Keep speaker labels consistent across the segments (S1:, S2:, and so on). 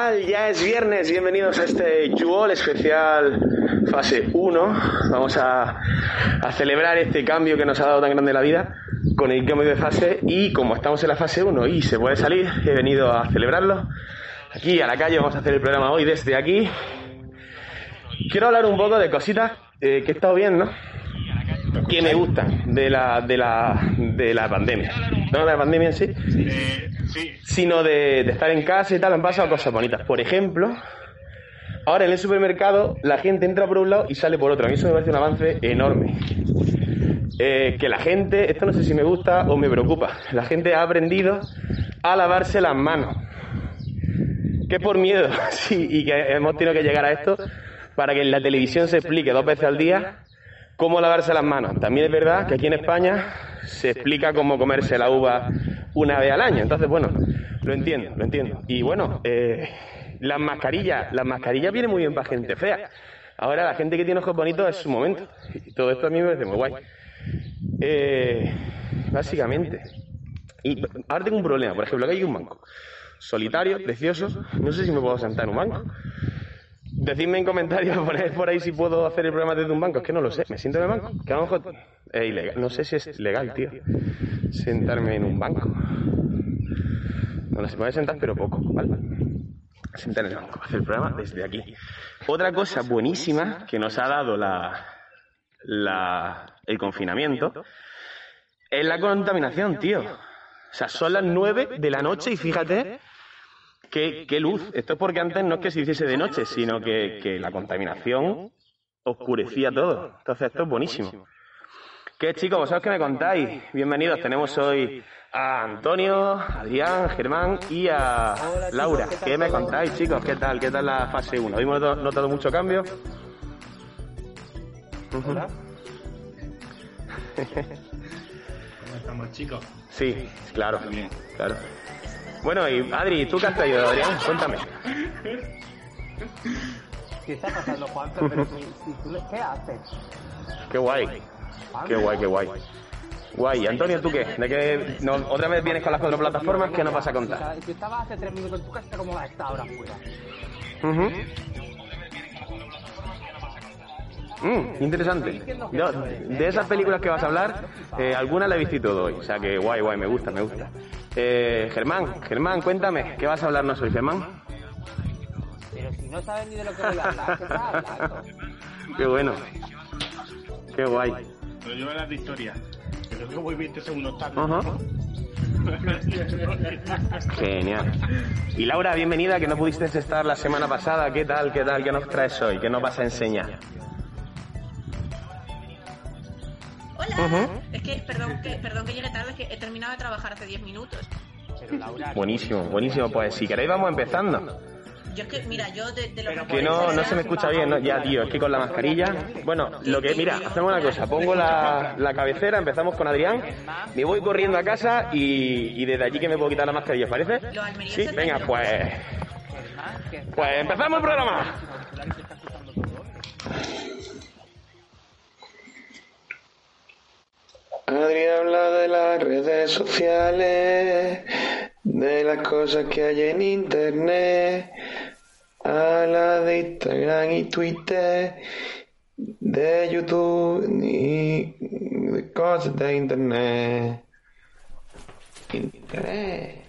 S1: tal? Ya es viernes, bienvenidos a este Juol especial fase 1. Vamos a, a, celebrar este cambio que nos ha dado tan grande la vida con el cambio de fase y como estamos en la fase 1 y se puede salir, he venido a celebrarlo. Aquí a la calle vamos a hacer el programa hoy desde aquí. Quiero hablar un poco de cositas eh, que he estado viendo que me gustan de la, de la, de la pandemia. No de la pandemia en sí,
S2: Eh,
S1: sino de, de estar en casa y tal, han pasado cosas bonitas. Por ejemplo, ahora en el supermercado la gente entra por un lado y sale por otro. A mí eso me parece un avance enorme. Eh, que la gente, esto no sé si me gusta o me preocupa, la gente ha aprendido a lavarse las manos. Que por miedo, sí, y que hemos tenido que llegar a esto para que en la televisión se explique dos veces al día cómo lavarse las manos. También es verdad que aquí en España se explica cómo comerse la uva una vez al año. Entonces, bueno, lo entiendo, lo entiendo. Y bueno, eh, las mascarillas, las mascarillas vienen muy bien para gente fea. Ahora la gente que tiene ojos bonitos es su momento. Y todo esto a mí me parece muy guay. Eh, básicamente. Y ahora tengo un problema. Por ejemplo, aquí hay un banco. Solitario, precioso. No sé si me puedo sentar en un banco. Decidme en comentarios, poned por ahí si puedo hacer el programa desde un banco. Es que no lo sé. ¿Me siento en el banco? Que a lo mejor es ilegal. No sé si es legal, tío. Sentarme en un banco. No, se puede sentar, pero poco, ¿vale? Sentar en el banco, hacer el programa desde aquí. Otra cosa buenísima que nos ha dado la, la, el confinamiento es la contaminación, tío. O sea, son las nueve de la noche y fíjate qué, qué luz. Esto es porque antes no es que se hiciese de noche, sino que, que la contaminación oscurecía todo. Entonces esto es buenísimo. ¿Qué chicos? ¿Vosotros qué me contáis? Bienvenidos. Tenemos hoy a Antonio, a Adrián, Germán y a Laura. ¿Qué me contáis, chicos? ¿Qué tal? ¿Qué tal la fase 1? ¿Hemos notado, mucho cambio?
S3: Hola.
S2: ¿Cómo estamos, chicos?
S1: Sí, claro. Claro. Bueno, y Adri, ¿tú qué has traído, Adrián? Cuéntame.
S3: ¿Qué está pasando, Juan? Pero si, si tú le- ¿qué haces?
S1: Qué guay. Qué guay, qué guay. Guay. Antonio, ¿tú qué? ¿De qué no, otra vez vienes con las cuatro plataformas? ¿Qué nos vas a contar?
S3: Si estabas hace tres minutos en tu casa, ¿cómo vas a estar ahora fuera?
S1: Ujú. Mm, interesante. Yo, de esas películas que vas a hablar, eh, algunas la he visto y todo hoy. O sea que guay, guay, me gusta, me gusta. Eh, Germán, Germán, cuéntame, ¿qué vas a hablarnos hoy, Germán?
S3: Pero si no sabes ni de lo que voy a hablar, ¿qué estás hablando?
S1: Qué bueno. Qué guay.
S2: Pero yo hablar de historia. Pero que voy 20 segundos tarde.
S1: Ajá. Genial. Y Laura, bienvenida, que no pudiste estar la semana pasada. ¿Qué tal, qué tal, qué nos traes hoy? ¿Qué nos vas a enseñar?
S4: Hola. Es que, perdón que, perdón que llegue tarde, es que he terminado de trabajar hace 10 minutos.
S3: Pero Laura,
S1: Buenísimo, buenísimo. Pues si queréis vamos empezando.
S4: Yo es que, mira, yo de, de lo
S1: Que no, no se me escucha bien, ¿no? Ya, tío, es que con la mascarilla... Bueno, lo que... Mira, hacemos una cosa. Pongo la, la cabecera, empezamos con Adrián. Me voy corriendo a casa y, y desde allí que me puedo quitar la mascarilla, ¿os ¿parece? Sí, venga, pues... Pues empezamos el programa. Adri habla de las redes sociales, de las cosas que hay en internet, habla de Instagram y Twitter, de YouTube y de cosas de internet. Internet.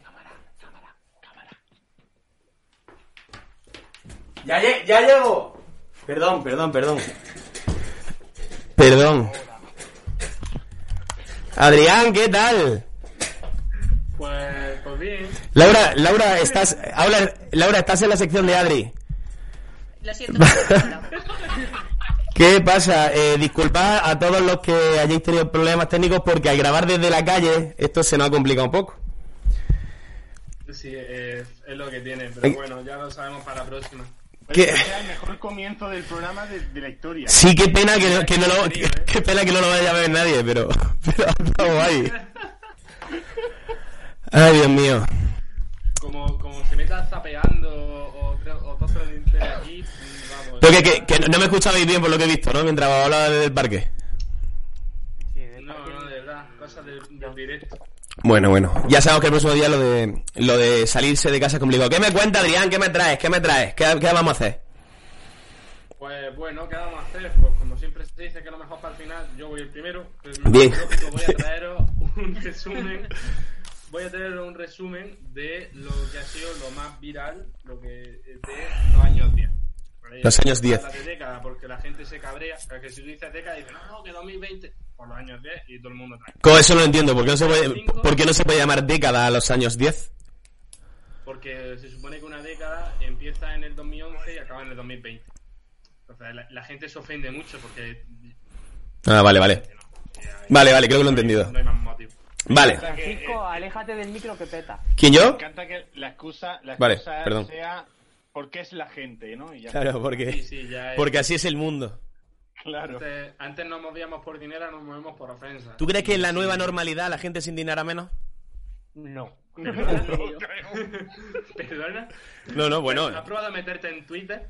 S1: Ya, lle- ya llego. Perdón, perdón, perdón. Perdón. Adrián, ¿qué tal?
S2: Pues, pues bien.
S1: Laura, Laura, estás, habla, Laura, estás en la sección de Adri.
S4: Lo siento.
S1: ¿Qué pasa? Eh, disculpad a todos los que hayáis tenido problemas técnicos porque al grabar desde la calle esto se nos ha complicado un poco.
S2: Sí, es, es lo que tiene. Pero bueno, ya lo sabemos para la próxima.
S1: ¿Qué?
S2: Este es el mejor comienzo del programa de, de la historia.
S1: Sí, qué pena que no, que no lo, qué, qué pena que no lo vaya a ver nadie, pero, pero ha estado guay. Ay, Dios mío.
S2: Como, como se meta zapeando o, o dos tres aquí, vamos.
S1: Pero que, que, que no me escuchabais bien por lo que he visto, ¿no? Mientras hablaba desde el parque.
S3: Sí, de
S2: No, no, de verdad, cosas del, del directo.
S1: Bueno, bueno. Ya sabemos que el próximo día lo de, lo de salirse de casa es complicado. ¿Qué me cuenta, Adrián? ¿Qué me traes? ¿Qué me traes? ¿Qué, qué vamos a hacer?
S2: Pues bueno, ¿qué vamos a hacer? Pues como siempre se dice que lo mejor para el final, yo voy el primero. Pues,
S1: Bien.
S2: yo voy a traeros un resumen. Voy a traer un resumen de lo que ha sido lo más viral lo que de los años 10.
S1: Los años 10.
S2: Habla de década, porque la gente se cabrea. Que si tú dices década, dice, no, no, que 2020. Por los años 10 y todo el mundo trae.
S1: Eso no lo entiendo. ¿Por qué no se puede, por qué no se puede llamar década a los años 10?
S2: Porque se supone que una década empieza en el 2011 y acaba en el 2020. Entonces la, la gente se ofende mucho porque...
S1: Ah, vale, vale.
S2: no, hay-
S1: Vale, vale, creo que lo he entendido.
S2: No hay más motivo.
S1: Vale.
S3: Francisco, aléjate del micro que peta.
S1: ¿Quién
S5: Me
S1: yo?
S5: encanta que la excusa, la
S1: Vale, perdón.
S5: sea porque es la gente, ¿no? Y ya
S1: Claro, porque,
S2: sí, ya es-
S1: porque así es el mundo.
S5: claro.
S2: Antes, antes nos movíamos por dinero, ahora nos movemos por ofensa.
S1: ¿Tú crees que en la nueva normalidad la gente se indignará menos?
S3: No.
S2: ¿Perdona?
S1: No, no, bueno.
S2: ¿Has probado a meterte en Twitter?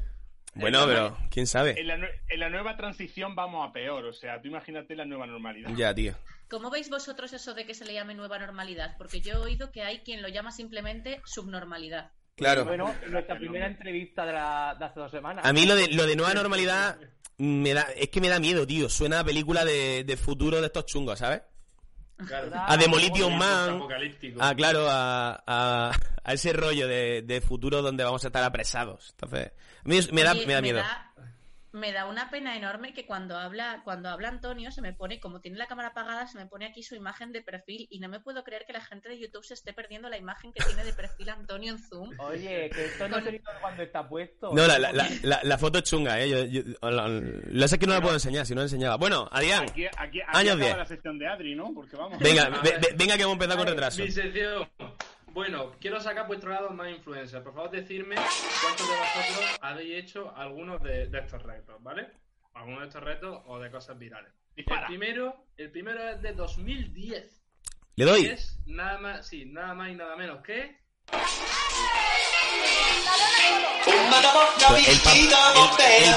S1: Bueno, pero quién sabe.
S5: En la, en la nueva transición vamos a peor, o sea, tú imagínate la nueva normalidad.
S1: Ya, tío.
S4: ¿Cómo veis vosotros eso de que se le llame nueva normalidad? Porque yo he oído que hay quien lo llama simplemente subnormalidad.
S1: Claro.
S3: Bueno, nuestra primera entrevista de, la, de hace dos semanas.
S1: A mí lo de, lo de nueva normalidad me da, es que me da miedo, tío. Suena a película de, de futuro de estos chungos, ¿sabes?
S2: Claro.
S1: A Demolition Man. Ah, claro, a, a, a ese rollo de, de futuro donde vamos a estar apresados. Entonces, a mí me da, me da miedo.
S4: me da una pena enorme que cuando habla, cuando habla Antonio se me pone, como tiene la cámara apagada, se me pone aquí su imagen de perfil y no me puedo creer que la gente de YouTube se esté perdiendo la imagen que tiene de perfil Antonio en Zoom.
S3: Oye, que esto no se cuando está puesto.
S1: No, la, la, la, la- la foto es chunga, ¿eh? Yo, yo- la- sé que no la puedo enseñar, si no la enseñaba. Bueno, Adrián,
S5: Aquí, aquí, aquí
S1: Años
S5: acaba
S1: 10.
S5: la sección de Adri, ¿no? Porque vamos.
S1: venga,
S2: A
S1: ve- venga que hemos empezado con retraso.
S2: Mi sección. Bueno, quiero sacar vuestro lado más influencer. Por favor, decidme cuántos de vosotros habéis hecho algunos de, de estos retos, ¿vale? Algunos de estos retos o de cosas virales. El primero, el primero es de 2010.
S1: ¿Le doy?
S2: es nada más, sí, nada más y nada menos que.
S1: El, pa- el, el,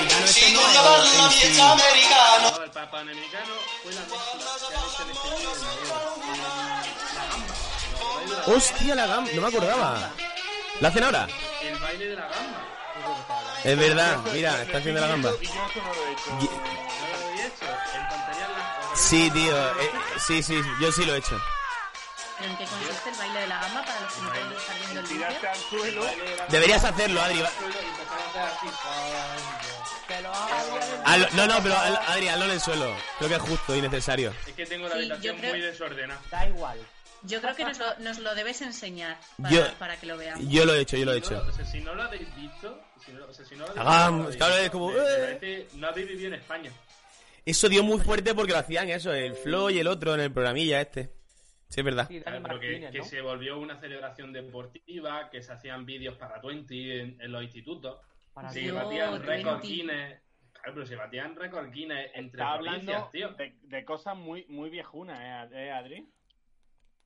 S1: el este no es el-
S2: el Papa Americano fue la mezcla que han hecho en este vídeo de Navidad.
S1: Hostia, la gamba, no me acordaba. ¿La hacen ahora?
S2: El baile de la gamba.
S1: Es verdad, mira, está haciendo la gamba. Sí, tío, eh, sí, sí, yo sí lo he hecho.
S4: ¿Pero en qué consiste el baile de la gamba para los que no pueden estar viendo el vídeo?
S5: Tirarte al suelo.
S1: Deberías hacerlo, Adri. no, no, pero al- Adri, hazlo en el suelo. Creo que es justo y necesario.
S2: Es que tengo la habitación muy desordenada.
S3: Da igual.
S4: Yo creo que nos lo, nos lo debes enseñar para,
S1: Yo-
S4: para que lo veamos.
S1: Yo lo he hecho, yo lo he
S2: no-
S1: hecho.
S2: o sea, si no lo habéis visto... Si no, o sea, si no lo habéis
S1: Hagamos,
S2: visto,
S1: claro,
S2: me-
S1: es como,
S2: me
S1: eh.
S2: parece- no habéis vivido en España.
S1: Eso dio muy fuerte porque lo hacían eso, el Flo y el otro en el programilla este. Sí, es verdad.
S3: Sí,
S2: Claro,
S3: Dani
S2: pero que,
S3: Martínez,
S2: que
S3: ¿no?
S2: se volvió una celebración deportiva, que se hacían vídeos para 20 en, en los institutos,
S3: Para
S2: se
S4: Dios,
S2: batían récord
S4: 20.
S2: Guinness. Claro, pero se batían récord Guinness entre
S5: Está hablando
S2: tío.
S5: de, de cosas muy, muy viejunas, ¿eh, eh, Adri?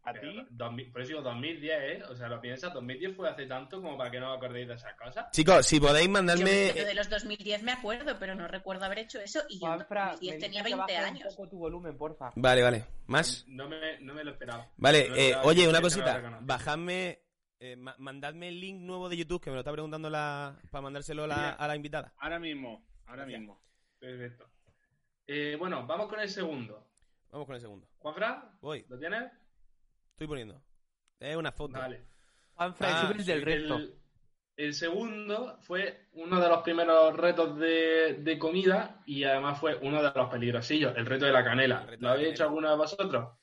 S5: ¿A ti?
S2: 2000 por eso digo 2010, ¿eh? O sea, lo piensas, 2010 fue hace tanto como para que no os acordéis de esas cosas.
S1: Chicos, si podéis mandarme...
S4: yo de los 2010 me acuerdo, pero no recuerdo haber hecho eso y yo en
S3: Juanfra,
S4: 2010
S3: me
S4: tenía
S3: dice que
S4: 20
S3: baje un
S4: años.
S3: poco tu volumen, porfa.
S1: Vale, vale. ¿Más?
S2: No me, no me lo esperaba.
S1: Vale,
S2: No
S1: eh, oye, una cosita. Bajadme... eh, ma- mandadme el link nuevo de YouTube que me lo está preguntando la... para mandárselo a la,
S5: Mira.
S1: a la invitada.
S5: Ahora mismo, ahora
S1: Gracias.
S5: mismo.
S2: Perfecto. Eh, bueno, vamos con el segundo.
S1: Vamos con el segundo.
S2: Juanfran,
S1: Voy,
S2: ¿lo tienes?
S1: Estoy poniendo. Es una foto.
S2: Vale.
S1: Ah,
S3: del resto.
S2: El, el segundo fue uno de los primeros retos de, de comida y además fue uno de los peligrosillos, el reto de la canela. ¿Lo habéis
S1: canela.
S2: hecho alguno de vosotros?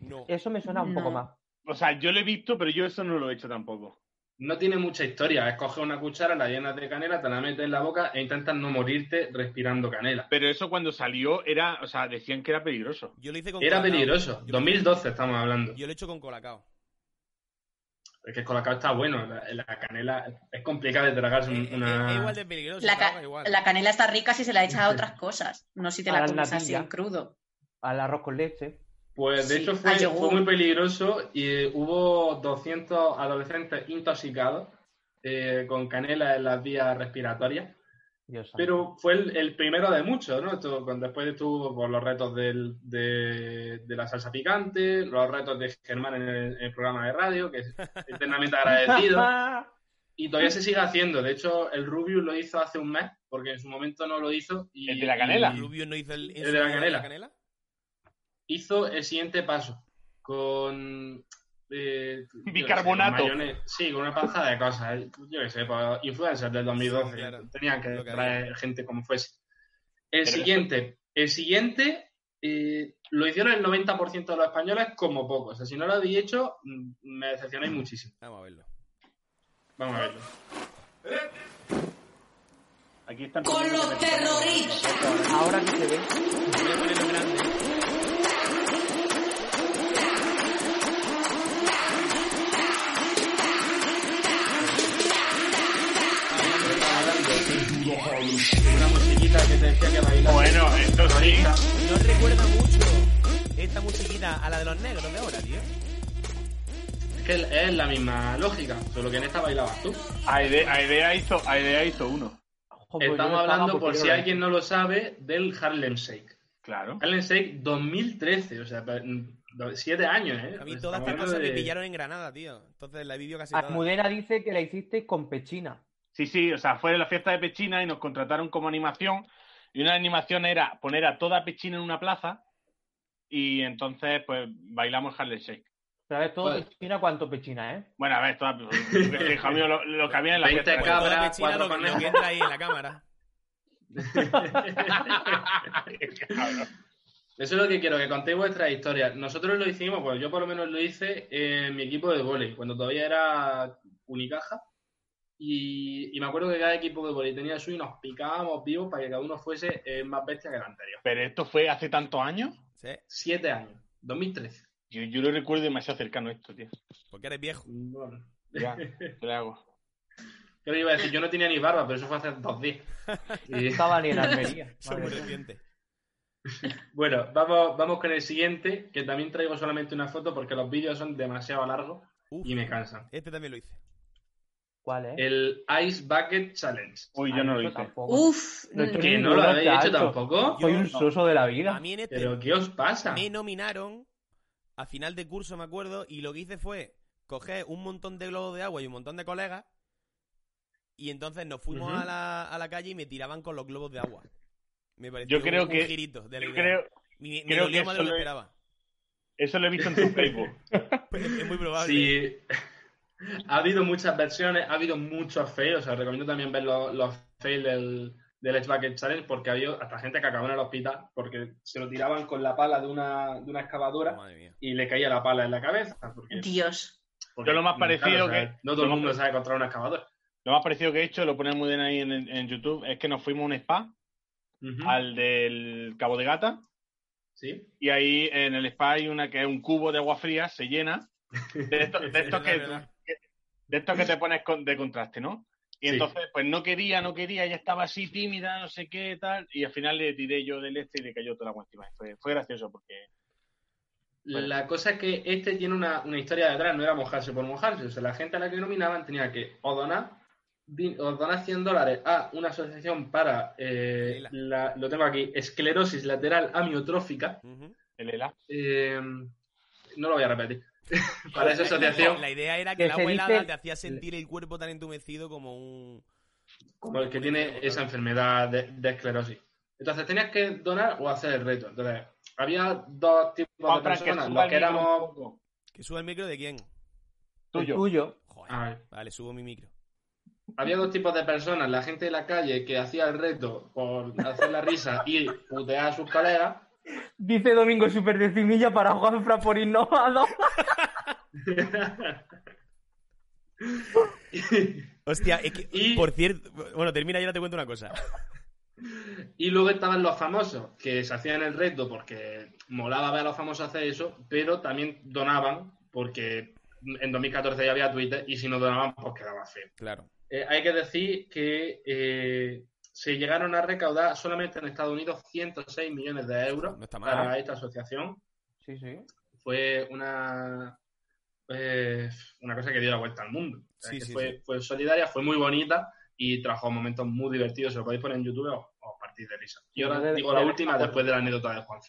S1: No.
S3: Eso me suena un poco más.
S5: O sea, yo lo he visto, pero yo eso no lo he hecho tampoco.
S2: No tiene mucha historia. Escoges una cuchara, la llenas de canela, te la metes en la boca e intentas no morirte respirando canela.
S5: Pero eso cuando salió era, o sea, decían que era peligroso.
S1: Yo lo hice con
S2: Era
S1: Colacao.
S2: peligroso.
S1: Yo-
S2: 2012 estamos hablando.
S1: Yo lo he hecho con Colacao.
S2: Es que el colacao está bueno. La, la canela es complicada de tragarse un-
S1: Es-
S2: una...
S1: es igual de peligroso.
S4: La,
S1: se
S4: ca-
S1: traga igual.
S4: la canela está rica si se la echa a otras cosas, no si te
S3: A
S4: la comes así en crudo.
S3: Al arroz con leche.
S2: Pues de
S4: Sí,
S2: hecho fue, fue muy peligroso y eh, hubo 200 adolescentes intoxicados eh, con canela en las vías respiratorias
S6: Dios.
S2: Pero fue el, el primero de muchos, ¿no? Esto, después estuvo por los retos del- de, de la salsa picante, los retos de Germán en el, en el programa de radio, que es eternamente agradecido. Y todavía se sigue haciendo. De hecho, el Rubius lo hizo hace un mes, porque en su momento no lo hizo. Y,
S5: ¿El de la canela?
S2: y
S1: Rubio no hizo el,
S2: El de la canela. Hizo el siguiente paso. Con. eh, sé,
S5: Bicarbonato.
S2: con sí, con una panza de cosas. eh. Yo qué sé, pues, influencers del 2012.
S1: Sí, claro.
S2: Tenían que traer gente como fuese. El
S5: Pero
S2: siguiente. El siguiente. eh, lo hicieron el 90% de los españoles como poco. O sea, si no lo habéis hecho, mm, me decepcionáis muchísimo.
S1: Vamos a verlo.
S2: Vamos a verlo.
S5: Aquí están.
S7: Con los terroristas.
S6: Ahora que se ve.
S1: Voy a ponerlo en grande.
S2: Una musiquita que te decía que bailar.
S5: Bueno, esto sí.
S1: No recuerda mucho esta musiquita a la de los negros de ahora, tío.
S2: Es que es la misma lógica, solo que en esta bailabas tú.
S5: Aidea, Aidea hizo, Aidea hizo uno.
S6: Pues
S2: Estamos hablando, por si alguien no lo sabe, del Harlem Shake.
S5: Claro.
S2: Harlem Shake 2013, o sea, mm, siete años, ¿eh?
S1: A mí
S2: Pues
S1: todas estas cosas me
S2: de-
S1: pillaron en Granada, tío. Entonces la he vivido casi.
S6: Almudena dice que la hiciste con pechina.
S5: Sí, sí, o sea, fue la fiesta de Pechina y nos contrataron como animación. Y una animación era poner a toda Pechina en una plaza y entonces, pues, bailamos Harlem Shake.
S6: Pero a ver, todo
S2: Vale.
S6: pechina, ¿cuánto pechina, eh?
S5: Bueno, a ver, toda, hija mío, lo, lo que había en la
S2: 20
S5: fiesta.
S1: Pues toda
S2: cabras,
S1: pechina
S2: cuatro
S1: lo, lo
S2: conejos.
S1: que entra ahí en la cámara.
S2: Eso es lo que quiero, que contéis vuestra historia. Nosotros lo hicimos, pues yo por lo menos lo hice en mi equipo de vóley, cuando todavía era Unicaja. Y, y me acuerdo que cada equipo de vóley tenía su y nos picábamos vivos para que cada uno fuese eh, más bestia que el anterior.
S5: Pero esto fue hace tantos años.
S1: Sí,
S2: Siete años, 2013.
S5: Yo, yo lo recuerdo demasiado cercano esto, tío.
S1: porque eres viejo.
S2: Bueno.
S5: Ya, ¿qué le hago?
S2: ¿Qué le iba a decir? Yo no tenía ni barba, pero eso fue hace dos días.
S6: No
S2: Y-
S6: estaba ni en Almería.
S1: Muy
S6: mía.
S1: recientes.
S2: bueno, vamos, vamos con el siguiente, que también traigo solamente una foto porque los vídeos son demasiado largos
S1: Uf,
S2: y me cansan.
S1: este también lo hice.
S6: ¿Cuál es?
S2: El Ice Bucket Challenge.
S5: Uy, yo
S6: Ay,
S5: no lo hice.
S6: tampoco.
S4: Uf,
S6: No
S2: ¿Que no lo habéis hecho tampoco?
S6: Soy un soso de la
S1: A
S6: vida.
S1: mí en este
S2: ¿Pero qué os pasa?
S1: me nominaron a final de curso, me acuerdo, y lo que hice fue coger un montón de globos de agua y un montón de colegas, y entonces nos fuimos a, la, a la calle y me tiraban con los globos de agua. Me pareció
S5: Yo creo
S1: un,
S5: que-
S1: un girito de la
S5: Yo
S1: idea.
S5: creo,
S1: Me, me
S5: creo
S1: dolió
S5: que
S1: más de lo
S5: eso
S1: que
S5: lo-
S1: esperaba.
S5: eso lo he visto en tu Facebook.
S1: Pues es, es muy probable.
S2: Sí. Ha habido muchas versiones, ha habido muchos fails. O sea, recomiendo también ver los, los fails del, del Ice Bucket Challenge porque ha habido hasta gente que acabó en el hospital porque se lo tiraban con la pala de una, de una excavadora y le caía la pala en la cabeza. Porque,
S4: Dios.
S2: porque,
S5: Yo lo más parecido
S2: o sea,
S5: que-
S2: No todo el mundo sabe controlar una excavadora.
S5: Lo más parecido que he hecho, lo ponemos muy bien ahí en, en YouTube, es que nos fuimos a un spa, al del Cabo de Gata,
S2: Sí.
S5: y ahí en el spa hay una que es un cubo de agua fría, se llena, de estos, de estos,
S1: Es
S5: que. De estos que te pones con- de contraste, ¿no? Y
S2: Sí.
S5: entonces, pues no quería, no quería, ella estaba así tímida, no sé qué, tal, y al final le tiré yo del este y le cayó toda la encima. Fue, fue gracioso porque
S2: La cosa es que este tiene una, una historia detrás, no era mojarse por mojarse. O sea, la gente a la que nominaban tenía que o donar, o donar 100 dólares a una asociación para, eh, la- lo tengo aquí, esclerosis lateral amiotrófica.
S5: El ELA.
S2: Eh, no lo voy a repetir. para esa asociación,
S1: La idea era que,
S6: Que
S1: la
S6: dice-
S1: te hacía sentir el cuerpo tan entumecido como un...
S2: como el que tiene esa enfermedad de, de esclerosis. Entonces tenías que donar o hacer el reto. Entonces, había dos tipos de personas. Los que éramos.
S1: ¿Que suba el micro de quién?
S5: Tuyo.
S6: tuyo.
S1: Joder.
S2: A ver.
S1: Vale, subo mi micro.
S2: Había dos tipos de personas, la gente de la calle que hacía el reto por hacer la risa y putear a sus colegas,
S6: Dice Domingo Super de Cimilla para Juan Fran por innovado.
S1: Hostia, es que,
S2: Y-
S1: por cierto... Bueno, termina y ahora te cuento una cosa.
S2: y luego estaban los famosos que se hacían el reto porque molaba ver a los famosos hacer eso, pero también donaban porque en 2014 ya había Twitter y si no donaban pues quedaba feo.
S1: Claro.
S2: Eh, hay que decir que eh, se llegaron a recaudar solamente en Estados Unidos 106 millones de euros
S1: No está mal.
S2: para esta asociación.
S6: Sí, sí.
S2: fue una eh, una cosa que dio la vuelta al mundo. O sea,
S1: Sí,
S2: que
S1: sí,
S2: fue,
S1: sí.
S2: fue solidaria, fue muy bonita y trajo momentos muy divertidos. Se lo podéis poner en YouTube o os partís de risa. Y ahora
S8: de-
S2: digo la
S8: de-
S2: última después de la anécdota de Juan.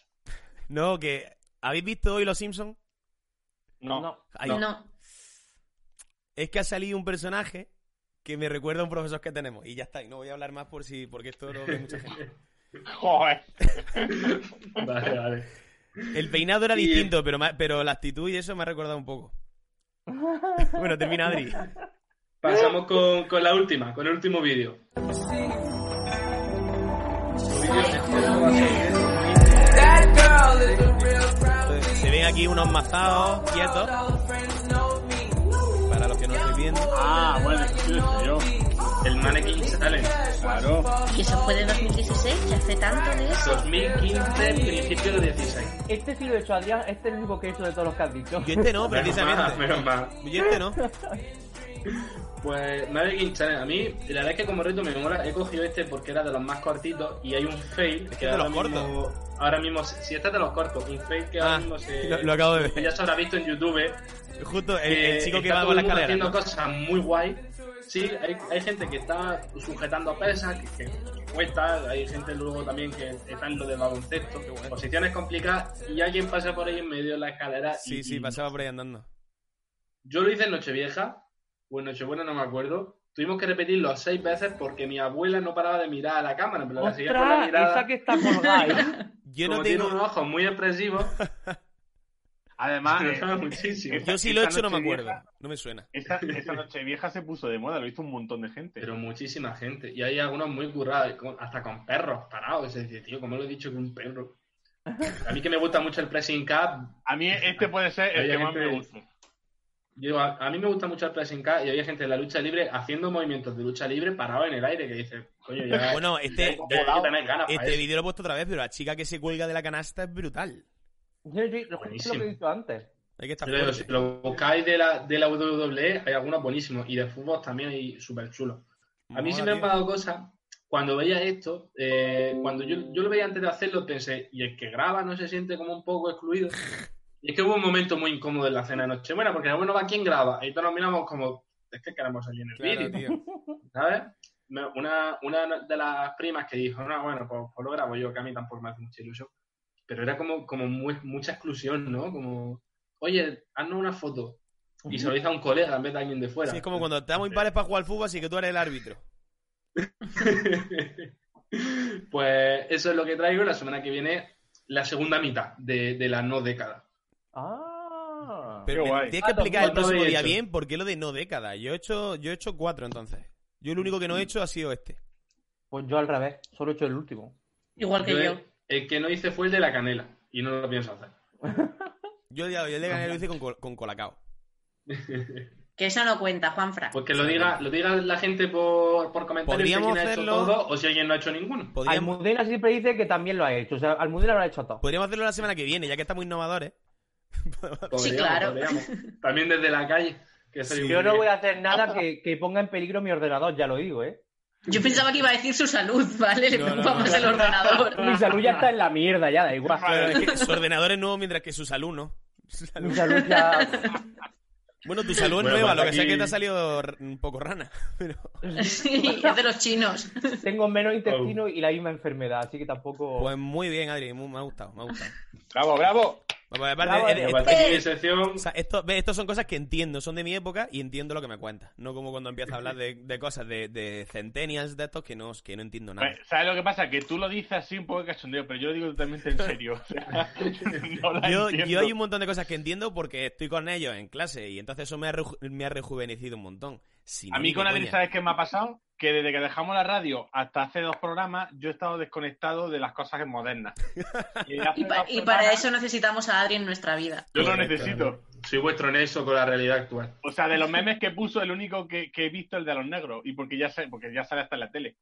S1: No, que. ¿Habéis visto hoy Los Simpsons?
S5: No.
S8: No.
S4: No.
S1: Es que ha salido un personaje que me recuerda a un profesor que tenemos. Y ya está. Y no voy a hablar más por si, porque esto lo ve mucha gente.
S5: Joder.
S2: Vale, vale.
S1: El peinado era distinto, pero, pero la actitud y eso me ha recordado un poco. Bueno, termina Adri.
S2: Pasamos con, con la última, con el último vídeo.
S1: Se ven aquí unos mazados quietos. Viendo.
S5: Ah, bueno, yo.
S2: El Mannequin Challenge.
S5: Claro.
S4: Y eso fue de 2016, que hace tanto de eso.
S2: 2015, principio de 16.
S8: Este sí lo he hecho, Adrián. Este es el único que he hecho de todos los que has dicho.
S1: Yo este no,
S2: Menos
S1: precisamente.
S2: mal, menos mal.
S1: Yo este no.
S2: Pues Mannequin Challenge, a mí, la verdad es que como reto me mola, he cogido este porque era de los más cortitos y hay un fail
S1: Es que de
S2: ahora
S1: los
S2: mismo, ahora mismo, si este es de los cortos, un fail que
S1: Ah,
S2: ahora mismo se,
S1: lo- lo acabo de ver.
S2: ya se habrá visto en YouTube.
S1: Justo el, el
S2: Eh,
S1: chico que va por la escalera.
S2: haciendo
S1: ¿no?
S2: cosas muy guay. Sí, hay, hay gente que está sujetando pesas, que, que cuesta, hay gente luego también que está en lo del baloncesto,
S1: bueno.
S2: posiciones complicadas y alguien pasa por ahí en medio de la escalera.
S1: Sí,
S2: y-
S1: sí, pasaba por ahí andando.
S2: Yo lo hice en Nochevieja, o en Nochebuena no me acuerdo. Tuvimos que repetirlo seis veces porque mi abuela no paraba de mirar a la cámara, pero la seguía con la mirada.
S8: Esa que está colgada.
S1: Yo
S2: como
S1: no
S2: tiene
S1: tengo.
S2: unos ojos muy expresivos,
S5: Además,
S2: me
S5: eh,
S2: muchísimo.
S1: Yo sí lo he hecho, no me acuerdo.
S5: vieja-
S1: No me suena.
S5: Esa, esa noche vieja se puso de moda, lo hizo un montón de gente.
S2: Pero muchísima gente. Y hay algunos muy currados, hasta con perros parados. Se dice, tío, ¿cómo lo he dicho que un perro? A mí que me gusta mucho el pressing cap.
S5: A mí este puede ser el que más me gusta.
S2: Yo, a, a mí me gusta mucho el pressing cap y había gente en la lucha libre haciendo movimientos de lucha libre parado en el aire que dice, coño, ya.
S1: Bueno, este,
S2: ya ganas
S1: este vídeo lo he puesto otra vez, pero la chica que se cuelga de la canasta es brutal.
S8: Sí, sí, lo, justo
S2: Buenísimo.
S8: lo que he dicho antes.
S1: Hay que estar
S2: Pero si lo buscáis de la, de la WWE, hay algunos buenísimos. Y de fútbol también hay súper chulos. A mí
S1: Mola,
S2: siempre me
S1: tío.
S2: ha dado cosas. Cuando veía esto, eh, cuando yo, yo lo veía antes de hacerlo, pensé, y el que graba no se siente como un poco excluido. Y es que hubo un momento muy incómodo en la cena de Nochebuena, porque bueno, va quién graba. Y todos nos miramos como, es que queremos salir en el
S1: Claro,
S2: vídeo. ¿sabes? Una, una de las primas que dijo, no, bueno, pues, pues lo grabo yo, que a mí tampoco me hace mucha ilusión. Pero era como, como muy- mucha exclusión, ¿no? Como, oye, haznos una foto. Y se lo dice a un colega en vez de a alguien de fuera.
S1: Sí, es como cuando estamos impares para jugar al fútbol, así que tú eres el árbitro.
S2: pues eso es lo que traigo. La semana que viene, la segunda mitad de, de la no década.
S8: Ah.
S1: Pero me tienes que
S2: ¿Cuántos-
S1: explicar el próximo día bien por qué lo de no década. Yo he hecho, yo he hecho cuatro entonces. Yo lo único que no he hecho ha sido este.
S8: Pues yo al revés, solo he hecho el último.
S4: Igual que yo.
S2: El que no hice fue el de la canela. Y no lo pienso hacer.
S1: Yo, ya- el de ganar lo hice con, con colacao.
S4: Que eso no cuenta, Juanfra.
S2: Pues que lo diga, lo diga la gente por, por comentarios si
S1: Podríamos
S2: alguien ha hecho
S1: hacerlo-
S2: todo o si alguien no ha hecho ninguno.
S1: Podríamos,
S8: Almudena siempre dice que también lo ha hecho. O sea, Almudena lo ha hecho todo.
S1: podríamos hacerlo la semana que viene, ya que estamos innovadores.
S2: Podríamos,
S4: claro.
S2: podríamos. También desde la calle. Que
S1: Sí.
S8: Yo no voy a hacer nada que, que ponga en peligro mi ordenador, ya lo digo, ¿eh?
S4: Yo pensaba que iba a decir su salud, ¿vale? Le
S1: No, no,
S4: preocupa
S1: no.
S4: más el ordenador.
S8: Mi salud ya está en la mierda, ya da igual.
S1: Claro, es que su ordenador es nuevo mientras que su salud no. Su salud-
S8: Mi salud ya.
S1: Bueno, tu salud es
S2: Bueno,
S1: nueva,
S2: pues
S1: lo que sea
S2: aquí-
S1: que te ha salido un poco rana. Pero...
S4: Sí, es de los chinos.
S8: Tengo menos intestino y la misma enfermedad, así que tampoco.
S1: Pues muy bien, Adri, me ha gustado, me ha gustado.
S5: Bravo, bravo.
S1: Aparte,
S2: sección.
S1: o sea, esto, son cosas que entiendo, son de mi época y entiendo lo que me cuentas. No como cuando empiezas a hablar de, de cosas de, de centennials de estos que no, que no entiendo nada.
S5: Pues, ¿Sabes lo que pasa? Que tú lo dices así un poco de cachondeo, pero yo lo digo totalmente en serio. O sea, no la
S1: Yo, yo hay un montón de cosas que entiendo porque estoy con ellos en clase y entonces eso me ha, reju- me ha rejuvenecido un montón. Si no,
S5: A mí con Adri. ¿sabes qué me ha pasado? Que desde que dejamos la radio hasta hace dos programas, yo he estado desconectado de las cosas modernas. Y,
S4: Y, pa-
S5: dos
S4: y para eso necesitamos a Adri en nuestra vida.
S5: Yo lo necesito.
S2: Soy vuestro nexo con la realidad actual.
S5: O sea, de los memes que puso, el único que, que he visto es el de los negros. Y porque ya, sé, porque ya sale hasta en la tele.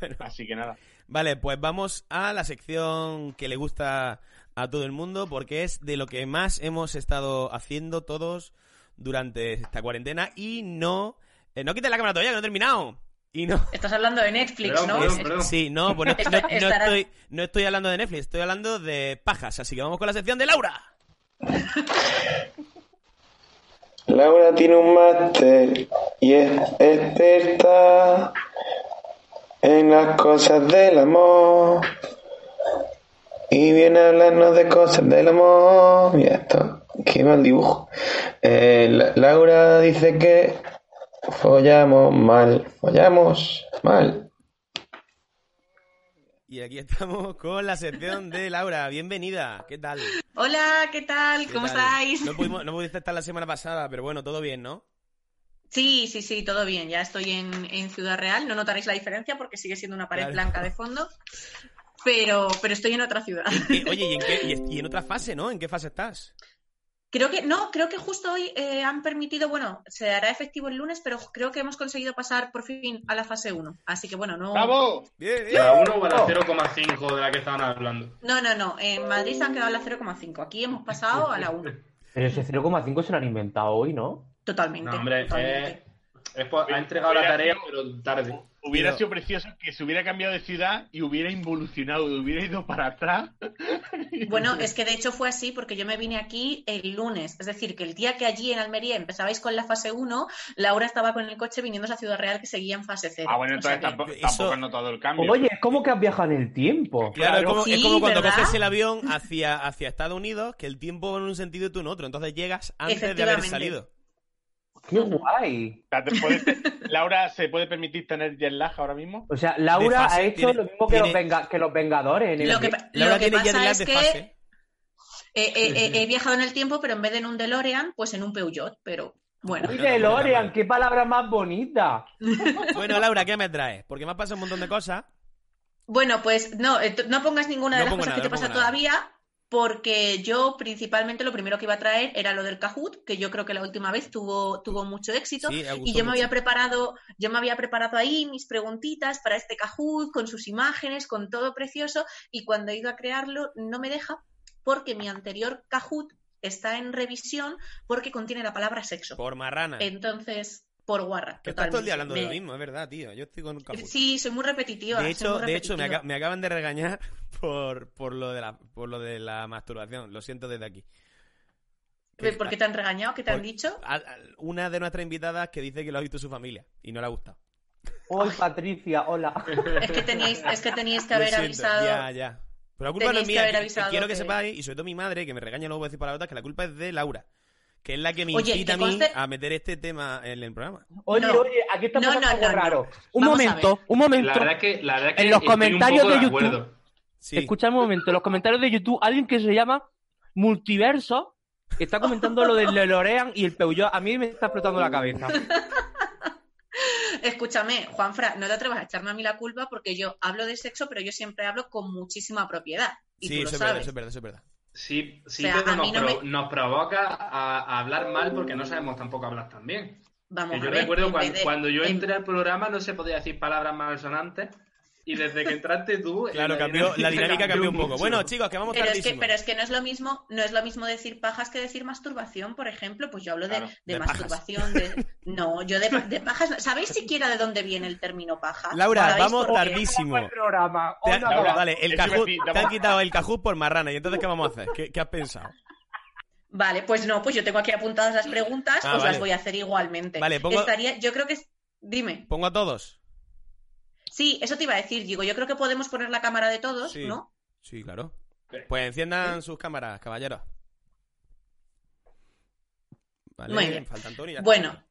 S1: Bueno.
S5: Así que nada.
S1: Vale, pues vamos a la sección que le gusta a todo el mundo porque es de lo que más hemos estado haciendo todos durante esta cuarentena y no... eh, no quites la cámara todavía, que no he terminado. Y no...
S4: Estás hablando de Netflix,
S2: Perdón,
S4: ¿no?
S2: perdón,
S4: Es-
S2: perdón.
S1: Sí, no, pues no, no- estoy, no estoy hablando de Netflix, estoy hablando de pajas, así que vamos con la sección de Laura.
S9: Laura tiene un máster y es experta en las cosas del amor. Y viene a hablarnos de cosas del amor. Y esto, qué mal dibujo. Eh, La- Laura dice que follamos mal, follamos mal.
S1: Y aquí estamos con la sección de Laura. Bienvenida. ¿Qué tal?
S4: Hola, ¿qué tal?
S1: ¿Qué
S4: ¿Cómo
S1: tal?
S4: estáis?
S1: No, pudimos, no pudiste estar la semana pasada, pero bueno, todo bien, ¿no?
S4: Sí, sí, sí, todo bien. Ya estoy en, en Ciudad Real. No notaréis la diferencia porque sigue siendo una pared
S1: Claro.
S4: blanca de fondo. Pero, pero estoy en otra ciudad.
S1: Oye, ¿y en, qué, y en otra fase, ¿no? ¿En qué fase estás?
S4: Creo que, no, creo que justo hoy eh, han permitido, bueno, se hará efectivo el lunes, pero creo que hemos conseguido pasar por fin a la fase 1. Así que bueno, no.
S5: ¡Bravo!
S1: Bien, bien.
S2: ¿La 1 o la 0,5 de la que estaban hablando?
S4: No, no, no. En Madrid se han quedado en la 0,5. Aquí hemos pasado a la 1.
S8: Pero ese 0,5 se lo han inventado hoy, ¿no?
S4: Totalmente.
S2: No, hombre,
S4: totalmente.
S2: eh, es por- ha entregado la tarea, pero tarde.
S5: Hubiera sido precioso que se hubiera cambiado de ciudad y hubiera involucionado, hubiera ido para atrás.
S4: Bueno, es que de hecho fue así porque yo me vine aquí el lunes. Es decir, que el día que allí en Almería empezabais con la fase 1, Laura estaba con el coche viniendo a Ciudad Real que seguía en fase 0.
S5: Ah, bueno, entonces tampoco,
S1: eso-
S5: tampoco has notado el cambio.
S8: Oye, es como que has viajado en el tiempo.
S1: Claro, es como, es como cuando
S4: ¿verdad?
S1: coges el avión hacia, hacia Estados Unidos, que el tiempo va en un sentido y tú en otro. Entonces llegas antes de haber salido.
S8: ¡Qué guay!
S5: Laura, ¿se puede permitir tener jet lag ahora mismo?
S8: O sea, Laura
S1: fase,
S8: ha hecho
S1: tiene-
S8: lo mismo que,
S1: tiene-
S8: los venga- que los Vengadores en el
S4: Lo que, pa-
S1: Laura
S4: lo que
S1: tiene jet
S4: pasa
S1: lag
S4: es
S1: de
S4: que
S1: fase.
S4: eh, eh, eh, he viajado en el tiempo, pero en vez de en un DeLorean, pues en un Peugeot. Pero bueno,
S8: Uy, DeLorean, qué palabra más bonita.
S1: Bueno, Laura, ¿qué me traes? Porque me ha pasado un montón de cosas.
S4: bueno, pues no, eh, no pongas ninguna de
S1: No
S4: las cosas
S1: nada,
S4: que te
S1: no
S4: pasa todavía, porque yo principalmente lo primero que iba a traer era lo del Kahoot, que yo creo que la última vez tuvo, tuvo mucho éxito.
S1: Sí,
S4: Y yo me había preparado, yo me había preparado ahí mis preguntitas para este Kahoot, con sus imágenes, con todo precioso, y cuando he ido a crearlo no me deja porque mi anterior Kahoot está en revisión porque contiene la palabra sexo.
S1: Por marrana.
S4: Entonces, por guarra.
S1: que estás todo el día hablando de lo mismo, es verdad, tío. Yo estoy con un Kahoot.
S4: Sí, soy muy repetitiva.
S1: de hecho, de hecho me,
S4: repetitiva.
S1: aca- me acaban de regañar por, por, lo de la, por lo de la masturbación. Lo siento desde aquí. Que-
S4: ¿Por qué te han regañado? ¿Qué te han dicho?
S1: a- a- una de nuestras invitadas que dice que lo ha visto su familia y no le ha gustado.
S8: Hoy, Patricia, hola.
S4: Es que teníais, es que teníais que
S1: Lo
S4: haber
S1: siento,
S4: avisado.
S1: Ya, ya. Pero la culpa no es mía. que- quiero que,
S4: que-
S1: sepáis, y sobre todo mi madre, que me regaña luego voy a decir palabras, que la culpa es de Laura. Que es la que me
S4: Oye,
S1: incita a mí
S4: conste-
S1: a meter este tema en el programa.
S8: Oye,
S4: No.
S8: oye, aquí está
S4: No,
S8: pasando
S4: no,
S8: algo
S4: no, no.
S8: raro. Un
S4: Vamos
S8: momento, un momento.
S2: La verdad es que, la verdad que
S8: En los comentarios de
S2: de
S8: YouTube-.
S1: Sí.
S8: Escucha un momento, en los comentarios de YouTube, alguien que se llama Multiverso está comentando lo del DeLorean y el Peugeot. A mí me está explotando la cabeza.
S4: Escúchame, Juanfra, no te atrevas a echarme a mí la culpa porque yo hablo de sexo, pero yo siempre hablo con muchísima propiedad. Y
S1: Sí,
S4: tú lo
S1: eso es verdad, eso es verdad, eso es verdad.
S2: Sí, sí
S4: O sea,
S2: pero nos,
S4: no
S2: pro-
S4: me-
S2: nos provoca a, a hablar mal porque no sabemos tampoco hablar tan bien.
S4: Vamos
S2: Que
S4: a
S2: yo
S4: ver,
S2: recuerdo
S4: en
S2: cuando,
S4: de-
S2: cuando yo
S4: en-
S2: entré al programa no se podía decir palabras malsonantes y desde que entraste tú...
S1: Claro,
S2: eh,
S1: cambió, la dinámica cambió un poco.
S2: mucho.
S1: Bueno, chicos, que vamos
S4: Pero es, que, pero es que no es lo mismo, no es lo mismo decir pajas que decir masturbación, por ejemplo. Pues yo hablo de,
S2: Claro,
S4: de
S1: de pajas.
S4: masturbación, de. No, yo de, de pajas. no- ¿Sabéis siquiera de dónde viene el término paja?
S1: Laura,
S4: ¿Sabéis
S1: vamos
S4: por
S1: tardísimo.
S8: el programa.
S1: Te, ha-
S5: Laura,
S1: vale, el
S5: decir,
S1: te han quitado el Kahoot por marrana. ¿Y entonces qué vamos a hacer? ¿Qué, qué has pensado?
S4: Vale, pues no, pues yo tengo aquí apuntadas las preguntas,
S1: Ah,
S4: pues
S1: vale.
S4: las voy a hacer igualmente.
S1: Vale, pongo-
S4: Estaría, yo creo que. Dime.
S1: ¿Pongo a todos?
S4: Sí, eso te iba a decir, digo, yo creo que podemos poner la cámara de todos,
S1: Sí.
S4: ¿no?
S1: Sí, claro. Pues enciendan sus cámaras, caballeros. Vale,
S4: Muy bien.
S1: falta Antonio. ya está.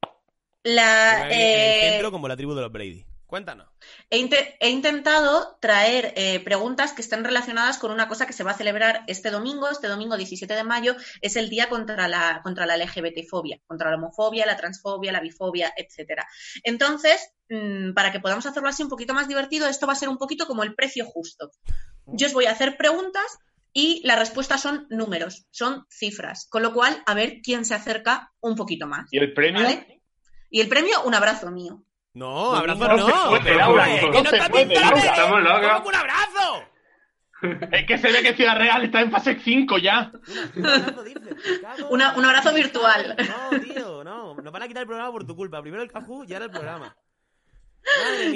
S4: La,
S1: el
S4: eh,
S1: centro como la tribu de los Brady. Cuéntanos.
S4: He, inte- he intentado traer eh, preguntas que estén relacionadas con una cosa que se va a celebrar este domingo. Este domingo 17 de mayo es el día contra la, contra la LGBTfobia, contra la homofobia, la transfobia, la bifobia, etcétera. Entonces, mm, para que podamos hacerlo así un poquito más divertido, esto va a ser un poquito como el precio justo. Yo os voy a hacer preguntas y las respuestas son números, son cifras. Con lo cual, a ver quién se acerca un poquito más.
S5: ¿Y el premio?
S4: ¿Vale? Y el premio, un abrazo mío.
S1: No, abrazo
S5: no
S1: no.
S5: se puede, Laura,
S1: Es
S5: no
S1: que no
S5: se
S1: está
S5: puede,
S1: pintado.
S5: Laura.
S2: Estamos locos.
S1: ¿Cómo que un abrazo?
S5: Es que se ve que Ciudad Real está en fase 5 ya.
S4: Una- un abrazo virtual.
S1: No, tío, no. Nos van a quitar el programa por tu culpa. Primero el Cajú y ahora el programa.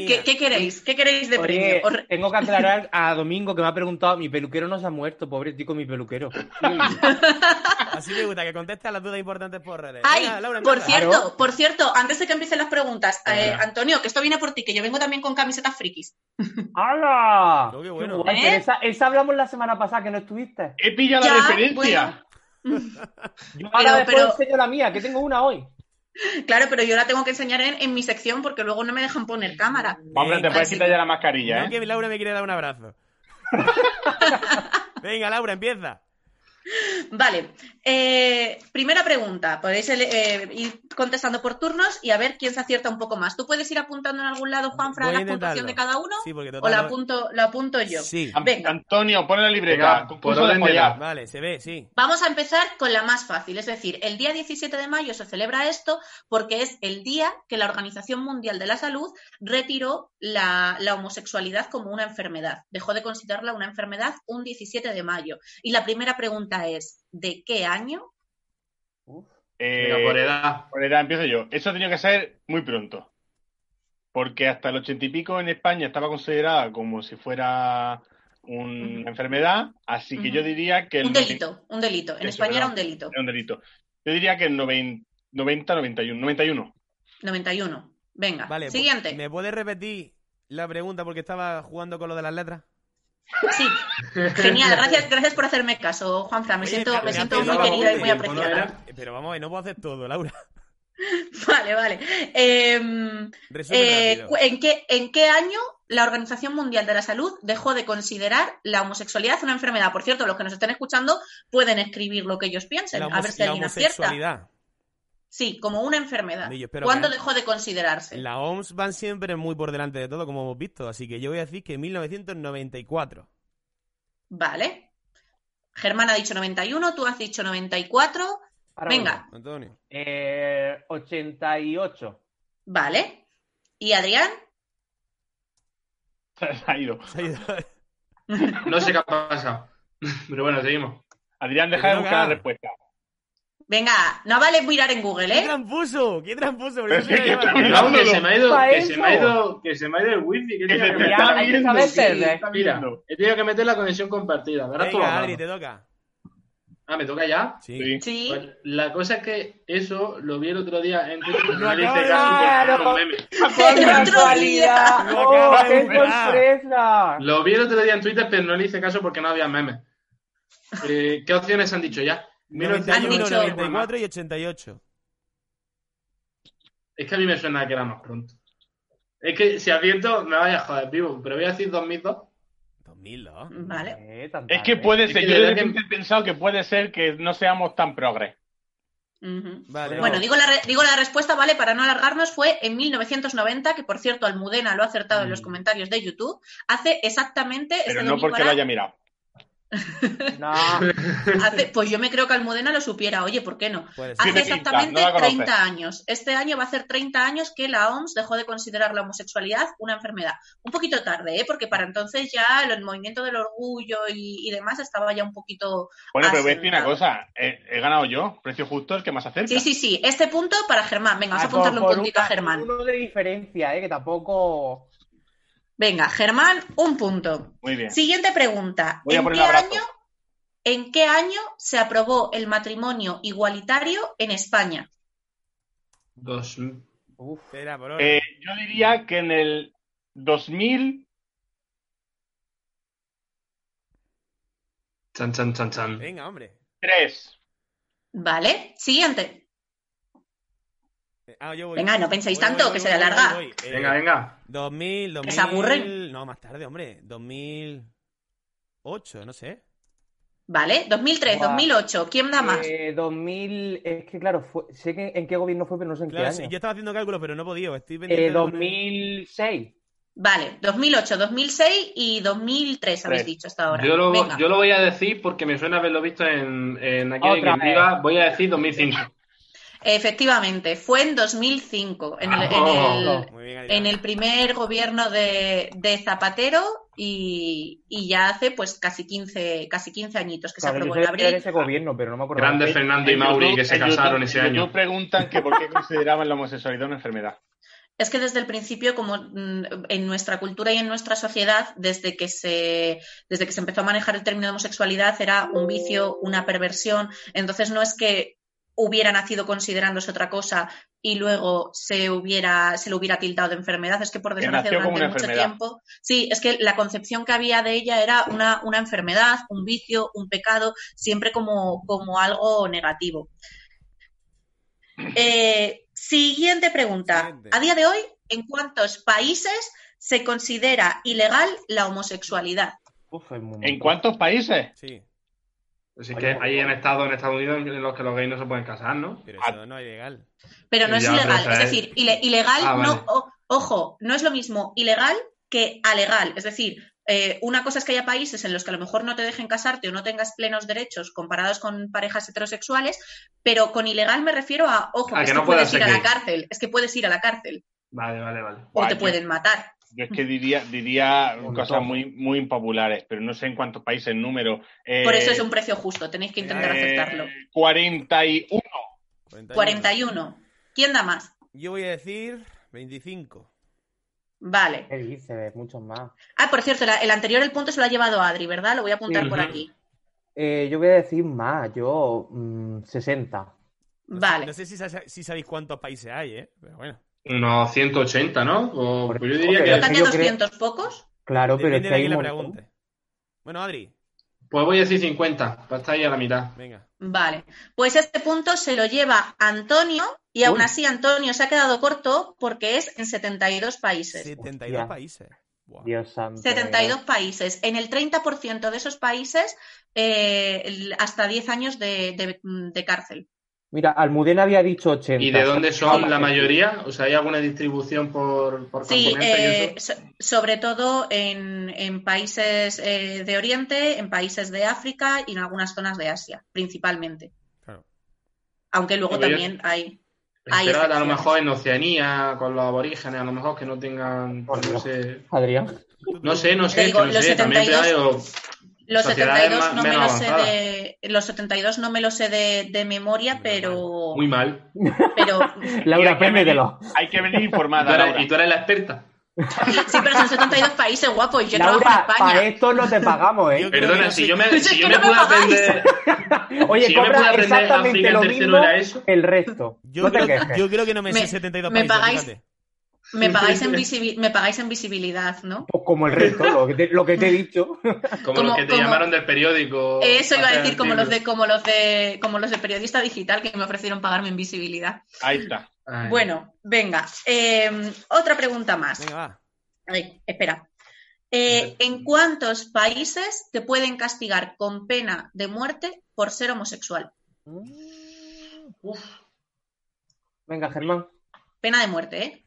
S4: ¿Qué, qué queréis? ¿Qué queréis de
S8: Oye,
S4: premio? Os-
S8: tengo que aclarar a Domingo que me ha preguntado, mi peluquero no se ha muerto, pobre tico, mi peluquero.
S1: Así me gusta, que conteste a las dudas importantes por redes.
S4: Ay,
S1: Venga, Laura,
S4: por cierto, por cierto, antes de que empiecen las preguntas, eh. Antonio, que esto viene por ti, que yo vengo también con camisetas frikis.
S8: ¡Hala!
S1: Oh, qué bueno.
S4: ¿Eh?
S8: esa, esa hablamos la semana pasada que no estuviste.
S5: He pillado
S4: Ya,
S5: la referencia.
S8: Yo ahora
S4: Pero-
S8: después
S4: pero-
S8: enseño la mía, que tengo una hoy.
S4: Claro, pero yo la tengo que enseñar en, en mi sección porque luego no me dejan poner cámara.
S5: Hombre, te puedes quitar ya la mascarilla,
S1: No,
S5: ¿eh?
S1: que Laura me quiere dar un abrazo. Venga, Laura, empieza.
S4: Vale, eh, primera pregunta. Podéis eh, ir contestando por turnos y a ver quién se acierta un poco más. ¿Tú puedes ir apuntando en algún lado, Juanfra,
S1: Voy a
S4: la puntuación de cada uno?
S1: Sí, porque
S4: ¿O
S1: total.
S4: la apunto, la apunto yo?
S1: Sí.
S4: Venga.
S5: Antonio, pon la libreta.
S1: Vale, se ve, sí.
S4: Vamos a empezar con la más fácil, es decir, el día 17 de mayo se celebra esto porque es el día que la Organización Mundial de la Salud retiró la, la homosexualidad como una enfermedad. Dejó de considerarla una enfermedad un 17 de mayo. Y la primera pregunta es, ¿de qué año?
S5: Eh,
S2: Venga, por edad.
S5: por edad empiezo yo. Eso ha tenido que ser muy pronto. Porque hasta el ochenta y pico en España estaba considerada como si fuera una enfermedad, así que yo diría que el
S4: Un delito, un delito. En
S5: Eso,
S4: España era un delito.
S5: Era un delito. Yo diría que el 90, 90 91, 91.
S4: 91. Venga,
S1: Vale,
S4: siguiente.
S1: pues, ¿me puedes repetir la pregunta porque estaba jugando con lo de las letras?
S4: Sí, genial. Gracias, gracias por hacerme caso, Juanfra. Me
S1: Oye,
S4: siento, me siento muy querida y muy
S2: no,
S4: apreciada.
S1: Eh, Pero vamos no puedo hacer todo, Laura.
S4: Vale, vale. Em, Eh, ¿en, qué, ¿En qué año la Organización Mundial de la Salud dejó de considerar la homosexualidad una enfermedad? Por cierto, los que nos estén escuchando pueden escribir lo que ellos piensen, a ver si alguien acierta. Sí, como una enfermedad. ¿Cuándo dejó de considerarse?
S1: La OMS van siempre muy por delante de todo, como hemos visto. Así que yo voy a decir que 1994.
S4: Vale. Germán ha dicho 91, tú has dicho 94.
S8: Ahora
S4: Venga.
S1: Antonio.
S8: Eh, 88.
S4: vale. ¿Y Adrián?
S5: Se ha ido.
S1: Se ha ido.
S2: No sé qué ha pasado. Pero bueno, seguimos.
S5: Adrián, deja de buscar la respuesta.
S4: Venga, no vale mirar en Google,
S1: ¡Qué
S4: ¿eh?
S1: tramposo! ¡Qué tramposo!
S5: Pero es que qué
S1: me lleva-
S2: Cuidado, que se me ha ido, que se me ha ido, que se me ha ido el wifi. ¿qué
S5: Que se
S2: que
S5: te está
S8: que
S5: viendo,
S2: Mira, he tenido que meter la conexión compartida. Verás
S1: Venga, Adri, te toca.
S2: Ah, ¿me toca ya?
S1: Sí.
S5: Sí.
S2: Pues la cosa es que eso lo vi el otro día en Twitter. No le
S1: acabo
S2: hice
S1: de
S2: caso porque
S8: ver.
S2: era un meme.
S8: ¡Qué
S4: casualidad!
S1: Lo
S8: ¡Oh,
S1: acabo de
S8: qué
S1: superar.
S8: sorpresa!
S2: Lo vi el otro día en Twitter, pero no le hice caso porque no había memes. Eh, ¿Qué opciones han dicho ya?
S1: 91,
S4: dicho-
S1: 94 y 88.
S2: Es que a mí me suena que era más pronto. Es que si acierto me vaya a joder vivo, pero voy a decir 2002.
S1: 2002.
S4: Vale.
S8: Eh,
S5: Es que puede
S2: Es
S5: ser,
S2: que
S5: yo
S2: de
S5: repente he pensado que puede ser que no seamos tan progres.
S1: Vale.
S4: Bueno, digo la, re- digo la respuesta, ¿vale? Para no alargarnos, fue en 1990, que por cierto Almudena lo ha acertado en los comentarios de YouTube, hace exactamente...
S5: Pero
S4: este
S5: no porque lo haya mirado.
S8: No,
S4: hace- pues yo me creo que Almudena lo supiera, oye, ¿por qué no? Hace
S5: pinta,
S4: exactamente
S5: no conoce.
S4: 30 años. Este año va a hacer 30 años que la OMS dejó de considerar la homosexualidad una enfermedad. Un poquito tarde, ¿eh? Porque para entonces ya el movimiento del orgullo y, y demás estaba ya un poquito...
S5: Bueno, pero voy a decir una cosa. He, he ganado yo. Precio justo el que más acerca.
S4: Sí, sí, sí. Este punto para Germán. Venga, vamos a
S8: Ah,
S4: apuntarle un puntito a Germán.
S8: Uno de diferencia, eh, que tampoco.
S4: Venga, Germán, un punto.
S5: Muy bien.
S4: Siguiente pregunta.
S5: Voy a
S4: ¿En
S5: poner
S4: qué, año, ¿En qué año se aprobó el matrimonio igualitario en España?
S2: Dos,
S8: Uf.
S1: Espera, por.
S5: Eh, yo diría que en el 2003.
S2: chan, chan, chan, chan.
S1: Venga, hombre.
S4: Vale, siguiente.
S1: Ah, yo voy.
S4: Venga, no penséis
S1: Voy,
S4: tanto,
S1: voy,
S4: que
S1: voy,
S4: se le
S1: voy,
S4: alarga.
S1: voy, voy. Eh,
S2: Venga, venga.
S1: 2000, 2000.
S4: ¿Que se aburren?
S1: No, más tarde, hombre. 2008, no sé.
S4: Vale, 2003,
S8: Buah.
S4: 2008. ¿Quién da más?
S8: Eh, 2000, es que claro, fue- sé que en qué gobierno fue, pero no sé en
S1: Claro,
S8: qué
S1: sí,
S8: año.
S1: yo estaba haciendo cálculos, pero no he podido. Estoy
S8: Eh,
S1: de poner-
S8: 2006.
S4: Vale, 2008, 2006 y 2003 habéis
S5: Tres.
S4: dicho hasta ahora.
S2: Yo lo,
S4: Venga.
S2: yo lo voy a decir porque me suena haberlo visto en, en aquí
S8: Otra.
S2: Viva. Voy a decir 2005.
S4: Efectivamente, fue en 2005, en el, en
S2: Oh.
S4: el- en primer gobierno de, de Zapatero y, y ya hace pues casi 15, casi 15 añitos que se
S8: Claro,
S4: aprobó en abril.
S8: ese gobierno, pero no me acuerdo.
S2: Grande Fernando y Mauri que se casaron ese año.
S5: Preguntan que por qué consideraban la homosexualidad una enfermedad.
S4: Es que desde el principio, como mm, en nuestra cultura y en nuestra sociedad, desde que se, desde que se empezó a manejar el término de homosexualidad, era un vicio, una perversión. Entonces no es que hubiera nacido considerándose otra cosa y luego se hubiera, se le hubiera tildado de enfermedad. Es que por desgracia durante mucho
S5: enfermedad.
S4: tiempo. Sí, es que la concepción que había de ella era una, una enfermedad, un vicio, un pecado, siempre como, como algo negativo. Eh, siguiente pregunta. A día de hoy, ¿en cuántos países se considera ilegal la homosexualidad?
S3: Uf,
S5: ¿En cuántos países?
S1: Sí,
S2: Así que hay en Estados, en Estados Unidos en los que los gays no se pueden casar, ¿no?
S1: pero
S5: Ah.
S1: eso no es ilegal.
S4: Pero no es
S2: Ya,
S4: ilegal. Es
S2: es-
S4: decir, ile- ilegal
S2: Ah,
S4: no,
S2: vale.
S4: o- ojo, no es lo mismo ilegal que alegal. Es decir, eh, una cosa es que haya países en los que a lo mejor no te dejen casarte o no tengas plenos derechos comparados con parejas heterosexuales, pero con ilegal me refiero a, ojo,
S2: A
S4: que
S2: no
S4: puedes ir a la cárcel. Es que puedes ir a la cárcel
S2: Vale, vale, vale.
S4: o
S5: Guay,
S4: te pueden matar.
S5: Yo es que diría, diría cosas muy, muy impopulares, pero no sé en cuántos países, número. Eh,
S4: Por eso es un precio justo. Tenéis que intentar
S5: eh,
S4: aceptarlo.
S5: 41.
S1: 41.
S4: 41. ¿Quién da más?
S1: Yo voy a decir 25.
S4: Vale.
S3: ¿Qué dices? Muchos más.
S4: Ah, por cierto, la- el anterior el punto se lo ha llevado Adri, ¿verdad? Lo voy a apuntar
S3: Sí.
S4: por aquí.
S3: Eh, yo voy a decir más. Yo, mm, 60.
S1: No
S4: Vale.
S1: Sé, no sé si, si sabéis cuántos países hay, ¿eh? Pero bueno.
S2: Unos 180, ¿no? O, pues yo diría que.
S4: ¿Tocan de
S3: yo creo-
S4: 200 pocos?
S3: Claro, pero es
S1: Depende
S3: que
S1: de
S3: hay un montón.
S1: Bueno, Adri,
S2: Pues voy a decir 50, para estar ahí a la mitad.
S1: venga.
S4: Vale, pues este punto se lo lleva Antonio y aún
S3: Uy.
S4: así Antonio se ha quedado corto porque es en 72 países.
S1: 72
S3: Hostia.
S1: países. Buah.
S3: Dios santo.
S4: 72 países. En el 30% de esos países, eh, hasta 10 años de, de- de cárcel.
S3: Mira, Almudena había dicho 80.
S2: ¿Y de dónde son
S3: Ah,
S2: la mayoría? O sea, ¿hay alguna distribución por, por
S4: Sí,
S2: y
S4: eh,
S2: eso?
S4: sobre todo en, en países eh, de Oriente, en países de África y en algunas zonas de Asia, principalmente.
S1: Claro.
S4: Aunque luego
S2: yo-
S4: también hay. hay
S2: Esperad, a lo mejor en Oceanía, con los aborígenes, a lo mejor que no tengan, no sé,
S3: Adrián.
S2: no sé, no sé,
S4: digo,
S2: que no
S4: los
S2: sé, también
S4: 72
S2: hay o-
S4: Los
S2: sociedades
S4: 72
S2: más-
S4: no me lo sé de los 72 no me lo sé de, de memoria,
S1: Muy
S4: pero
S2: muy mal.
S4: pero
S3: Laura, apréndetelo.
S5: Hay que venir
S2: Y tú
S5: informada,
S2: eres,
S5: Laura.
S2: y tú eres la experta.
S4: sí, pero son 72 países guapos y yo trabajo
S3: Laura,
S4: en España.
S3: para esto no te pagamos, ¿eh?
S2: Perdona, si
S1: sé-
S2: yo me, si yo me
S4: pagáis.
S2: aprender,
S3: Oye,
S2: si yo me aprender
S3: exactamente lo
S2: tercero
S3: mismo
S2: era eso.
S3: el resto.
S1: Yo,
S3: no
S1: creo, yo creo que no me, sé
S4: Me-
S1: 72
S4: me
S1: países,
S4: pagáis-
S1: fíjate.
S4: Me pagáis en visibi- me pagáis en visibilidad, ¿no?
S3: Pues como el resto, lo que te, lo que te he dicho.
S2: Como,
S4: Como-
S2: los que te
S4: como-
S2: llamaron del periódico.
S4: Eso iba a decir como los de como los de como los de periodista digital que me ofrecieron pagarme en visibilidad.
S5: Ahí está.
S2: Ay.
S4: Bueno, venga, eh, otra pregunta más.
S1: Venga, va.
S4: Ay, espera. Eh, ¿En cuántos países te pueden castigar con pena de muerte por ser homosexual?
S3: Venga, Germán.
S4: Pena de muerte, ¿eh?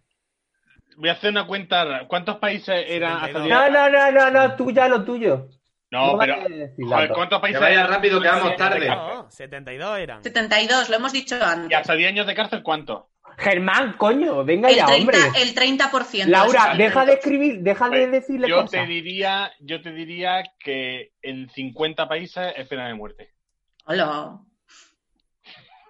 S5: Voy a hacer una cuenta. ¿Cuántos países eran hasta el
S1: 72.
S5: día?
S3: No, no, no, no, no, tú ya lo tuyo.
S5: No, pero.
S3: vale decir
S5: joder. ¿Cuántos
S2: Que
S5: países
S2: vaya
S5: eran?
S2: rápido, que vamos tarde.
S1: No, 72 eran.
S4: 72, lo hemos dicho
S5: ¿Y
S4: antes.
S5: hasta 10 años de cárcel cuántos?
S3: Germán, coño, venga
S4: El
S3: ya,
S4: 30%,
S3: hombre.
S4: el 30%.
S3: Laura, deja de escribir, deja de
S5: Pues,
S3: decirle
S5: Yo
S3: cosas.
S5: te diría, yo te diría que en 50 países es pena de muerte.
S4: Hola.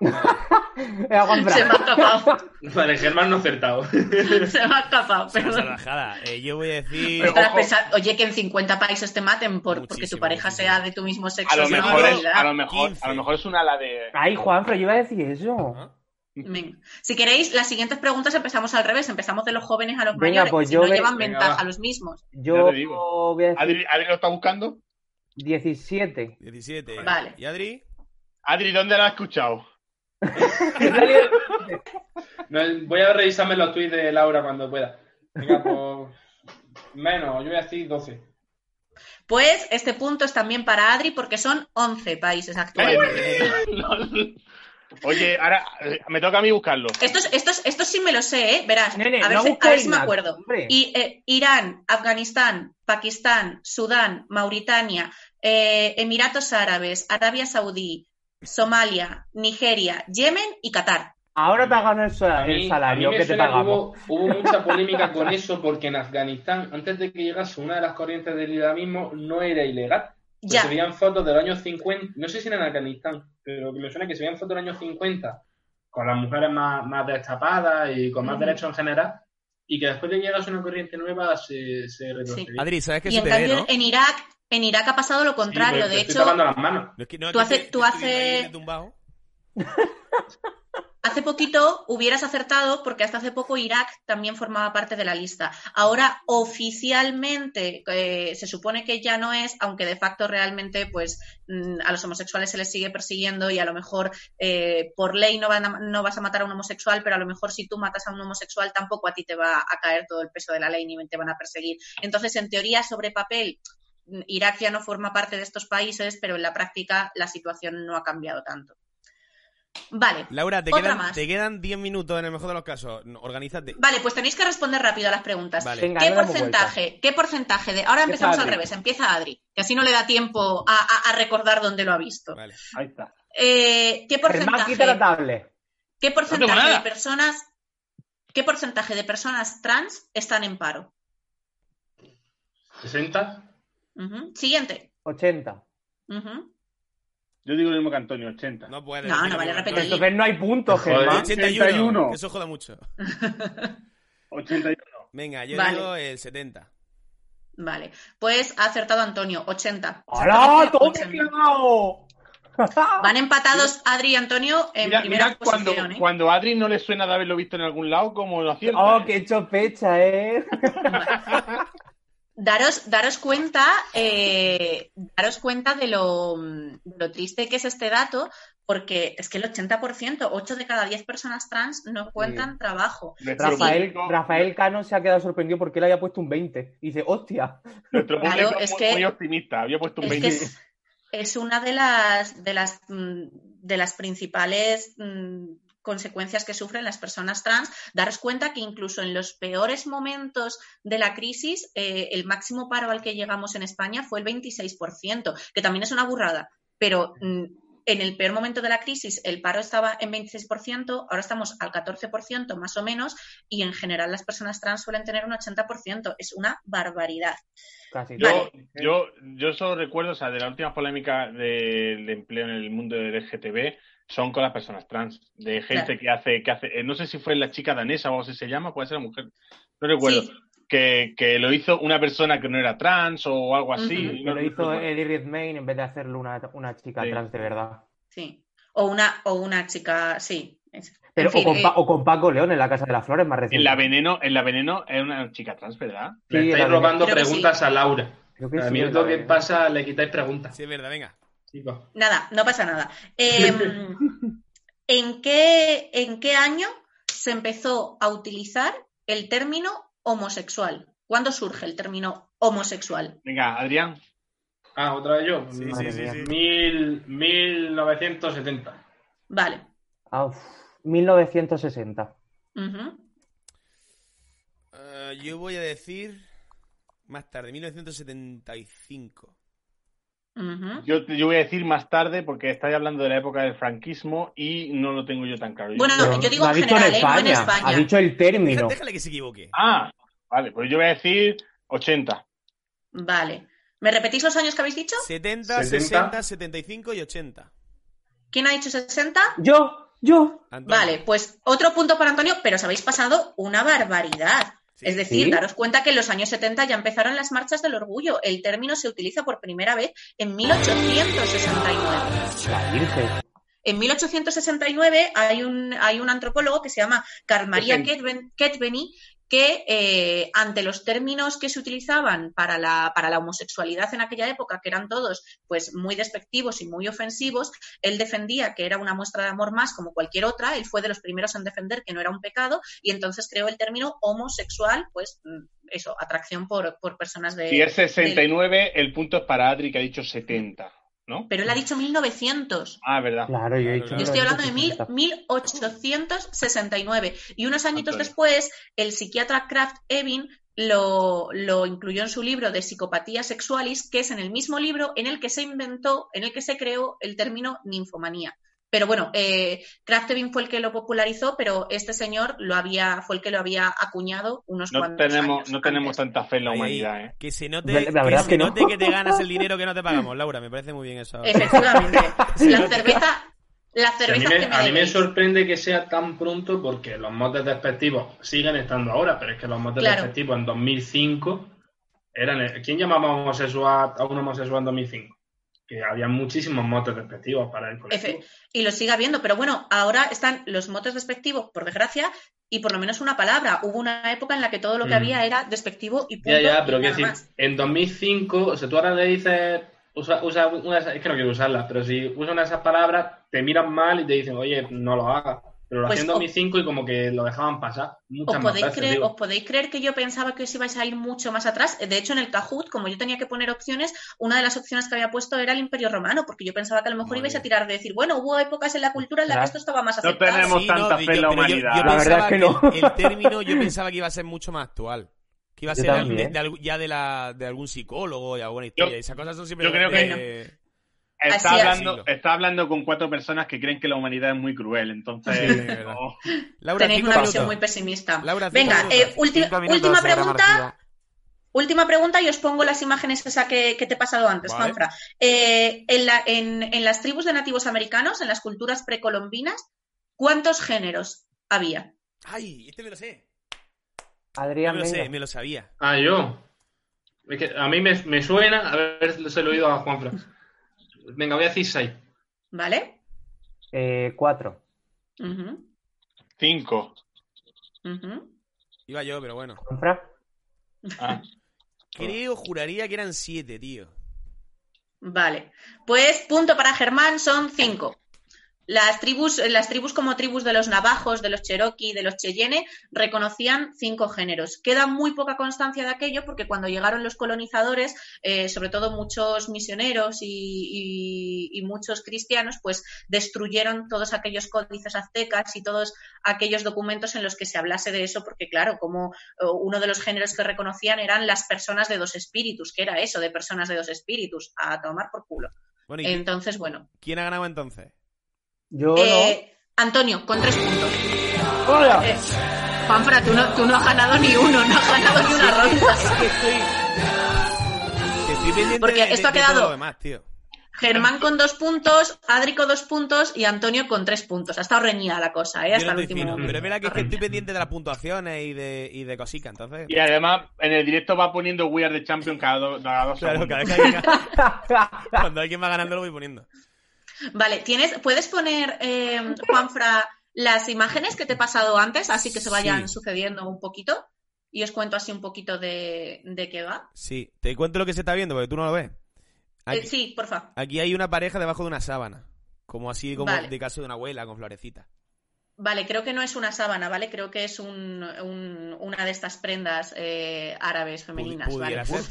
S4: Se me ha escapado.
S2: Vale, Germán no ha acertado.
S4: Se me ha escapado, perdón.
S1: Eh, yo voy a decir.
S5: Pero- ojo.
S4: oye, que en 50 países te maten por, porque tu pareja
S1: muchísimo.
S4: sea de tu mismo sexo.
S5: A lo mejor es,
S4: barbaridad.
S5: a lo mejor,
S1: 15.
S5: a lo mejor es una ala de.
S3: Ay, Juanfran, yo iba a decir eso.
S4: Venga. Si queréis, las siguientes preguntas empezamos al revés. Empezamos de los jóvenes a los
S3: Venga,
S4: mayores.
S3: pues
S4: si
S3: yo
S4: no
S3: ve-
S4: llevan
S2: Venga,
S4: ventaja
S2: va.
S4: los mismos.
S3: Yo
S5: te digo.
S3: voy a decir
S5: Adri, Adri lo está buscando.
S3: 17.
S1: 17.
S4: Vale.
S1: ¿Y Adri?
S5: Adri, ¿dónde la has escuchado?
S2: No, voy a revisarme los tweets de Laura cuando pueda. Venga, pues. Menos, yo voy a decir 12.
S4: Pues este punto es también para Adri porque son 11 países actualmente.
S5: Oye, ahora eh, me toca a mí buscarlo.
S4: Estos, estos, estos sí me lo sé, ¿eh? Verás,
S3: Nene,
S4: a ver,
S3: no
S4: si, a ver
S3: busquéis
S4: si me acuerdo. Y, eh, Irán, Afganistán, Pakistán, Sudán, Mauritania, eh, Emiratos Árabes, Arabia Saudí, Somalia, Nigeria, Yemen y Qatar.
S3: Ahora te hagan el, el salario
S2: a mí me
S3: que te
S2: que
S3: pagamos.
S2: Hubo, hubo mucha polémica con eso porque en Afganistán, antes de que llegase una de las corrientes del islamismo, no era ilegal. Pues
S4: Ya.
S2: Se veían fotos del año 50, no sé si era en Afganistán, pero que me suena que se veían fotos del año 50 con las mujeres más, más destapadas y con más derechos en general. y que después de que llegas una corriente nueva se, se retrocedía.
S1: Adri, ¿sabes que
S4: Y
S1: se
S4: en
S1: te ve,
S4: cambio
S1: no?
S4: en Irak, en Irak ha pasado lo contrario.
S2: Sí,
S4: de hecho,
S2: las manos.
S1: No,
S4: Tú haces- tú
S1: tumbado.
S4: Hace poquito hubieras acertado porque hasta hace poco Irak también formaba parte de la lista. Ahora oficialmente eh, se supone que ya no es, aunque de facto realmente pues mm, a los homosexuales se les sigue persiguiendo y a lo mejor eh, por ley no, van a- no vas a matar a un homosexual, pero a lo mejor si tú matas a un homosexual tampoco a ti te va a caer todo el peso de la ley ni te van a perseguir. Entonces, en teoría, sobre papel, Irak ya no forma parte de estos países, pero en la práctica la situación no ha cambiado tanto. Vale.
S1: Laura, te
S4: Otra
S1: quedan,
S4: más.
S1: te quedan 10 minutos en el mejor de los casos. Organízate.
S4: Vale, pues tenéis que responder rápido a las preguntas.
S1: Vale.
S3: Venga,
S4: ¿Qué porcentaje? ¿Qué porcentaje de.? Ahora empezamos al revés, empieza Adri, que así no le da tiempo a, a- a recordar dónde lo ha visto.
S1: Vale.
S8: Ahí está.
S4: Eh, ¿Qué porcentaje,
S3: tablet.
S4: ¿Qué porcentaje de personas qué porcentaje de personas trans están en paro?
S2: 60.
S4: Ujú. Siguiente.
S3: 80.
S4: Ujú.
S5: Yo digo lo mismo que Antonio, 80.
S1: No puede.
S4: No, no vale repetir.
S3: Entonces no hay puntos. Germán.
S1: 81.
S5: 81.
S1: que Eso joda mucho.
S5: 81.
S1: Venga, yo
S4: Vale.
S1: digo el 70.
S4: Vale. Pues ha acertado Antonio, 80.
S3: ¡Hola!
S4: Exactamente,
S3: ¡Toma
S4: 80.
S3: clavado!
S4: Van empatados Adri y Antonio en
S5: Mira,
S4: primera
S5: mira cuando,
S4: posición. ¿eh?
S5: cuando a Adri no le suena de haberlo visto en algún lado, como lo acierta.
S3: ¡Oh, qué chopecha, eh!
S4: Daros, daros cuenta, eh, daros cuenta de lo, de lo triste que es este dato, porque es que el 80%, 8 de cada 10 personas trans no encuentran trabajo.
S5: Nuestro
S3: Rafael, Rafael Cano se ha quedado sorprendido porque él había puesto un 20. Y dice, ¡hostia!
S5: Nuestro
S4: Claro,
S5: público
S4: es
S5: muy,
S4: que-
S5: muy optimista. Había puesto un
S4: Es
S5: 20.
S4: que es, es una de las, de las, de las principales mm, consecuencias que sufren las personas trans. Daros cuenta que incluso en los peores momentos de la crisis, eh, el máximo paro al que llegamos en España fue el 26%, que también es una burrada, pero mm, en el peor momento de la crisis el paro estaba en 26%, ahora estamos al 14% más o menos, y en general las personas trans suelen tener un 80%. Es una barbaridad.
S3: Casi
S5: Yo, yo, yo solo recuerdo, o sea, de las últimas polémicas del empleo en el mundo del LGTB son con las personas trans, de gente
S4: Claro.
S5: que hace, que hace, eh, no sé si fue la chica danesa o algo así se llama, puede ser la mujer, no recuerdo,
S4: Sí.
S5: que, que lo hizo una persona que no era trans o algo así. No-
S3: lo hizo
S5: no-
S3: Eddie Redmayne en vez de hacerlo una, una chica
S5: Sí.
S3: trans de verdad.
S4: Sí. O una, o una chica, sí.
S3: Pero,
S4: en fin,
S3: o, con,
S4: eh,
S3: o con Paco León en la Casa de las Flores, más reciente.
S5: En la veneno, en la veneno es una chica trans, ¿verdad?
S2: Le
S3: Sí,
S2: estáis robando preguntas a Laura.
S3: Creo que
S2: A mí es lo que
S3: Veneno.
S2: pasa, le quitáis preguntas.
S1: Sí, es verdad, venga.
S4: Nada, no pasa nada. Em, ¿en, qué, ¿En qué año se empezó a utilizar el término homosexual? ¿Cuándo surge el término homosexual?
S5: Venga, Adrián.
S2: Ah, otra vez yo.
S1: Sí,
S3: Madre
S1: sí, sí,
S3: mía.
S1: sí.
S2: Mil, 1970.
S4: Vale.
S3: Ah, uf, 1960.
S4: Ujú.
S1: Eh, yo voy a decir más tarde, 1975.
S5: Yo, yo voy a decir más tarde porque estáis hablando de la época del franquismo y no lo tengo yo tan claro.
S4: Bueno,
S5: Yo-
S4: no, yo digo en
S3: dicho
S4: general,
S3: en
S4: ¿eh? No en
S3: España.
S4: España.
S3: Ha dicho el término.
S1: Déjale que se equivoque.
S5: Ah, vale, pues yo voy a decir 80.
S4: Vale. ¿Me repetís los años que habéis dicho?
S1: 70,
S2: 70.
S1: 60, 75 y 80.
S4: ¿Quién ha dicho 60?
S3: Yo, yo.
S1: Antonio.
S4: Vale, pues otro punto para Antonio, pero os habéis pasado una barbaridad.
S1: Sí.
S4: Es decir,
S3: ¿Sí?
S4: daros cuenta que en los años 70 ya empezaron las marchas del orgullo. El término se utiliza por primera vez en 1869.
S3: La Virgen.
S4: En 1869 hay un, hay un antropólogo que se llama Carl Ketveny que eh, ante los términos que se utilizaban para la, para la homosexualidad en aquella época, que eran todos pues muy despectivos y muy ofensivos, él defendía que era una muestra de amor más como cualquier otra, él fue de los primeros en defender que no era un pecado y entonces creó el término homosexual, pues mm, eso, atracción por, por personas de...
S5: Si es 69, el punto es para Adri que ha dicho 70, ¿no?
S4: Pero él ha dicho 1900.
S5: Ah, verdad.
S3: Claro, yo he dicho.
S1: Yo
S4: estoy hablando de mil-
S3: 1960.
S4: 1869. Y unos añitos
S5: Antonio.
S4: después, el psiquiatra Kraft Evin lo, lo incluyó en su libro de Psicopatía Sexualis, que es en el mismo libro en el que se inventó, en el que se creó el término ninfomanía. Pero bueno, eh, Kraft Evin fue el que lo popularizó, pero este señor lo había, fue el que lo había acuñado unos
S5: No
S4: cuantos
S5: tenemos,
S4: años
S5: no tenemos
S4: antes.
S5: tanta fe en la humanidad, ¿eh?
S1: Que se note,
S3: La- la verdad
S1: que
S3: que
S1: se
S3: no.
S1: note que te ganas el dinero que no te pagamos, Laura. Me parece muy bien eso.
S4: Efectivamente. La cerveza, Las
S2: Sí, a mí, me,
S4: que me
S2: a mí me
S4: debéis.
S2: sorprende que sea tan pronto porque los motes despectivos siguen estando ahora, pero es que los motes
S4: Claro.
S2: despectivos en 2005 eran... ¿Quién llamaba homosexual a un homosexual en 2005? Que había muchísimos motes despectivos para el colectivo.
S4: Efe- y lo sigue habiendo, pero bueno, ahora están los motes despectivos, por desgracia, y por lo menos una palabra. Hubo una época en la que todo lo que
S2: Mm.
S4: había era despectivo y punto.
S2: Ya, ya, pero quiero decir,
S4: más.
S2: en 2005, o sea, tú ahora le dices, usa, usa una es que no quiero usarlas, pero si usa una de esas palabras, te miran mal y te dicen, oye, no lo hagas. Pero lo
S4: Pues
S2: hacían en
S4: o-
S2: 2005 y como que lo dejaban pasar muchas
S4: ¿Os
S2: más
S4: podéis,
S2: veces,
S4: creer. ¿Os podéis creer que yo pensaba que os ibais a ir mucho más atrás? De hecho, en el Kahoot, como yo tenía que poner opciones, una de las opciones que había puesto era el Imperio Romano, porque yo pensaba que a lo mejor
S1: Muy
S4: ibais a tirar de decir, bueno, hubo épocas en la cultura en la que
S3: Ostras.
S4: esto estaba más
S5: No
S4: aceptado.
S5: tenemos
S1: Sí,
S5: tanta
S1: di-
S5: fe en la
S1: yo-
S5: humanidad.
S1: Yo,
S3: La verdad es que
S1: que,
S3: no.
S1: el, el término yo pensaba que iba a ser mucho más actual. Que iba a ser de- de ya de, la, de algún psicólogo y alguna historia.
S5: Yo-
S1: Esas cosas son siempre
S5: yo creo
S1: de-
S5: Está hablando, está hablando con cuatro personas que creen que la humanidad es muy cruel, entonces...
S1: Sí,
S5: no.
S1: Laura,
S4: Tenéis una visión muy pesimista.
S1: Laura,
S4: Venga, eh, última pregunta. Última pregunta y os pongo las imágenes esa que, que te he pasado antes,
S1: Vale.
S4: Juanfra. Eh, en, la- en- en las tribus de nativos americanos, en las culturas precolombinas, ¿cuántos géneros había?
S1: Ay, este me lo sé.
S3: Adrián,
S1: me lo sé, me lo sabía.
S2: Ah, yo. Es que a mí me, me suena, a ver, se lo he oído a Juanfran. Venga, voy a decir 6.
S4: ¿Vale?
S3: Eh, cuatro.
S4: Ujú,
S5: Cinco.
S4: ujú.
S1: Iba yo, pero bueno.
S3: ¿Juanfra?
S5: Ah.
S1: Creo, juraría que eran siete, tío.
S4: Vale. Pues punto para Germán, son cinco. Las tribus, las tribus como tribus de los navajos, de los cherokee, de los cheyenne, reconocían cinco géneros. Queda muy poca constancia de aquello porque cuando llegaron los colonizadores, eh, sobre todo muchos misioneros y, y- y muchos cristianos, pues destruyeron todos aquellos códices aztecas y todos aquellos documentos en los que se hablase de eso, porque claro, como eh, uno de los géneros que reconocían eran las personas de dos espíritus, que era eso de personas de dos espíritus, a tomar por culo.
S1: Bueno, ¿y
S4: Entonces, bueno.
S1: quién ha ganado entonces?
S3: Yo
S4: Eh, Antonio, con tres puntos.
S3: no. ¡Hola!
S4: Eh, Juanfra, tú no, tú no has ganado ni uno, no has ganado ni una ronda.
S1: Que estoy... Que estoy pendiente
S4: Porque
S1: de,
S4: esto ha
S1: de-
S4: quedado-
S1: lo demás, tío.
S4: Germán con dos puntos, Adri con dos puntos y Antonio con tres puntos. Ha estado reñida la cosa, ¿eh? Hasta
S1: no
S4: el
S1: estoy
S4: último
S1: fino,
S4: momento.
S1: pero es verdad que es estoy pendiente de las puntuaciones y de, y de cositas, entonces...
S5: Y además, en el directo va poniendo We Are the Champion cada, do- cada dos
S1: Claro,
S5: segundos.
S1: cada vez que alguien, cuando alguien va ganando lo voy poniendo.
S4: Vale, ¿tienes, ¿puedes poner, eh, Juanfra, las imágenes que te he pasado antes, así que se vayan
S1: Sí.
S4: sucediendo un poquito? Y os cuento así un poquito de, de qué va.
S1: Sí, te cuento lo que se está viendo porque tú no lo ves. Aquí,
S4: Eh, sí, porfa.
S1: aquí hay una pareja debajo de una sábana. Como así, como
S4: Vale.
S1: de caso de una abuela con florecitas.
S4: Vale, creo que no es una sábana, ¿vale? Creo que es un- un- una de estas prendas eh, árabes femeninas,
S1: ser.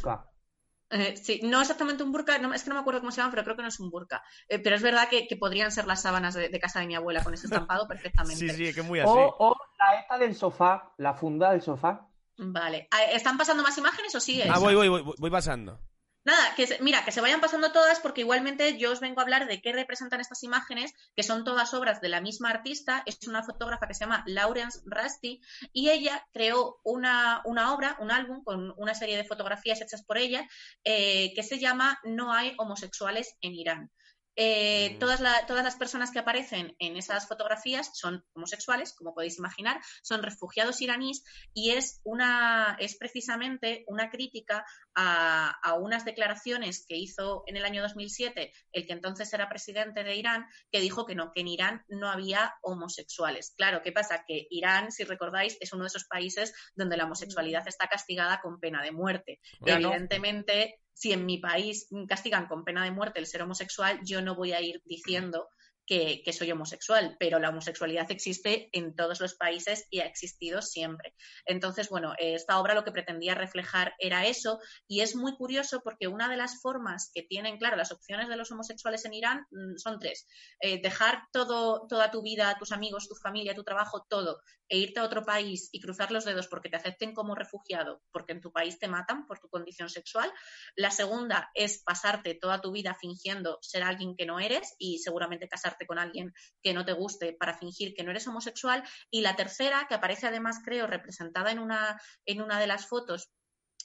S4: Eh, sí, no exactamente un burka, no, es que no me acuerdo cómo se llama, pero creo que no es un burka. Eh, pero es verdad que, que podrían ser las sábanas de, de casa de mi abuela con ese estampado perfectamente.
S1: Sí, sí, es que muy así.
S3: O, o la esta del sofá, la funda del sofá.
S4: Vale. Ah, ¿Están pasando más imágenes o sigue?
S1: Ah, voy, voy, voy, voy pasando.
S4: Nada, que se- mira, que se vayan pasando todas porque igualmente yo os vengo a hablar de qué representan estas imágenes, que son todas obras de la misma artista, es una fotógrafa que se llama Lawrence Rusty y ella creó una, una obra, un álbum con una serie de fotografías hechas por ella eh, que se llama No hay homosexuales en Irán. Eh,
S1: Mm.
S4: todas, la- todas las personas que aparecen en esas fotografías son homosexuales, como podéis imaginar, son refugiados iraníes y es una es precisamente una crítica a, a unas declaraciones que hizo en el año 2007 el que entonces era presidente de Irán, que dijo que no, que en Irán no había homosexuales. Claro, ¿qué pasa? Que Irán, si recordáis, es uno de esos países donde la homosexualidad está castigada con pena de muerte.
S1: Bueno.
S4: Evidentemente, si en mi país castigan con pena de muerte el ser homosexual, yo no voy a ir diciendo que, soy homosexual, pero la homosexualidad existe en todos los países y ha existido siempre. Entonces, bueno, esta obra lo que pretendía reflejar era eso y es muy curioso porque una de las formas que tienen, claro, las opciones de los homosexuales en Irán mm, son tres. Eh, dejar todo, toda tu vida, tus amigos, tu familia, tu trabajo, todo, e irte a otro país y cruzar los dedos porque te acepten como refugiado, porque en tu país te matan por tu condición sexual. La segunda es pasarte toda tu vida fingiendo ser alguien que no eres y seguramente casarte con alguien que no te guste para fingir que no eres homosexual. Y la tercera, que aparece además, creo, representada en una, en una de las fotos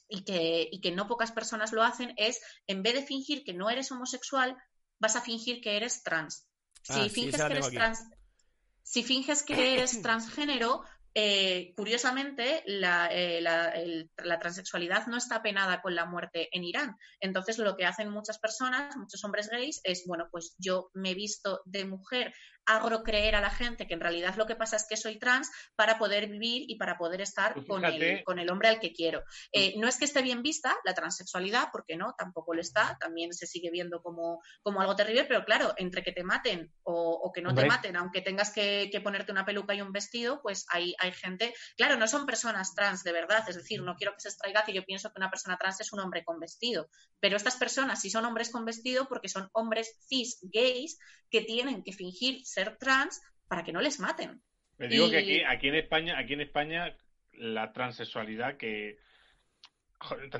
S4: y que, y que no pocas personas lo hacen, es en vez de fingir que no eres homosexual, vas a fingir que eres trans. Si
S1: Ah,
S4: finges que eres trans, si finges que eres transgénero, eh, curiosamente la, eh, la- la transexualidad no está penada con la muerte en Irán. Entonces lo que hacen muchas personas, muchos hombres gays, es bueno, pues yo me he visto de mujer, hago creer a la gente que en realidad lo que pasa es que soy trans para poder vivir y para poder estar
S5: Pues
S4: con el, con el hombre al que quiero. Eh, no es que esté bien vista la transexualidad, porque no, tampoco lo está, también se sigue viendo como, como algo terrible, pero claro, entre que te maten o, o que no te maten, aunque tengas que, que ponerte una peluca y un vestido, pues hay, hay gente, claro, no son personas trans de verdad, es decir, no quiero que se extraiga que yo pienso que una persona trans es un hombre con vestido, pero estas personas sí son hombres con vestido porque son hombres cis gays que tienen que fingir ser trans para que no les maten.
S5: Me digo que aquí, aquí en España, aquí en España, la transexualidad que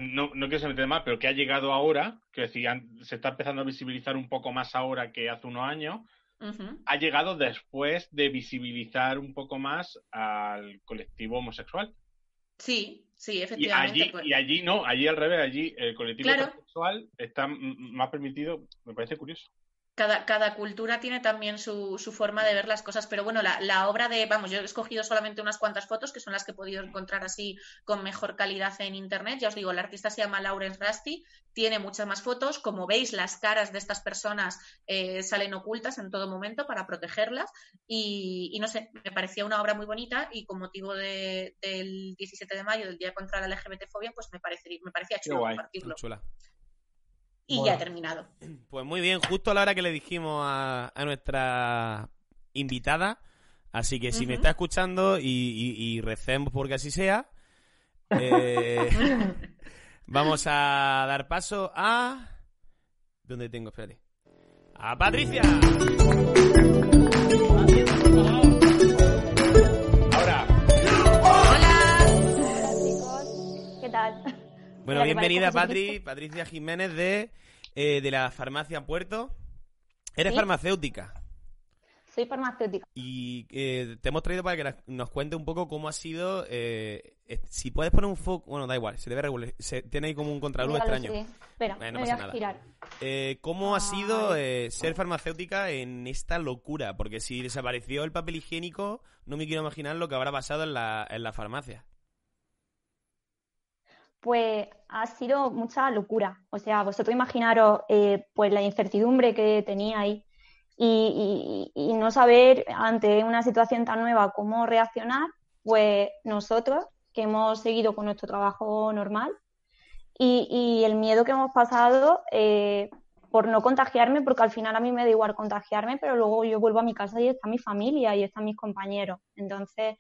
S5: no, no quiero se meter más, pero que ha llegado ahora, que decían, se está empezando a visibilizar un poco más ahora que hace unos años, ha llegado después de visibilizar un poco más al colectivo homosexual.
S4: Sí, sí,
S5: Y
S4: efectivamente.
S5: allí,
S4: pues-
S5: y allí no, allí al revés, allí el colectivo
S4: Claro.
S5: homosexual está más permitido, me parece curioso.
S4: Cada, cada cultura tiene también su, su forma de ver las cosas, pero bueno, la, la obra de, vamos, yo he escogido solamente unas cuantas fotos, que son las que he podido encontrar así con mejor calidad en internet. Ya os digo, la artista se llama Lawrence Rusty, tiene muchas más fotos. Como veis, las caras de estas personas eh, salen ocultas en todo momento para protegerlas. Y, y no sé, me parecía una obra muy bonita y con motivo de- del 17 de mayo, del Día contra la LGBT-fobia, pues me, parecería, me parecía chulo compartirlo.
S1: Chula.
S4: Y ya he terminado.
S1: Pues muy bien, justo a la hora que le dijimos a, a nuestra invitada. Así que si me está escuchando y, y- y recemos porque así sea, eh, vamos a dar paso a... ¿Dónde tengo? Espérate. A Patricia.
S5: Ahora,
S10: Hola chicos, ¿qué tal?
S1: Bueno, bienvenida Patri. Patricia Jiménez de, eh, de la farmacia Puerto. Eres
S10: Sí.
S1: farmacéutica
S10: Soy farmacéutica.
S1: y eh, te hemos traído para que nos- cuente un poco cómo ha sido... eh, si puedes poner un foco... Bueno, da igual, se debe regular. Se, tiene ahí como un contraluz extraño.
S10: sé. Espera,
S1: no
S10: me voy a
S1: pasa nada.
S10: girar.
S1: Eh, ¿Cómo ha sido ser farmacéutica en esta locura? Porque si desapareció el papel higiénico, no me quiero imaginar lo que habrá pasado en la, en la farmacia.
S10: Pues ha sido mucha locura. O sea, vosotros imaginaros eh, pues la incertidumbre que tenía ahí y, no saber ante una situación tan nueva cómo reaccionar, pues nosotros que hemos seguido con nuestro trabajo normal y, y el miedo que hemos pasado eh, por no contagiarme, porque al final a mí me da igual contagiarme, pero luego yo vuelvo a mi casa y está mi familia y están mis compañeros. Entonces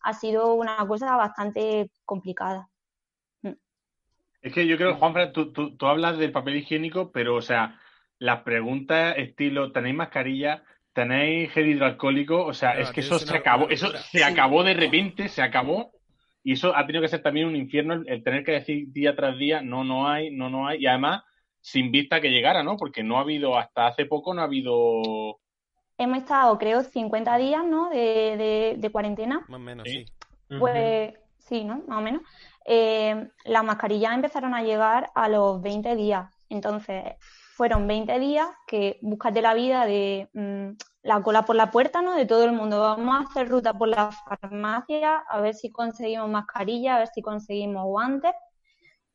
S10: ha sido una cosa bastante complicada.
S5: Es que yo creo, Juanfran, tú, tú, tú hablas del papel higiénico, pero, o sea, las preguntas estilo, ¿tenéis mascarilla? ¿Tenéis gel hidroalcohólico? O sea,
S1: Claro,
S5: es que eso
S1: es
S5: se acabó, eso se acabó de repente, se acabó. Y eso ha tenido que ser también un infierno el, el tener que decir día tras día, no, no hay, no, no hay. Y además, sin vista que llegara, ¿no? Porque no ha habido, hasta hace poco no ha habido.
S10: Hemos estado, creo, 50 días, ¿no? De, de, de cuarentena.
S1: Más o menos,
S5: Sí.
S1: sí.
S10: Pues sí, ¿no? Más o menos. Eh, las mascarillas empezaron a llegar a los 20 días. Entonces, fueron 20 días que búscate la vida de mm, la cola por la puerta, ¿no? De todo el mundo. Vamos a hacer ruta por la farmacia, a ver si conseguimos mascarilla, a ver si conseguimos guantes.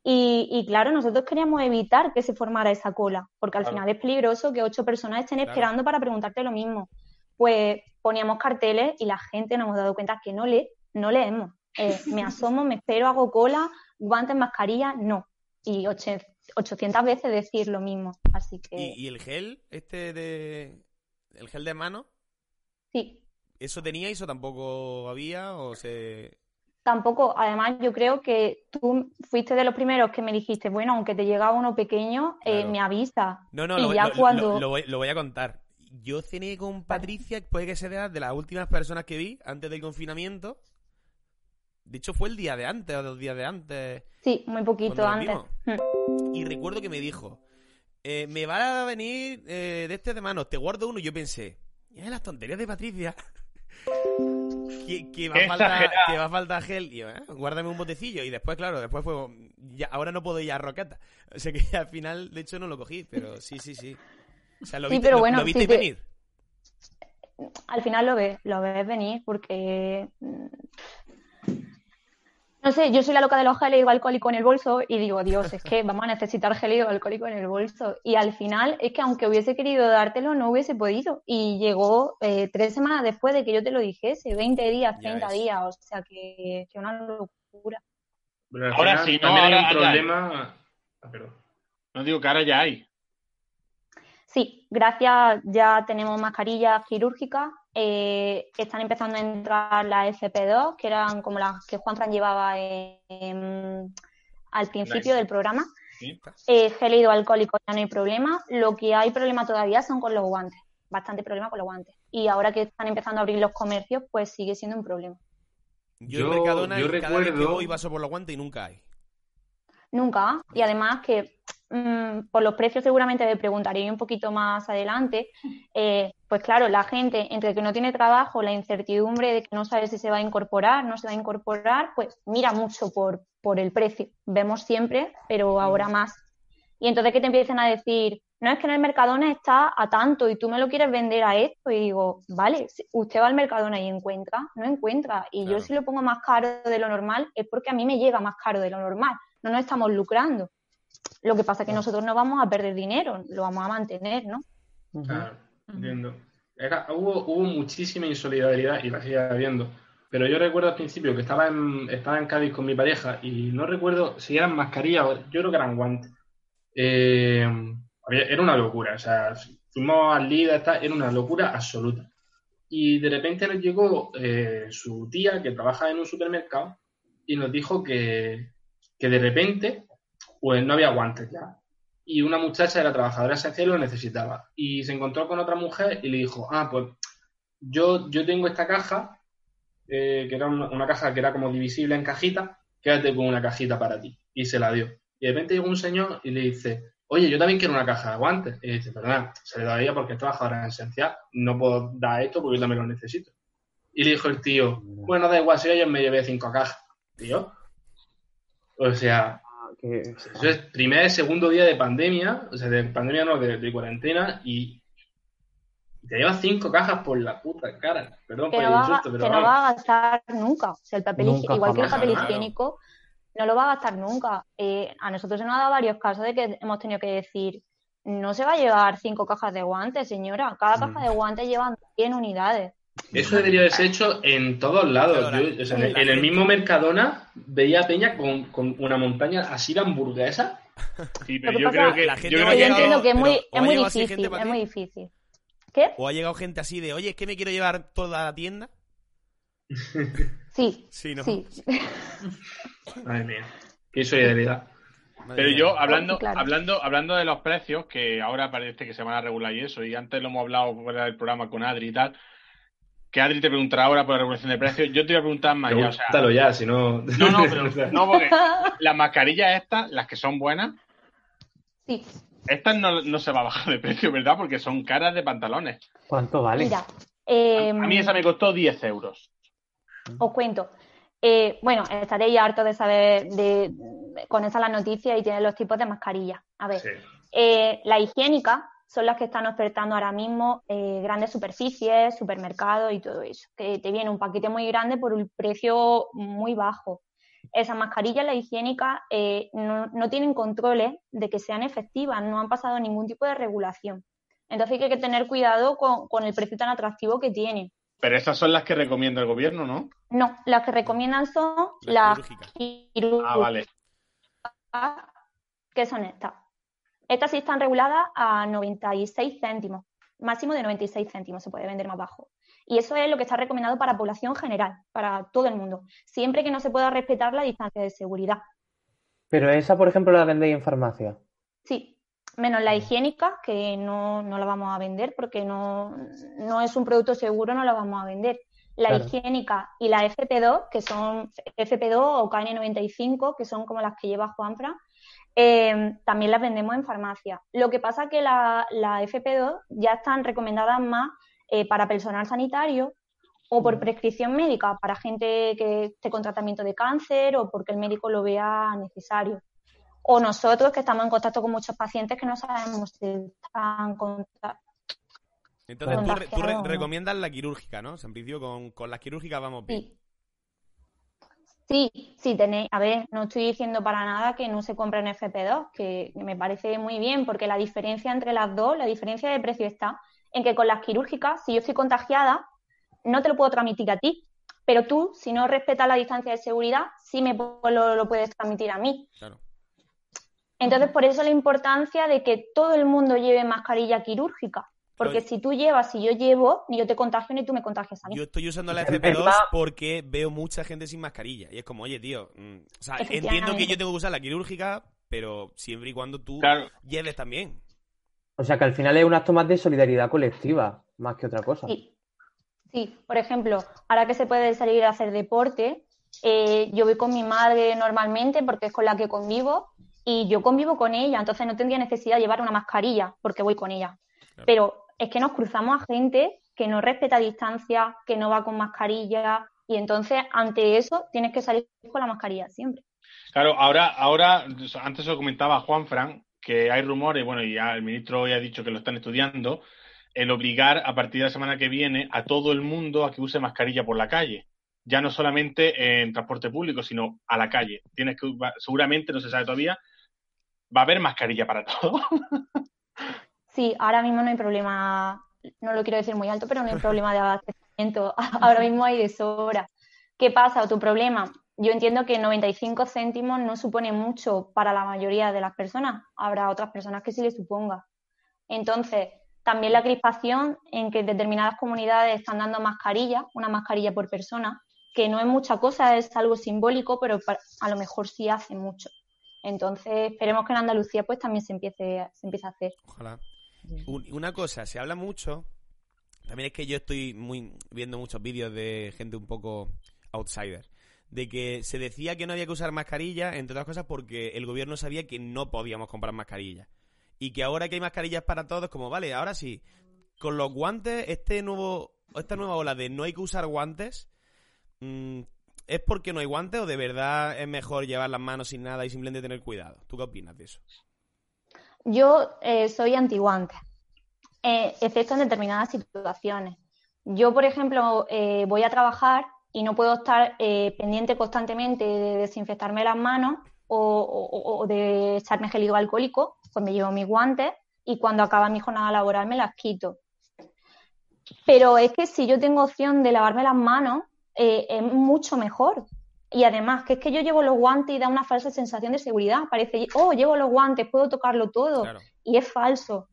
S10: Y, y claro, nosotros queríamos evitar que se formara esa cola, porque al
S5: Claro.
S10: final es peligroso que ocho personas estén
S1: Claro.
S10: esperando para preguntarte lo mismo. Pues poníamos carteles y la gente nos hemos dado cuenta que no lee, no leemos. Eh, me asomo, me espero, hago cola, guantes, mascarilla, no. Y oche- 800 veces decir lo mismo. Así que
S1: ¿Y, y el gel, este de... El gel de mano,
S10: sí,
S1: ¿eso teníais o tampoco había o se...
S10: tampoco. Además, yo creo que tú fuiste de los primeros que me dijiste, bueno, aunque te llega uno pequeño, eh, me avisa.
S1: No, no,
S10: Y
S1: lo,
S10: ya
S1: lo-
S10: cuando-
S1: lo- lo voy, lo voy a contar. Yo cené con Patricia, puede que sea de las últimas personas que vi antes del confinamiento. De hecho, fue el día de antes o dos días de antes.
S10: Sí, muy poquito antes. Mm.
S1: Y recuerdo que me dijo, eh, me va a venir eh, de este de manos, te guardo uno. Y yo pensé, "Eh, las tonterías de Patricia. que, que va
S5: Qué
S1: a faltar,
S5: exagerada.
S1: que va a faltar gel. Y yo, "Eh, guárdame un botecillo. Y después, claro, después fue, ya, ahora no puedo ir a Roqueta. O sea que al final, de hecho, no lo cogí. Pero sí, sí, sí. O sea, lo
S10: Sí,
S1: viste,
S10: pero
S1: lo-
S10: bueno,
S1: lo viste
S10: sí te-
S1: venir.
S10: al final lo ves, lo ves venir porque mm, no sé, yo soy la loca de los gel hidroalcohólicos en el bolso y digo, Dios, es que vamos a necesitar gel hidroalcohólico en el bolso. Y al final es que aunque hubiese querido dártelo, no hubiese podido. Y llegó eh, tres semanas después de que yo te lo dijese, 20 días,
S1: Ya
S10: 30
S1: ves.
S10: días, o sea que, que una locura.
S2: Pero
S5: Ahora
S2: final
S5: sí, no,
S2: también hay
S5: ahora
S2: un
S5: hay.
S2: problema. Ah.
S5: No digo que ahora ya hay.
S10: Sí, gracias, ya tenemos mascarillas quirúrgicas. Eh, están empezando a entrar las FP2, que eran como las que Juan Fran llevaba en- en- al principio
S2: Nice.
S10: del programa. Eh, gel hidroalcohólico ya no hay problema. Lo que hay problema todavía son con los guantes. Bastante problema con los guantes. Y ahora que están empezando a abrir los comercios, pues sigue siendo un problema.
S1: Yo,
S2: Yo-
S1: en Mercadona
S2: yo
S1: cada vez que
S2: recuerdo-
S1: voy paso por los guantes y nunca hay.
S10: Nunca. Y además que mm, por los precios seguramente me preguntaré un poquito más adelante. eh, pues claro, la gente entre que no tiene trabajo, la incertidumbre de que no sabe si se va a incorporar, no se va a incorporar, pues mira mucho por, por el precio. Vemos siempre, pero ahora más. Y entonces que te empiecen a decir, no es que en el Mercadona está a tanto y tú me lo quieres vender a esto. Y digo, vale, usted va al Mercadona y encuentra, no encuentra. Y
S1: Claro.
S10: yo si lo pongo más caro de lo normal es porque a mí me llega más caro de lo normal. No nos estamos lucrando. Lo que pasa es que nosotros no vamos a perder dinero, lo vamos a mantener, ¿no?
S2: Claro, entiendo. Era- hubo, hubo muchísima insolidaridad y la sigue habiendo. Pero yo recuerdo al principio que estaba en, estaba en Cádiz con mi pareja y no recuerdo si eran mascarillas o yo creo que eran guantes. Eh, había- era una locura. O sea, fuimos al líder, era una locura absoluta. Y de repente nos llegó eh, su tía que trabaja en un supermercado y nos dijo que, que de repente pues no había guantes ya. Y una muchacha de la trabajadora esencial lo necesitaba. Y se encontró con otra mujer y le dijo, ah, pues yo, yo tengo esta caja, eh, que era una, una caja que era como divisible en cajitas, quédate con una cajita para ti. Y se la dio. Y de repente llegó un señor y le dice, oye, yo también quiero una caja de guantes. Y dice, perdona, se le da a ella porque es trabajadora esencial, no puedo dar esto porque yo también lo necesito. Y le dijo el tío, bueno, da igual, si yo me llevé cinco cajas. Tío. O sea,
S3: Que-
S2: eso es primer, segundo día de pandemia, o sea, de pandemia no, de, de cuarentena, y te llevas cinco cajas por la puta cara. Perdón
S10: que
S2: por
S10: no,
S2: el
S10: va,
S2: insulto,
S10: a-
S2: pero
S10: que no va a gastar nunca. O sea, el papel
S3: Nunca,
S10: higiénico, igual que el papel
S2: claro.
S10: higiénico, no lo va a gastar nunca. Eh, a nosotros se nos ha dado varios casos de que hemos tenido que decir, no se va a llevar cinco cajas de guantes, señora. Cada
S2: Mm.
S10: caja de guantes llevan 100 unidades.
S2: Eso debería haberse hecho en todos lados. Yo, o sea,
S1: la
S2: en, en el mismo Mercadona veía a Peña con, con una montaña así de hamburguesa.
S5: Sí,
S10: Lo
S5: pero
S10: que
S5: yo
S10: pasa-
S5: creo que,
S1: La gente
S5: yo creo
S10: Que entiendo es muy,
S1: pero, ¿o
S10: es
S1: ha
S10: muy
S1: llegado así
S10: difícil, es muy difícil. ¿Qué?
S1: ¿O ha llegado gente así de, oye, es que me quiero llevar toda la tienda?
S10: Sí,
S1: Sí, ¿no?
S10: sí.
S2: Madre mía, qué solidaridad.
S5: Pero yo, hablando,
S10: claro.
S5: hablando, hablando de los precios, que ahora parece que se van a regular y eso, y antes lo hemos hablado fuera del programa con Adri y tal, que Adri te preguntará ahora por la regulación de precios, yo te voy a preguntar más ya, o sea,
S2: Pregúntalo ya, si no.
S5: no, no, pero, no, porque las mascarillas estas, las que son buenas,
S10: Sí,
S5: estas no, no se va a bajar de precio, ¿verdad? Porque son caras de pantalones.
S3: ¿Cuánto vale?
S10: mira.
S5: A,
S10: eh,
S5: a mí esa me costó 10 euros.
S10: Os cuento. Eh, bueno, estaréis hartos de saber de, con esa la noticia y tienen los tipos de mascarillas. A ver,
S2: Sí.
S10: eh, las higiénicas son las que están ofertando ahora mismo eh, grandes superficies, supermercados y todo eso. Que te viene un paquete muy grande por un precio muy bajo. Esas mascarillas, las higiénicas, eh, no, no tienen controles de que sean efectivas, no han pasado ningún tipo de regulación. Entonces hay que tener cuidado con, con el precio tan atractivo que tienen.
S5: Pero esas son las que recomienda el gobierno, ¿no?
S10: No, las que recomiendan son
S1: Las
S10: las
S1: quirúrgicas.
S10: quirúrgicas,
S5: Ah, vale.
S10: que son estas. Estas sí están reguladas a 96 céntimos, máximo de 96 céntimos, se puede vender más bajo. Y eso es lo que está recomendado para población general, para todo el mundo, siempre que no se pueda respetar la distancia de seguridad.
S3: Pero esa, por ejemplo, la vendéis en farmacia.
S10: Sí, menos la higiénica, que no, no la vamos a vender porque no, no es un producto seguro, no la vamos a vender. La
S3: Claro.
S10: higiénica y la FP2, que son FP2 o KN95, que son como las que lleva Juanfra, eh, también las vendemos en farmacia. Lo que pasa que la, la FP2 ya están recomendadas más eh, para personal sanitario o por prescripción médica, para gente que esté con tratamiento de cáncer o porque el médico lo vea necesario o nosotros que estamos en contacto con muchos pacientes que no sabemos si están conta-
S1: Entonces tú, recomiendas la quirúrgica, ¿no? En principio con, con las quirúrgicas vamos bien.
S10: Sí. Sí, sí, tenéis, a ver, no estoy diciendo para nada que no se compren FP2, que me parece muy bien, porque la diferencia entre las dos, la diferencia de precio está en que con las quirúrgicas, si yo estoy contagiada, no te lo puedo transmitir a ti, pero tú, si no respetas la distancia de seguridad, sí me lo, lo puedes transmitir a mí.
S1: Claro.
S10: Entonces, por eso la importancia de que todo el mundo lleve mascarilla quirúrgica, porque si tú llevas, si yo llevo, ni yo te contagio ni tú me contagias a mí.
S1: Yo estoy usando la
S3: Es
S1: FP2
S3: verdad.
S1: porque veo mucha gente sin mascarilla. Y es como, oye, tío, mm, o sea, entiendo que yo tengo que usar la quirúrgica, pero siempre y cuando tú
S5: Claro.
S1: lleves también.
S3: O sea que al final es un acto más de solidaridad colectiva, más que otra cosa.
S10: Sí, sí. Por ejemplo, ahora que se puede salir a hacer deporte, eh, yo voy con mi madre normalmente porque es con la que convivo y yo convivo con ella, entonces no tendría necesidad de llevar una mascarilla porque voy con ella.
S1: Claro.
S10: Pero es que nos cruzamos a gente que no respeta distancia, que no va con mascarilla y entonces ante eso tienes que salir con la mascarilla siempre.
S5: Claro, ahora, ahora, antes lo comentaba Juan Fran, que hay rumores, bueno, y ya el ministro hoy ha dicho que lo están estudiando, el obligar a partir de la semana que viene a todo el mundo a que use mascarilla por la calle. Ya no solamente en transporte público, sino a la calle. Tienes que, seguramente, no se sabe todavía, va a haber mascarilla para todo.
S10: Sí, ahora mismo no hay problema, no lo quiero decir muy alto, pero no hay problema de abastecimiento. Ahora mismo hay de sobra. ¿Qué pasa? Tu problema. Yo entiendo que 95 céntimos no supone mucho para la mayoría de las personas. Habrá otras personas que sí les suponga. Entonces, también la crispación en que determinadas comunidades están dando mascarilla, una mascarilla por persona, que no es mucha cosa, es algo simbólico, pero a lo mejor sí hace mucho. Entonces, esperemos que en Andalucía pues también se empiece, se empiece a hacer.
S1: Ojalá. Un- una cosa, se habla mucho. También es que yo estoy muy viendo muchos vídeos de gente un poco outsider. De que se decía que no había que usar mascarilla, entre otras cosas, porque el gobierno sabía que no podíamos comprar mascarillas. Y que ahora que hay mascarillas para todos, como vale, ahora sí, con los guantes, este nuevo, esta nueva ola de no hay que usar guantes, mm, ¿es porque no hay guantes o de verdad es mejor llevar las manos sin nada y simplemente tener cuidado? ¿Tú qué opinas de eso?
S10: Yo eh, soy antiguante, eh, excepto en determinadas situaciones. Yo, por ejemplo, eh, voy a trabajar y no puedo estar eh, pendiente constantemente de desinfectarme las manos o, de echarme gel hidroalcohólico, pues llevo mis guantes y cuando acaba mi jornada laboral me las quito. Pero es que si yo tengo opción de lavarme las manos, eh, es mucho mejor. Y además, que es que yo llevo los guantes y da una falsa sensación de seguridad. Parece, oh, llevo los guantes, puedo tocarlo todo.
S1: Claro.
S10: Y es falso.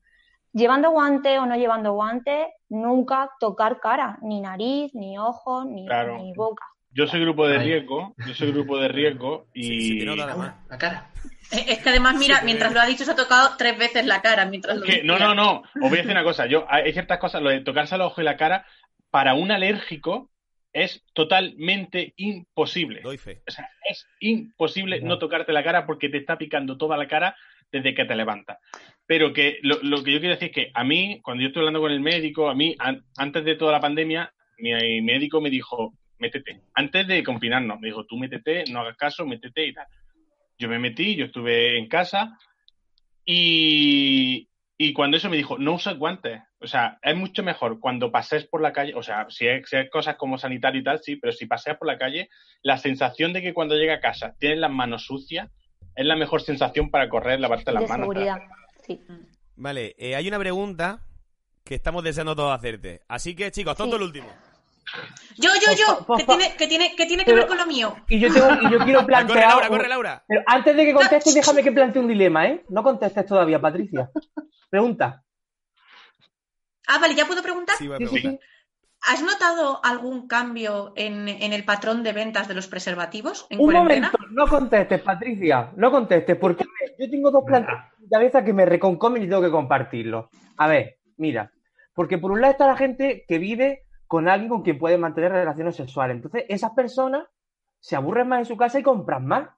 S10: Llevando guantes o no llevando guantes, nunca tocar cara, ni nariz, ni ojos, ni,
S5: Claro.
S10: ni boca.
S5: Yo soy grupo de riesgo, yo soy grupo de riesgo y...
S1: Sí, sí, además.
S2: La cara.
S4: Es que además, mira, mientras lo ha dicho, se ha tocado tres veces la cara mientras lo
S5: Que- no, no, no. Os voy a decir una cosa. Yo, hay ciertas cosas, lo de tocarse el ojo y la cara, para un alérgico es totalmente imposible.
S1: Doy fe.
S5: O sea, es imposible no tocarte la cara porque te está picando toda la cara desde que te levantas. Pero que lo, lo que yo quiero decir es que a mí, cuando yo estoy hablando con el médico, a mí, an- antes de toda la pandemia, mi médico me dijo, métete. Antes de confinarnos, me dijo, tú métete, no hagas caso, métete y tal. Yo me metí, yo estuve en casa y, y cuando eso me dijo, no uses guantes. O sea, es mucho mejor cuando pases por la calle, o sea, si es, si es cosas como sanitario y tal, sí, pero si paseas por la calle, la sensación de que cuando llega a casa tienes las manos sucias es la mejor sensación para correr, lavarte las
S10: de
S5: manos.
S10: seguridad. Sí.
S1: Vale, eh, hay una pregunta que estamos deseando todos hacerte. Así que, chicos, tonto
S10: Sí.
S1: el último.
S4: Yo, yo, yo,
S3: Por
S4: que
S3: fa-
S4: tiene, que tiene, que tiene que
S3: Pero-
S4: ver con lo mío.
S3: Y yo, tengo, y yo quiero
S1: corre,
S3: plantear.
S1: Laura,
S3: un-
S1: corre, Laura.
S3: Pero antes de que contestes, déjame que plantee un dilema, ¿eh? No contestes todavía, Patricia. Pregunta.
S4: Ah, vale, ¿ya puedo preguntar?
S1: Sí, voy a
S3: Sí, sí,
S1: preguntar.
S3: sí.
S4: ¿Has notado algún cambio en, en el patrón de ventas de los preservativos en
S3: Un
S4: cuarentena?
S3: momento, no contestes, Patricia, no contestes, porque yo tengo dos en mi cabeza que me reconcomen y tengo que compartirlos. A ver, mira, porque por un lado está la gente que vive con alguien con quien puede mantener relaciones sexuales. Entonces, esas personas se aburren más en su casa y compran más.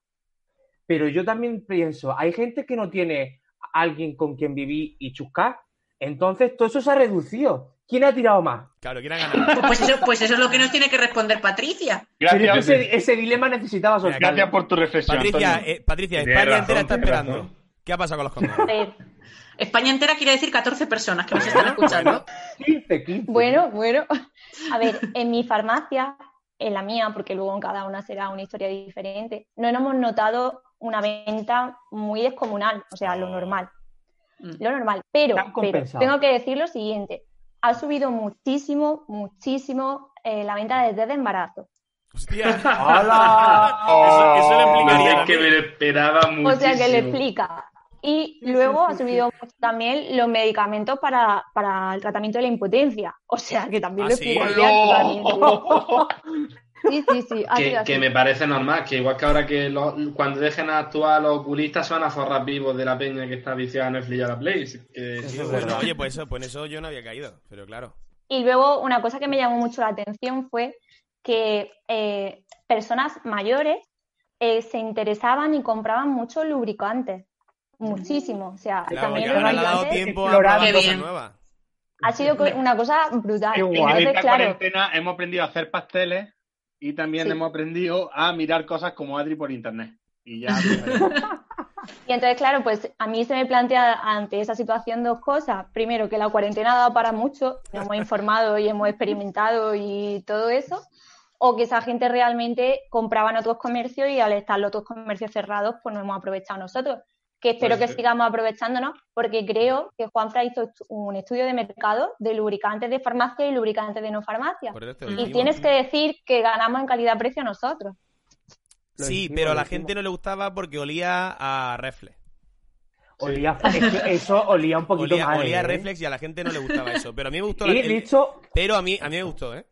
S3: Pero yo también pienso, hay gente que no tiene alguien con quien vivir y chuscar. Entonces, todo eso se ha reducido. ¿Quién ha tirado más?
S1: Claro, ¿quién ha ganado?
S4: Pues eso, pues eso es lo que nos tiene que responder Patricia.
S5: Gracias,
S3: ese, ese dilema necesitaba soltarlo.
S5: gracias por tu reflexión.
S1: Patricia, eh, Patricia, España
S2: razón,
S1: entera está esperando.
S2: razón.
S1: ¿Qué ha pasado con los condones?
S10: ver,
S4: España entera quiere decir 14 personas que nos están escuchando.
S3: 15, 15.
S10: Bueno, bueno. A ver, en mi farmacia, en la mía, porque luego en cada una será una historia diferente, no hemos notado una venta muy descomunal, o sea, lo normal.
S4: Mm.
S10: Lo normal. Pero, pero tengo que decir lo siguiente. Ha subido muchísimo, muchísimo eh, la venta de test de embarazo.
S1: Hostia.
S3: ¡Hala!
S1: Eso, eso le
S2: No
S1: implicaría.
S2: sé, que me lo esperaba muchísimo.
S10: O sea, que le explica. Y luego ha subido mucho también los medicamentos para, para el tratamiento de la impotencia. O sea, que también
S1: ¿Ah,
S10: lo
S1: sí?
S10: explicaría totalmente. Sí, sí, sí. ha sido
S2: Que,
S10: así.
S2: que me parece normal, que igual que ahora que lo- cuando dejen actuar los oculistas se van a forrar vivos de la peña que está viciada en Netflix y a la Play. Que,
S3: Eso
S1: Sí,
S3: es
S1: bueno,
S3: verdad.
S1: oye, pues eso, pues eso yo no había caído, pero claro.
S10: Y luego una cosa que me llamó mucho la atención fue que eh, personas mayores eh, se interesaban y compraban muchos lubricantes. Muchísimo. O sea,
S1: Claro,
S10: también los
S1: ahora le ha dado tiempo a cosas nuevas.
S10: ha sido una cosa brutal.
S3: Qué guay.
S5: En
S10: Entonces,
S5: esta
S10: claro,
S5: cuarentena hemos aprendido a hacer pasteles y también
S10: Sí.
S5: hemos aprendido a mirar cosas como Adri por internet. Y ya.
S10: Y entonces, claro, pues a mí se me plantea ante esa situación dos cosas. Primero, que la cuarentena ha dado para mucho, nos hemos informado y hemos experimentado y todo eso. O que esa gente realmente compraba en otros comercios y al estar los otros comercios cerrados, pues no hemos aprovechado nosotros. Que espero
S2: Puede
S10: que sigamos aprovechándonos, porque creo que Juanfra hizo un estudio de mercado de lubricantes de farmacia y lubricantes de no farmacia. Y tienes que decir que ganamos en calidad-precio nosotros.
S1: Sí, pero a la gente no le gustaba porque olía a reflex.
S3: Olía, es que eso olía un poquito
S1: Olía,
S3: mal.
S1: olía a
S3: ¿eh?
S1: reflex y a la gente no le gustaba eso. Pero a mí me gustó. la-
S3: Y
S1: el-
S3: dicho,
S1: pero a mí, a mí me gustó, ¿eh?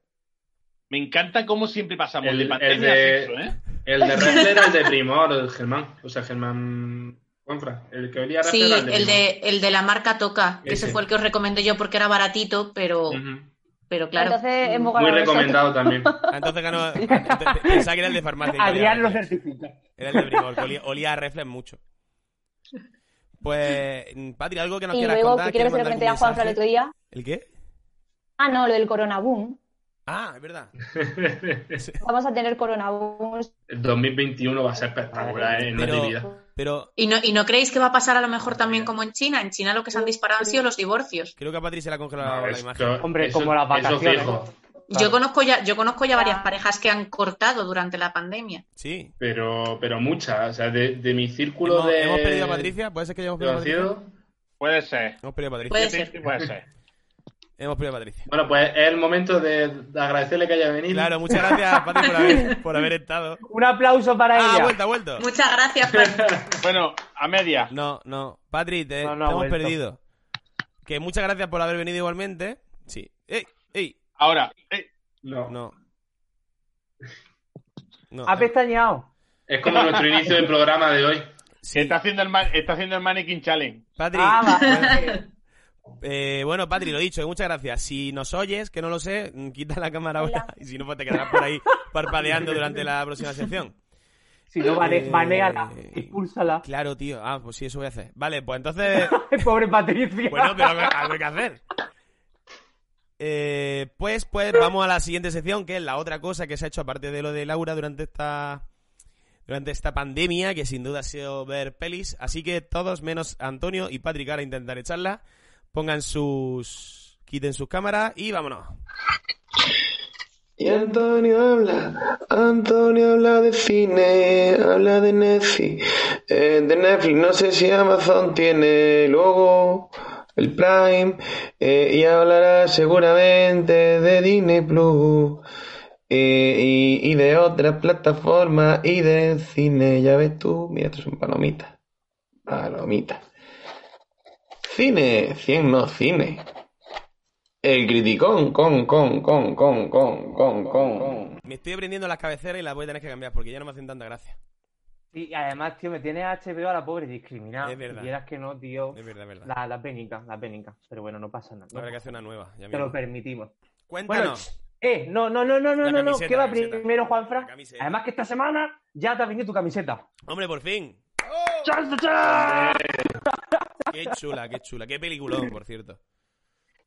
S5: Me encanta cómo siempre pasamos
S2: El-
S5: de
S2: el
S5: pandemia
S2: de-
S5: a sexo, ¿eh?
S2: El de Refler era el de Primor, el Germán. O sea, Germán Juanfra. El que olía a
S4: Sí,
S2: era el de
S4: el de, el de la marca Toca, que ese
S2: Ese.
S4: fue el que os recomendé yo porque era baratito, pero,
S2: Ujú.
S4: pero claro.
S10: Entonces hemos
S2: Muy recomendado también.
S1: Ah, Entonces ganó. Pensaba que era el de farmacia.
S3: Adrián lo certifica.
S1: Era el de Brigor, que olía, olía a reflex mucho. Pues, Patri, algo que nos
S10: Y
S1: quieras
S10: luego,
S1: contar.
S10: que creo que se lo
S1: ¿Quieres
S10: comenté a Juanfra el otro día.
S1: ¿El qué?
S10: Ah, no, lo del coronaboom.
S1: Ah, es verdad.
S10: Vamos a tener coronaboom.
S2: El 2021 va a ser espectacular ¿eh? en
S1: Pero-
S2: Natividad.
S1: Pero
S4: ¿Y no, ¿Y no creéis que va a pasar a lo mejor también como en China? En China lo que se han disparado han sido los divorcios.
S1: creo que a Patri se le ha congelado
S2: No,
S1: la
S2: esto-
S1: imagen.
S3: Hombre,
S2: eso-
S3: como las vacaciones.
S2: fijo.
S4: Yo conozco ya, yo conozco ya varias parejas que han cortado durante la pandemia.
S1: Sí.
S2: Pero, pero muchas. O sea, de, de mi círculo
S1: ¿Hemos,
S2: de.
S1: hemos perdido a Patricia? ¿Puede ser que hayamos perdido a Patricia?
S5: Puede ser.
S1: Hemos perdido a Patricia.
S4: Puede
S5: Sí,
S4: ser.
S5: sí, puede ser.
S1: Hemos perdido a Patricia.
S2: Bueno, pues es el momento de, de agradecerle que haya venido.
S1: Claro, muchas gracias, Patri, por haber, por haber estado.
S3: Un aplauso para
S1: Ah,
S3: ella.
S1: vuelta, vuelto.
S4: Muchas gracias, Pat.
S5: Bueno, a media.
S1: No, no. Patri, te,
S3: No, no
S1: te
S3: ha
S1: hemos perdido. Que muchas gracias por haber venido igualmente. Sí. ¡Ey! ¡Ey!
S5: Ahora, eh,
S2: No.
S1: No. No.
S3: Ha pestañeado.
S2: Es como nuestro inicio del programa de hoy.
S1: Sí.
S5: está haciendo el man- está haciendo el mannequin challenge.
S1: Patri.
S3: Ah.
S1: Eh, bueno, Patri, lo dicho, muchas gracias. Si nos oyes, que no lo sé, mm, quita la cámara ahora
S10: Hola.
S1: y si no, pues te quedarás por ahí parpadeando durante la próxima sección.
S3: Si no,
S1: Eh,
S3: banéala, expúlsala.
S1: Claro, tío. Ah, pues sí, eso voy a hacer. Vale, pues entonces...
S3: Pobre Patricia.
S1: Bueno, pero algo algo hay que hacer. Eh, pues, pues vamos a la siguiente sección, que es la otra cosa que se ha hecho aparte de lo de Laura durante esta durante esta pandemia, que sin duda ha sido ver pelis. Así que todos menos Antonio y Patrick ahora intentar echarla. Pongan sus... quiten sus cámaras y vámonos.
S9: Y Antonio habla, Antonio habla de cine, habla de Netflix, eh, de Netflix, no sé si Amazon tiene luego el Prime, eh, y hablará seguramente de Disney Plus, eh, y, de otras plataformas, y del cine, ya ves tú, mira, estos son palomitas, palomitas. Cine, cien no cine. El criticón, con, con, con, con, con, con, con.
S1: Me estoy aprendiendo las cabeceras y las voy a tener que cambiar porque ya no me hacen tanta gracia.
S3: Y además, tío, me tiene HBO a la pobre discriminada.
S1: Es verdad.
S3: Si quieras que no, tío.
S1: Es verdad, es verdad.
S3: La, la pénica, la pénica. Pero bueno, no pasa nada. no
S1: Habrá que hacer una nueva. Ya.
S3: Te lo permitimos.
S1: Cuéntanos.
S3: Eh, no, no, no, no, no,
S1: La
S3: no, no. ¿Qué va primero, Juanfra?
S1: La camiseta.
S3: Además que esta semana ya te ha venido tu camiseta.
S1: Hombre, por fin.
S3: ¡Chas, chas!
S1: Qué chula, qué chula. Qué peliculón, por cierto.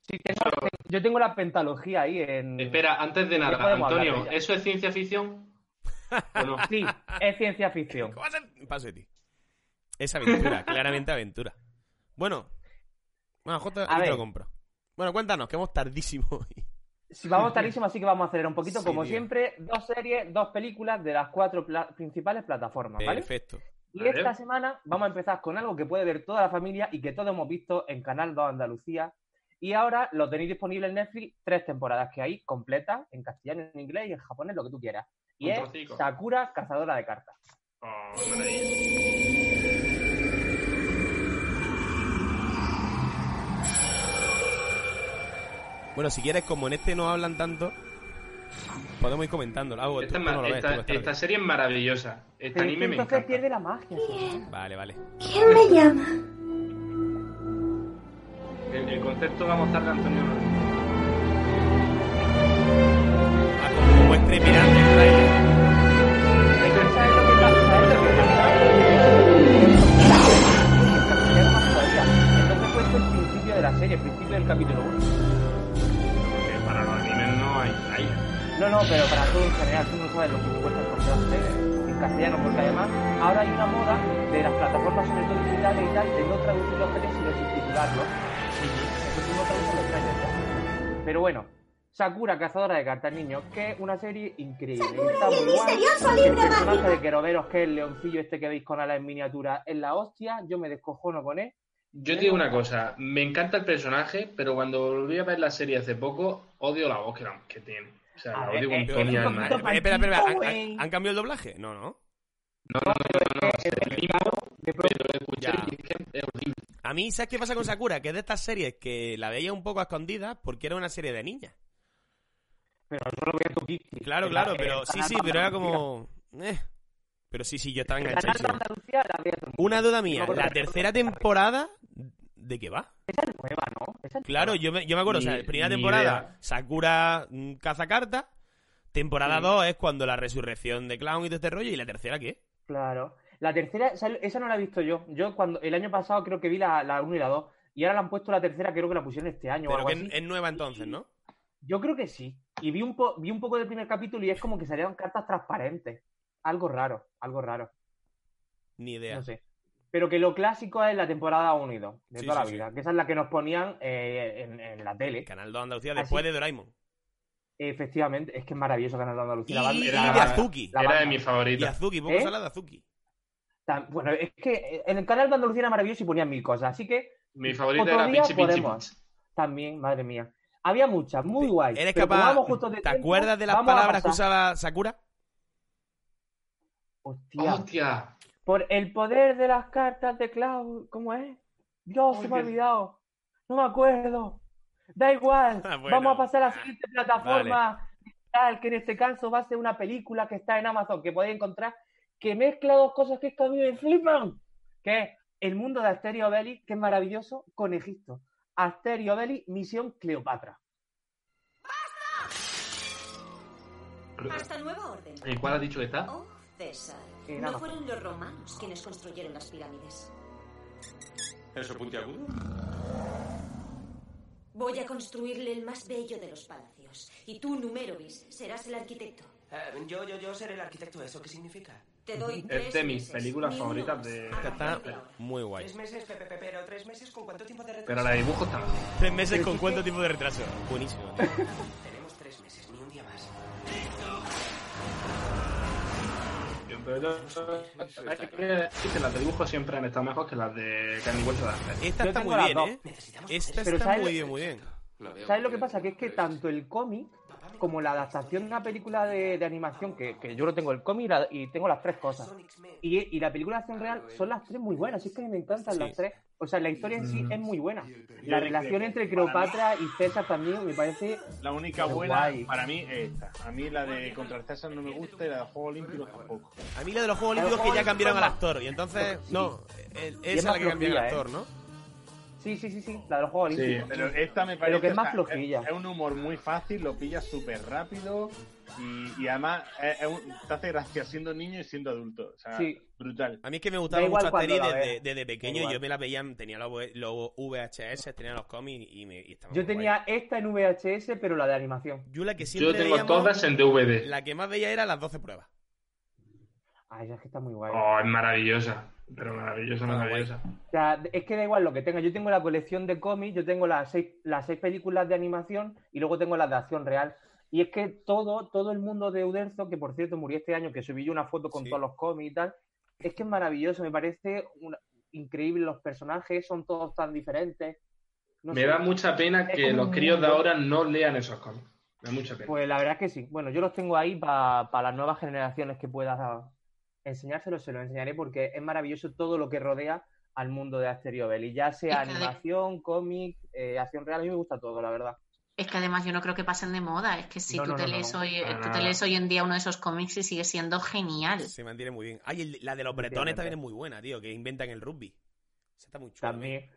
S3: Sí, tengo- yo tengo la pentalogía ahí en...
S2: Espera, antes de nada, Antonio. ¿eso es ciencia ficción? ¿O no?
S3: Sí, es ciencia ficción.
S1: ¿Cómo Paso de ti. Es aventura, claramente aventura. Bueno, Bueno, J,
S3: A
S1: ahí te lo compro. Bueno, cuéntanos, que hemos tardísimo hoy.
S3: Si vamos tardísimo, así que vamos a acelerar un poquito.
S1: Sí,
S3: Como
S1: tío.
S3: siempre, dos series, dos películas de las cuatro pla- principales plataformas, ¿vale?
S1: Perfecto.
S3: Y
S2: Vale.
S3: esta semana vamos a empezar con algo que puede ver toda la familia y que todos hemos visto en Canal 2 Andalucía. Y ahora lo tenéis disponible en Netflix, tres temporadas que hay completas, en castellano, en inglés y en japonés, lo que tú quieras. Y
S2: Un
S3: es
S2: trocico.
S3: Sakura, cazadora de cartas.
S2: Oh.
S1: Bueno, si quieres, como en este no hablan tanto, podemos ir comentándolo. Algo,
S2: Esta,
S1: tú,
S2: es
S1: tú no ves,
S2: esta- esta serie es maravillosa. Este
S3: Pero
S2: anime
S3: que
S2: me
S3: entonces
S2: encanta.
S3: pierde la magia.
S1: Vale, vale.
S7: ¿Quién me llama?
S2: El, el concepto va a mostrar de Antonio.
S1: Ah, como, como trepidante el trailer.
S3: Que ¿sabes lo que que. Entonces cuento el principio de la serie, el principio del capítulo 1.
S2: No,
S3: no, pero para todo en general, tú no sabes lo que cuesta encontrarse en castellano, porque además ahora hay una moda de las plataformas, sobre todo digitales y tal, de no traducir los trailers sino subtitularlos. Entonces no traducen los trailers ya. Pero bueno, Sakura, cazadora de cartas, niños, que es una serie increíble.
S7: Sakura
S3: está
S7: y el
S3: muy guay.
S7: misterioso
S3: El personaje
S7: mágico.
S3: de Queroveros, que es el leoncillo este que veis con alas en miniatura, es la hostia. Yo me descojono con él.
S2: Yo te digo una cosa, me encanta el personaje, pero cuando volví a ver la serie hace poco, odio la voz que, la- que tiene. Sea,
S3: A ver, eh, es un poquito
S2: ¿eh?
S1: Espera, espera, espera. ¿Han, cambiado el doblaje? No, no.
S2: No, no, no, no.
S1: A mí, ¿sabes qué pasa con Sakura? Que es de estas series que la veía un poco a escondidas porque era una serie de niñas.
S3: Pero no lo veo tu Kiki.
S1: Claro, claro, pero
S3: el
S1: sí, sí, pero era como... eh. Pero sí, sí, yo estaba
S3: En el canal de
S1: enganchadísimo.
S3: Andalucía la veo todo el mundo.
S1: Una duda mía, ¿la tercera temporada de qué va?
S3: Esa es nueva, ¿no? Esa es
S1: Claro,
S3: nueva.
S1: yo me, yo me acuerdo, o sea, primera temporada,
S2: idea.
S1: Sakura mm, caza cartas, temporada
S2: Sí.
S1: 2 es cuando la resurrección de Clown y todo este rollo, y la tercera, ¿qué?
S3: Claro. La tercera, esa, esa no la he visto yo. Yo cuando el año pasado creo que vi la, la 1 y la 2. Y ahora la han puesto la tercera, creo que la pusieron este año o
S1: Pero
S3: algo
S1: que
S3: así.
S1: es nueva entonces, ¿no?
S3: Yo creo que sí. Y vi un, po- vi un poco del primer capítulo y es como que salieron cartas transparentes. Algo raro, algo raro.
S1: Ni idea.
S3: No sé. Pero que lo clásico es la temporada 1 y 2, de
S1: Sí,
S3: toda
S1: sí,
S3: la
S1: sí.
S3: vida. Que esa es la que nos ponían eh, en, en la tele.
S1: Canal 2 Andalucía
S3: Así-
S1: después de Doraemon.
S3: Efectivamente, es que es maravilloso Canal de Andalucía. La
S1: Y,
S3: banda-
S1: y
S2: era-
S1: de Azuki.
S3: la
S2: Era de
S3: banda.
S2: mis
S1: Y
S2: favoritas.
S1: Azuki, poco
S3: ¿Eh?
S1: de Azuki.
S3: Tan- Bueno, es que eh, en el canal de Andalucía era maravilloso y ponían mil cosas. Así que
S2: Mi favorita
S3: Otro
S2: era Pichi
S3: podemos.
S2: Pichi.
S3: también, madre mía. Había muchas, muy guay.
S1: ¿Eres capaz?
S3: justo de
S1: ¿Te
S3: tiempo,
S1: acuerdas de las palabras que usaba Sakura?
S3: Hostia.
S2: Hostia.
S3: Por el poder de las cartas de Cloud, ¿cómo es? Dios, se me ha
S2: Oye.
S3: olvidado. No me acuerdo. Da igual.
S1: Ah, bueno.
S3: Vamos a pasar a la siguiente plataforma digital, que en este caso va a ser una película que está en Amazon, que podéis encontrar, que mezcla dos cosas que es que a mí me flipan. Que es el mundo de Asterio Belli, que es maravilloso, con Egipto. Asterio Belli, misión Cleopatra.
S7: Hasta nueva orden.
S2: ¿En cuál has dicho que está?
S7: Oh, César. No fueron los romanos quienes construyeron las pirámides.
S11: ¿Eso puntiagudo?
S7: Voy a construirle el más bello de los palacios. Y tú, Numerovis, serás el arquitecto.
S11: Eh, yo, yo, yo seré el arquitecto. ¿Eso qué significa?
S7: Te doy
S2: Es
S7: tres
S2: de mis
S7: meses,
S2: películas favoritas de-
S1: Está muy guay.
S11: Tres meses, pe- pe- pe- pero tres meses, ¿con cuánto tiempo de retraso?
S2: Pero la dibujos también.
S1: Tres meses con cuánto tiempo de retraso. Buenísimo.
S2: Pero hay que decir que las de dibujos siempre han estado mejor que las de Candy Vuelta de.
S1: Esta
S3: Yo
S1: está muy bien. ¿eh? Esta
S3: Pero
S1: está
S3: ¿sabes
S1: muy bien, muy bien.
S3: ¿Sabes lo que pasa? Que es que tanto el cómic como la adaptación de una película de, de animación, que, que yo lo tengo el cómic y, la- y tengo las tres cosas. Y, y la película de acción real son las tres muy buenas. Es que a mí me encantan
S1: Sí.
S3: las tres. O sea, la historia en sí
S2: Mm.
S3: es muy buena. La relación entre Cleopatra y César también me parece.
S5: La única buena
S3: guay.
S5: para mí es esta. A mí la de contra el César no me gusta y la de Juegos Olímpicos tampoco.
S1: A mí la de los Juegos
S3: los
S1: Olímpicos que ya cambiaron al actor. Y entonces, no, esa es la que cambiaron al
S3: flojilla,
S1: actor, ¿no?
S3: Sí, sí, sí, sí. La de los Juegos
S2: Sí,
S3: Olímpicos.
S5: Pero esta me
S3: Pero
S5: parece
S3: que es más flojilla.
S5: Es, es un humor muy fácil, lo pillas súper rápido y, y además es- es un- te hace gracia siendo niño y siendo adulto. O sea,
S3: Sí.
S5: brutal.
S1: A mí es que me gustaba mucho
S3: la
S1: desde,
S3: veas.
S1: desde pequeño. Yo me la veía, tenía los, los VHS, tenía los cómics y me y estaba
S3: Yo tenía esta en VHS, pero la de animación.
S1: Yo la que
S2: Yo
S1: siempre
S2: tengo
S1: veíamos,
S2: todas en DVD.
S1: La que más veía era las 12 pruebas.
S3: Ay, es que está muy guay.
S2: Oh, es maravillosa. Pero maravillosa, maravillosa.
S3: O sea, es que da igual lo que tenga. Yo tengo la colección de cómics, yo tengo las seis, las seis películas de animación y luego tengo las de acción real. Y es que todo, todo el mundo de Uderzo, que por cierto murió este año, que subí yo una foto con
S1: Sí.
S3: todos los cómics y tal, es que es maravilloso, me parece una- increíble los personajes, son todos tan diferentes. No
S2: Me
S3: sé.
S2: da mucha pena que los críos de ahora no lean esos cómics. Me da mucha pena.
S3: Pues la verdad es que sí. Bueno, yo los tengo ahí para las nuevas generaciones que pueda enseñárselos, se los enseñaré porque es maravilloso todo lo que rodea al mundo de Asterio Belli, ya sea
S4: Es que de-
S3: animación, cómic, eh, acción real, a mí me gusta todo, la verdad.
S4: Es que además yo no creo que pasen de moda. Es que si
S3: No,
S4: tú,
S3: no,
S4: te
S3: no,
S4: lees
S3: no,
S4: hoy, tú te lees hoy en día uno de esos cómics y sigue siendo genial.
S1: Se mantiene muy bien. Ay, el- la de los bretones también es muy buena, tío, que inventan el rugby. Esa está muy chula.
S3: También.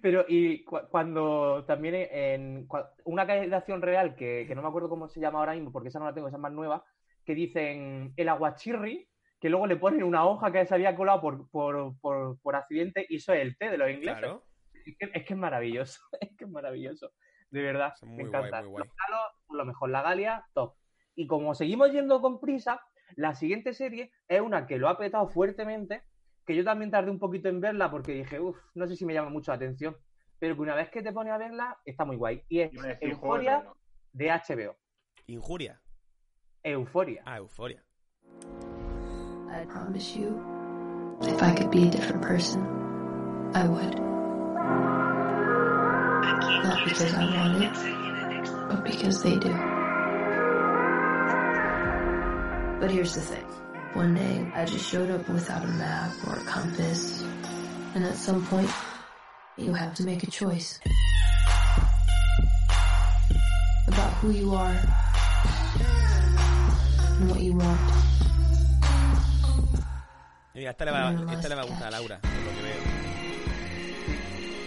S3: Pero, y cu- cuando también en cua- una calle de acción real, que, que no me acuerdo cómo se llama ahora mismo, porque esa no la tengo, esa es más nueva, que dicen el aguachirri, que luego le ponen una hoja que se había colado por, por, por, por accidente, y eso es el té de los ingleses.
S1: Claro.
S3: Es que, es que es maravilloso, es que es maravilloso. De verdad, me
S1: guay,
S3: encanta.
S1: muy guay.
S3: Los galos, lo mejor, la Galia, top. Y como seguimos yendo con prisa, la siguiente serie es una que lo ha petado fuertemente, que yo también tardé un poquito en verla porque dije, uff, no sé si me llama mucho la atención, pero que una vez que te pones a verla, está muy guay. Y es Euforia de HBO.
S1: Injuria.
S3: Euforia.
S1: Ah, euforia.
S12: I promise you, if I could be a different person, I would. Not because I want it, but because they do. But here's the thing. One day, I just showed up without a map or a compass. And at some point, you have to make a choice. About who you are and what you want.
S1: Mira, esta le va,
S12: No,
S1: esta le va a gustar a. Laura, por lo que veo.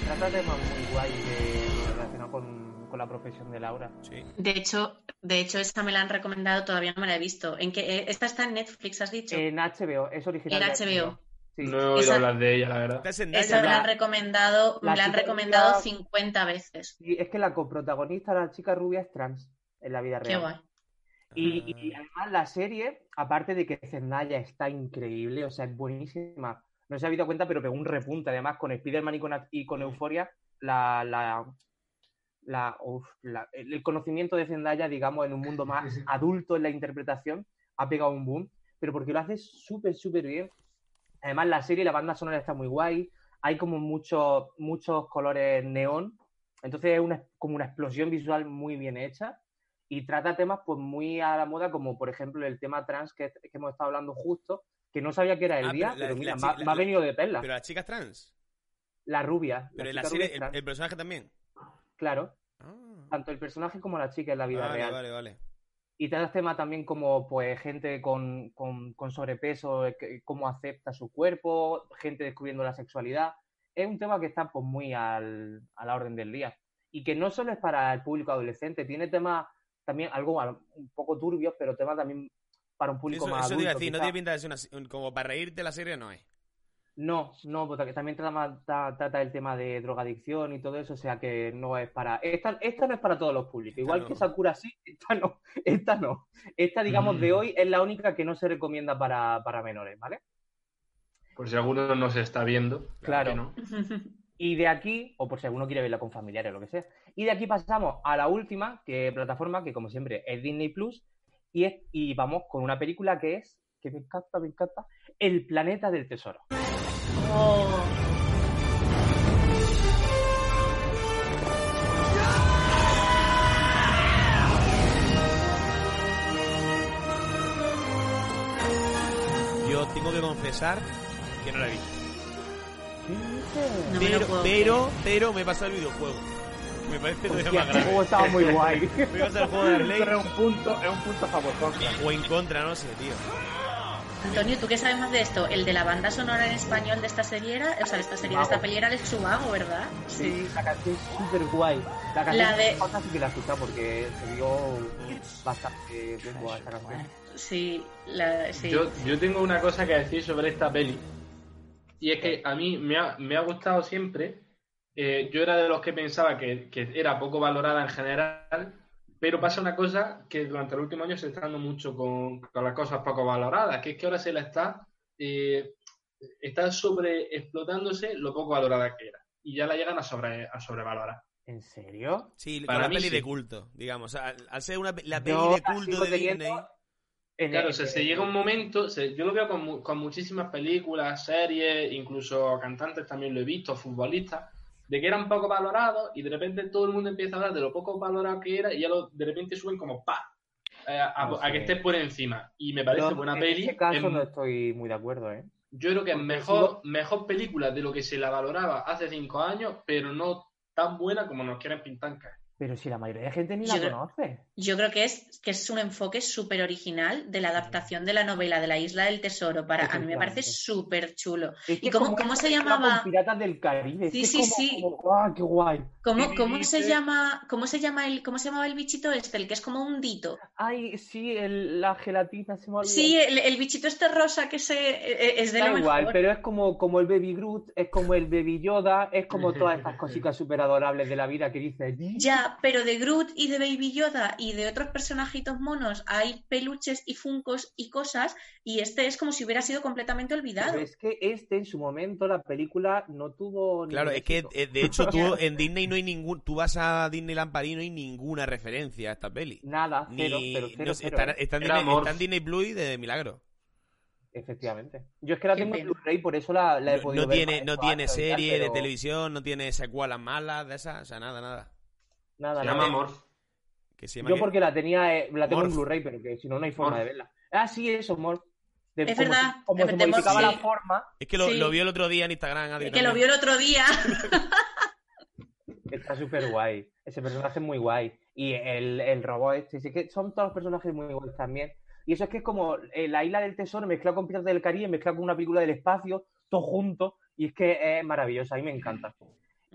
S3: Trata temas muy guay de, relacionados con, con la profesión de Laura.
S1: Sí.
S4: De hecho, de hecho, esta me la han recomendado, todavía no me la he visto. ¿En qué? eh, esta está en Netflix, has dicho.
S3: En HBO, es original.
S4: En HBO.
S3: Sí.
S2: No he oído
S4: Esa-
S2: hablar de ella, la verdad.
S4: Esa me la han recomendado,
S3: la
S4: me la han recomendado
S3: rubia-
S4: 50 veces.
S3: Sí, es que la coprotagonista, la chica rubia, es trans en la vida
S4: Qué
S3: real.
S4: guay.
S3: Y, y además la serie, aparte de que Zendaya está increíble, o sea, es buenísima. No se ha habido cuenta, pero pegó un repunte. Además, con Spider-Man y con, y con Euforia, la, la, la- uf, la- el el conocimiento de Zendaya, digamos, en un mundo más adulto en la interpretación, ha pegado un boom. Pero porque lo hace súper, súper bien. Además, la serie y la banda sonora está muy guay. Hay como muchos, muchos colores neón. Entonces es una, como una explosión visual muy bien hecha y trata temas pues muy a la moda, como por ejemplo el tema trans que, que hemos estado hablando justo, que no sabía que era el
S1: Ah,
S3: día,
S1: pero la-
S3: pero mira,
S1: la
S3: me, ha- venido de perla.
S1: Pero la chica es trans.
S3: La rubia.
S1: Pero en la serie, el, personaje también.
S3: Claro,
S1: Ah,
S3: tanto el personaje como la chica en la vida
S1: vale,
S3: real.
S1: vale, vale.
S3: Y trata temas también como pues gente con, con, con sobrepeso, que- cómo acepta su cuerpo, gente descubriendo la sexualidad. Es un tema que está pues muy al, a la orden del día. Y que no solo es para el público adolescente, tiene temas también algo un poco turbios, pero temas también para un público
S1: Eso,
S3: más
S1: eso te iba a
S3: adulto.
S1: decir, no
S3: quizá.
S1: tiene pinta de ser una, un- como para reírte la serie, no es.
S3: No, no, porque también trata, trata el tema de drogadicción y todo eso, o sea que no es para... Esta, esta no es para todos los públicos, igual
S1: no.
S3: que Sakura sí, esta no, esta no. Esta, digamos, de
S2: Mm.
S3: hoy es la única que no se recomienda para, para menores, ¿vale?
S2: Por si alguno no se está viendo.
S3: Claro.
S2: que no.
S3: Y de aquí, o por si alguno quiere verla con familiares o lo que sea, y de aquí pasamos a la última que plataforma, que como siempre es Disney Plus, y, es, y vamos con una película que es, que me encanta, me encanta, El Planeta del Tesoro.
S1: Yo tengo que confesar que no la he visto.
S4: No me lo
S1: Pero,
S4: puedo
S1: pero, pero me he pasado el videojuego. Me parece todavía más grave.
S3: juego estaba muy guay.
S1: Me he pasado el juego de Arley.
S5: Pero es un punto, es un punto a favor contra.
S1: O en contra, no sé, tío.
S4: Antonio, ¿tú qué sabes más de esto? El de la banda sonora en español de esta serie era, o sea, de esta serie, de esta peli era el Subago, ¿verdad?
S3: Sí, la canción es súper guay. La canción
S4: La de-
S3: sí que la he escuchado porque se vio bastante bien guay esa canción.
S4: Sí, la, sí.
S2: Yo, yo tengo una cosa que decir sobre esta peli. Y es que a mí me ha, me ha gustado siempre. Eh, yo era de los que pensaba que, que era poco valorada en general. Pero pasa una cosa que durante los últimos años se está dando mucho con, con las cosas poco valoradas. Que es que ahora se la está. eh, está sobre explotándose lo poco valorada que era. Y ya la llegan a, sobre, a sobrevalorar.
S3: ¿En serio?
S1: Sí,
S2: Para
S1: con la peli
S2: sí.
S1: de culto, digamos. Al, al ser una, la peli
S3: Yo
S1: de culto de
S3: teniendo
S1: Disney.
S3: En
S2: Claro,
S3: el-
S2: o sea, se llega un momento, se- yo lo veo con, con muchísimas películas, series, incluso cantantes también lo he visto, futbolistas, de que eran poco valorados y de repente todo el mundo empieza a hablar de lo poco valorado que era y ya lo, de repente suben como pa eh, a,
S3: No
S2: a que estés por encima. Y me parece buena
S3: en
S2: peli.
S3: ese caso
S2: es-
S3: no estoy muy de acuerdo, ¿eh?
S2: yo creo que es mejor, mejor película de lo que se la valoraba hace cinco años, pero no tan buena como nos quieren pintar.
S3: Pero si la mayoría de gente ni
S4: Yo
S3: la
S4: creo-
S3: conoce.
S4: Yo creo que es, que es un enfoque súper original de la adaptación de la novela de la Isla del Tesoro. Para, a mí me parece súper chulo.
S3: Es que
S4: ¿Y cómo, cómo se llamaba?
S3: Piratas del Caribe.
S4: Sí, sí,
S3: como-
S4: sí.
S3: como, ¡guau, qué guay!
S4: ¿Cómo,
S2: ¿Qué
S4: cómo se llama, cómo se llama el, cómo se llamaba el bichito este, el que es como un dito?
S3: Ay, sí, el- la gelatina se me olvidó.
S4: Sí, el, el bichito este rosa que se eh, es de
S3: Da
S4: lo
S3: igual,
S4: mejor.
S3: pero es como, como el Baby Groot, es como el Baby Yoda, es como todas estas cositas súper adorables de la vida que dices. "Di".
S4: Ya, pero de Groot y de Baby Yoda y de otros personajitos monos hay peluches y funcos y cosas y este es como si hubiera sido completamente olvidado.
S3: Pero es que este en su momento la película no tuvo
S1: Claro, es que
S3: éxito.
S1: eh, de hecho tú en Disney no hay ningún. Tú vas a Disneyland París y no hay ninguna referencia a esta peli.
S3: Nada, cero,
S1: Ni-
S3: pero cero,
S1: no sé,
S3: cero,
S1: está,
S3: ¿eh?
S1: está en Disney,
S2: amor.
S1: está en Disney Blue y de milagro.
S3: Efectivamente. Yo es que la tengo en. Blu-ray, por eso la, la he
S1: No,
S3: podido
S1: no
S3: ver
S1: tiene, no
S3: en
S1: tiene serie de televisión, no tiene secuelas malas de esas, o sea, nada, nada.
S3: Nada,
S2: Se llama Amor.
S1: Que se llama
S3: Yo
S1: que-
S3: porque la tenía, eh, la tengo en
S1: Morph.
S3: Blu-ray, pero que si no, no hay forma
S2: Morph.
S3: de verla. Ah, sí, eso, Morph. De-
S4: Es
S3: como
S4: verdad,
S3: como se modificaba
S4: Morph,
S3: la forma,
S1: Es que lo,
S4: Sí.
S1: lo vio el otro día en Instagram, Adri,
S4: que lo vio el otro día.
S3: está súper guay. Ese personaje es muy guay. Y el, el robot este, sí que son todos los personajes muy guays también. Y eso es que es como eh, la isla del tesoro mezclado con Piratas del Caribe, mezclado con una película del espacio, todo junto. Y es que es maravilloso, a mí me encanta.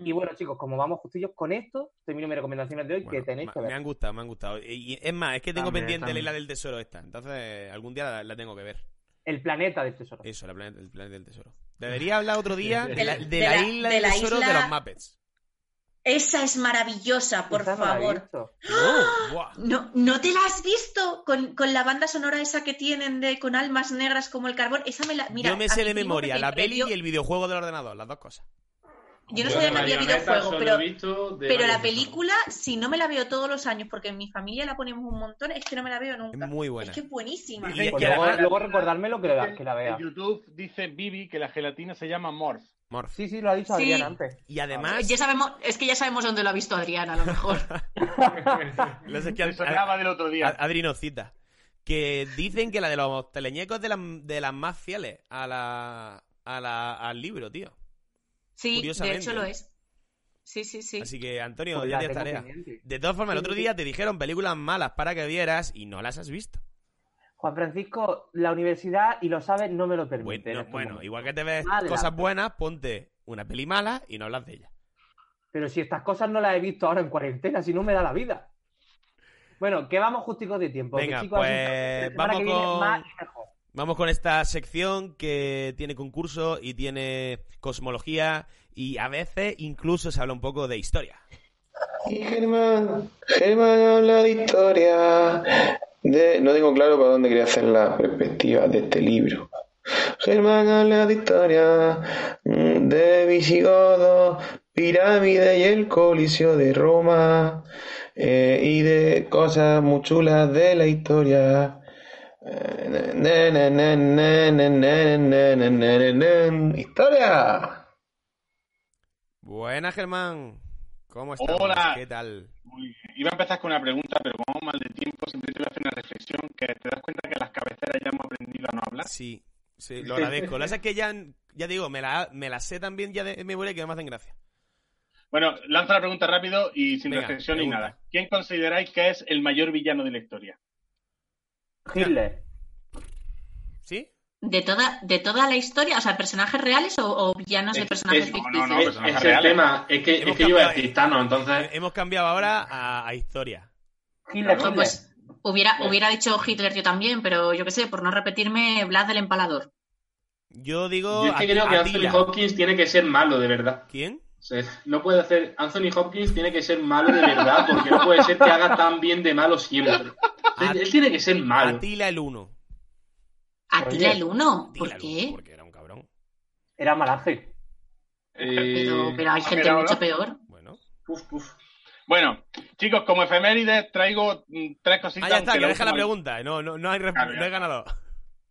S3: Y bueno, chicos, como vamos justillos con esto, termino mis recomendaciones de hoy
S1: Bueno,
S3: que tenéis que
S1: Me
S3: ver.
S1: han gustado, me han gustado. Y, es más, es que tengo
S2: También,
S1: pendiente la isla del tesoro esta. Entonces, algún día la, la tengo que ver.
S3: El planeta del tesoro.
S1: Eso, la planeta, el planeta del tesoro. Debería hablar otro día de la, de
S4: De
S1: la
S4: la-
S1: isla
S4: de
S1: del
S4: la
S1: tesoro de los Muppets.
S4: Esa es maravillosa, por
S3: Esa no
S4: favor.
S3: visto.
S1: No.
S4: ¿No, ¿No te la has visto con, con la banda sonora esa que tienen de con almas negras como el carbón? Esa me la. Mira,
S1: Yo me sé de memoria la
S4: me
S1: peli y el videojuego del ordenador, las dos cosas.
S4: Yo no
S2: Yo
S4: sabía que había
S2: marioneta
S4: videojuego,
S2: solo
S4: pero,
S2: visto
S4: pero la película, si no me la veo todos los años, porque en mi familia la ponemos un montón, es que no me la veo nunca.
S1: Es muy buena.
S4: Es que es buenísima.
S1: Y es
S3: Pues
S1: que
S3: luego,
S1: además-
S3: luego recordármelo que la, que la vea.
S5: En YouTube dice Bibi que la gelatina se llama Morph.
S1: Morph.
S3: Sí, sí, lo ha dicho
S4: Sí.
S3: Adrián antes.
S1: Y además,
S4: Ya sabemos, es que ya sabemos dónde lo ha visto Adrián, a lo mejor.
S1: lo sé que
S5: del otro día.
S1: Ad- Adri nos cita. Que dicen que la de los teleñecos es de las, de las más fieles a la, a la, al libro, tío.
S4: Sí, de hecho lo es. Sí, sí, sí.
S1: Así que, Antonio,
S3: Pues
S1: ya tienes tarea.
S3: pendiente.
S1: De todas formas, el otro día te dijeron películas malas para que vieras y no las has visto.
S3: Juan Francisco, la universidad, y lo sabes, no me lo permite.
S1: Bueno,
S3: en estos
S1: bueno, igual que te ves
S3: Adelante.
S1: cosas buenas, ponte una peli mala y no hablas de ella.
S3: Pero si estas cosas no las he visto ahora en cuarentena, si no me da la vida. Bueno, que vamos justicos de tiempo. que,
S1: Venga,
S3: chicos,
S1: pues,
S3: la semana
S1: vamos
S3: que viene
S1: con-
S3: más y mejor.
S1: Vamos con esta sección que tiene concurso y tiene cosmología y a veces incluso se habla un poco de historia.
S9: Y Germán, Germán habla de historia. De... No tengo claro para dónde quería hacer la perspectiva de este libro. Germán habla de historia mm, de visigodos, pirámides y el coliseo de Roma eh, y de cosas muy chulas de la historia. ¡Historia!
S1: Buenas, Germán. ¿Cómo estás?
S5: Hola.
S1: ¿Qué tal?
S5: Iba a empezar con una pregunta, pero como vamos mal de tiempo, siempre te voy a hacer una reflexión que te das cuenta que las cabeceras ya hemos aprendido a no hablar.
S1: Sí, sí, lo agradezco. Pasa es que ya, ya digo, me la, me la sé también ya de memoria que no me hacen gracia.
S5: Bueno, lanzo la pregunta rápido y sin
S1: Venga,
S5: reflexión ni nada. ¿Quién consideráis que es el mayor villano de la historia?
S3: Hitler.
S1: ¿Sí?
S4: De toda, de toda la historia, o sea, personajes reales o, o villanos de
S2: Es-
S4: personajes
S2: es-
S4: ficticios.
S5: no, no,
S2: Es,
S5: personajes
S2: es el
S5: reales.
S2: tema, es que, es que yo iba a decir Thanos, entonces...
S1: Hemos cambiado ahora a, a historia.
S3: Hitler,
S4: pues hubiera,
S2: Pues-
S4: hubiera dicho Hitler yo también, pero yo qué sé, por no repetirme, Blas del Empalador.
S1: Yo digo.
S2: Yo es que creo que Anthony. Hopkins tiene que ser malo, de verdad.
S1: ¿Quién?
S2: O sea, no puede hacer. Anthony Hopkins tiene que ser malo de verdad, porque no puede ser que haga tan bien de malo siempre. Él, él tiene que ser malo.
S1: Atila el 1.
S4: Atila el 1, ¿por qué?
S1: porque era un cabrón.
S3: Era malaje.
S4: Pero, pero hay gente mucho
S5: ¿no?
S4: peor.
S1: Bueno.
S5: Bueno, chicos, como efemérides traigo mm, tres cositas.
S1: Ah, ya está, que deja la pregunta. No, no, no hay,
S5: Claro,
S1: no hay ganador.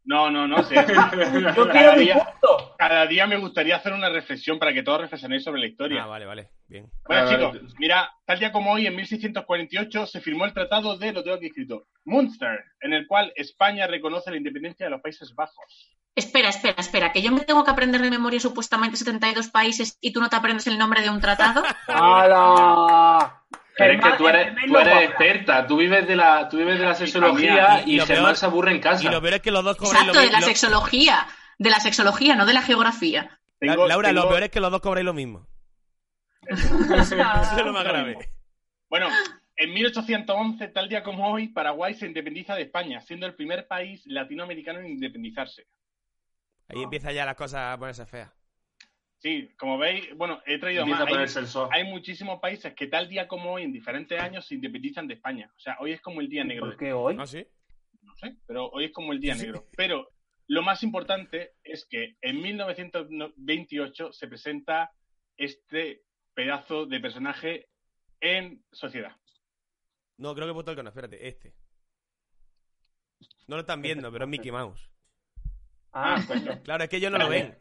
S5: No, no, no. sí.
S3: Yo quiero
S5: cada,
S3: mi
S5: día,
S3: punto.
S5: cada día me gustaría hacer una reflexión para que todos reflexionéis sobre la historia.
S1: Ah, vale, vale. Bien.
S5: Bueno, chicos, mira, tal día como hoy, en 1648, se firmó el tratado de, lo tengo aquí escrito, Munster, en el cual España reconoce la independencia de los Países Bajos.
S4: Espera, espera, espera, que yo me tengo que aprender de memoria supuestamente 72 países y tú no te aprendes el nombre de un tratado.
S3: ¡Hala!
S2: Pero es que tú eres,
S3: Germán
S2: tú
S3: no
S2: eres
S3: cobra.
S2: experta, tú vives de la, tú vives de la sexología
S1: Y- y
S2: Germán
S1: peor-
S2: se aburre en casa.
S1: Y lo peor es que los dos cobráis
S4: Exacto,
S1: lo
S4: de la sexología. De la sexología, no de la geografía.
S5: Tengo-
S1: Laura, lo peor es que los dos cobráis lo mismo. Eso es lo más grave.
S5: Bueno, en 1811, tal día como hoy, Paraguay se independiza de España, siendo el primer país latinoamericano en independizarse.
S1: Ahí empieza ya las cosas a ponerse feas.
S5: Sí, como veis, bueno, he traído
S2: Empieza
S5: más.
S2: a
S5: Hay,
S2: ponerse el sol.
S5: hay muchísimos países que tal día como hoy, en diferentes años, se independizan de España. O sea, hoy es como el día negro.
S3: ¿Por qué hoy?
S1: ¿Ah, sí?
S5: no sé, pero hoy es como el día negro. Pero lo más importante es que en 1928 se presenta este pedazo de personaje en sociedad.
S1: No, creo que he puesto el que no, espérate, este. No lo están viendo, pero es Mickey Mouse.
S3: Ah,
S1: Claro, es que ellos no lo ven.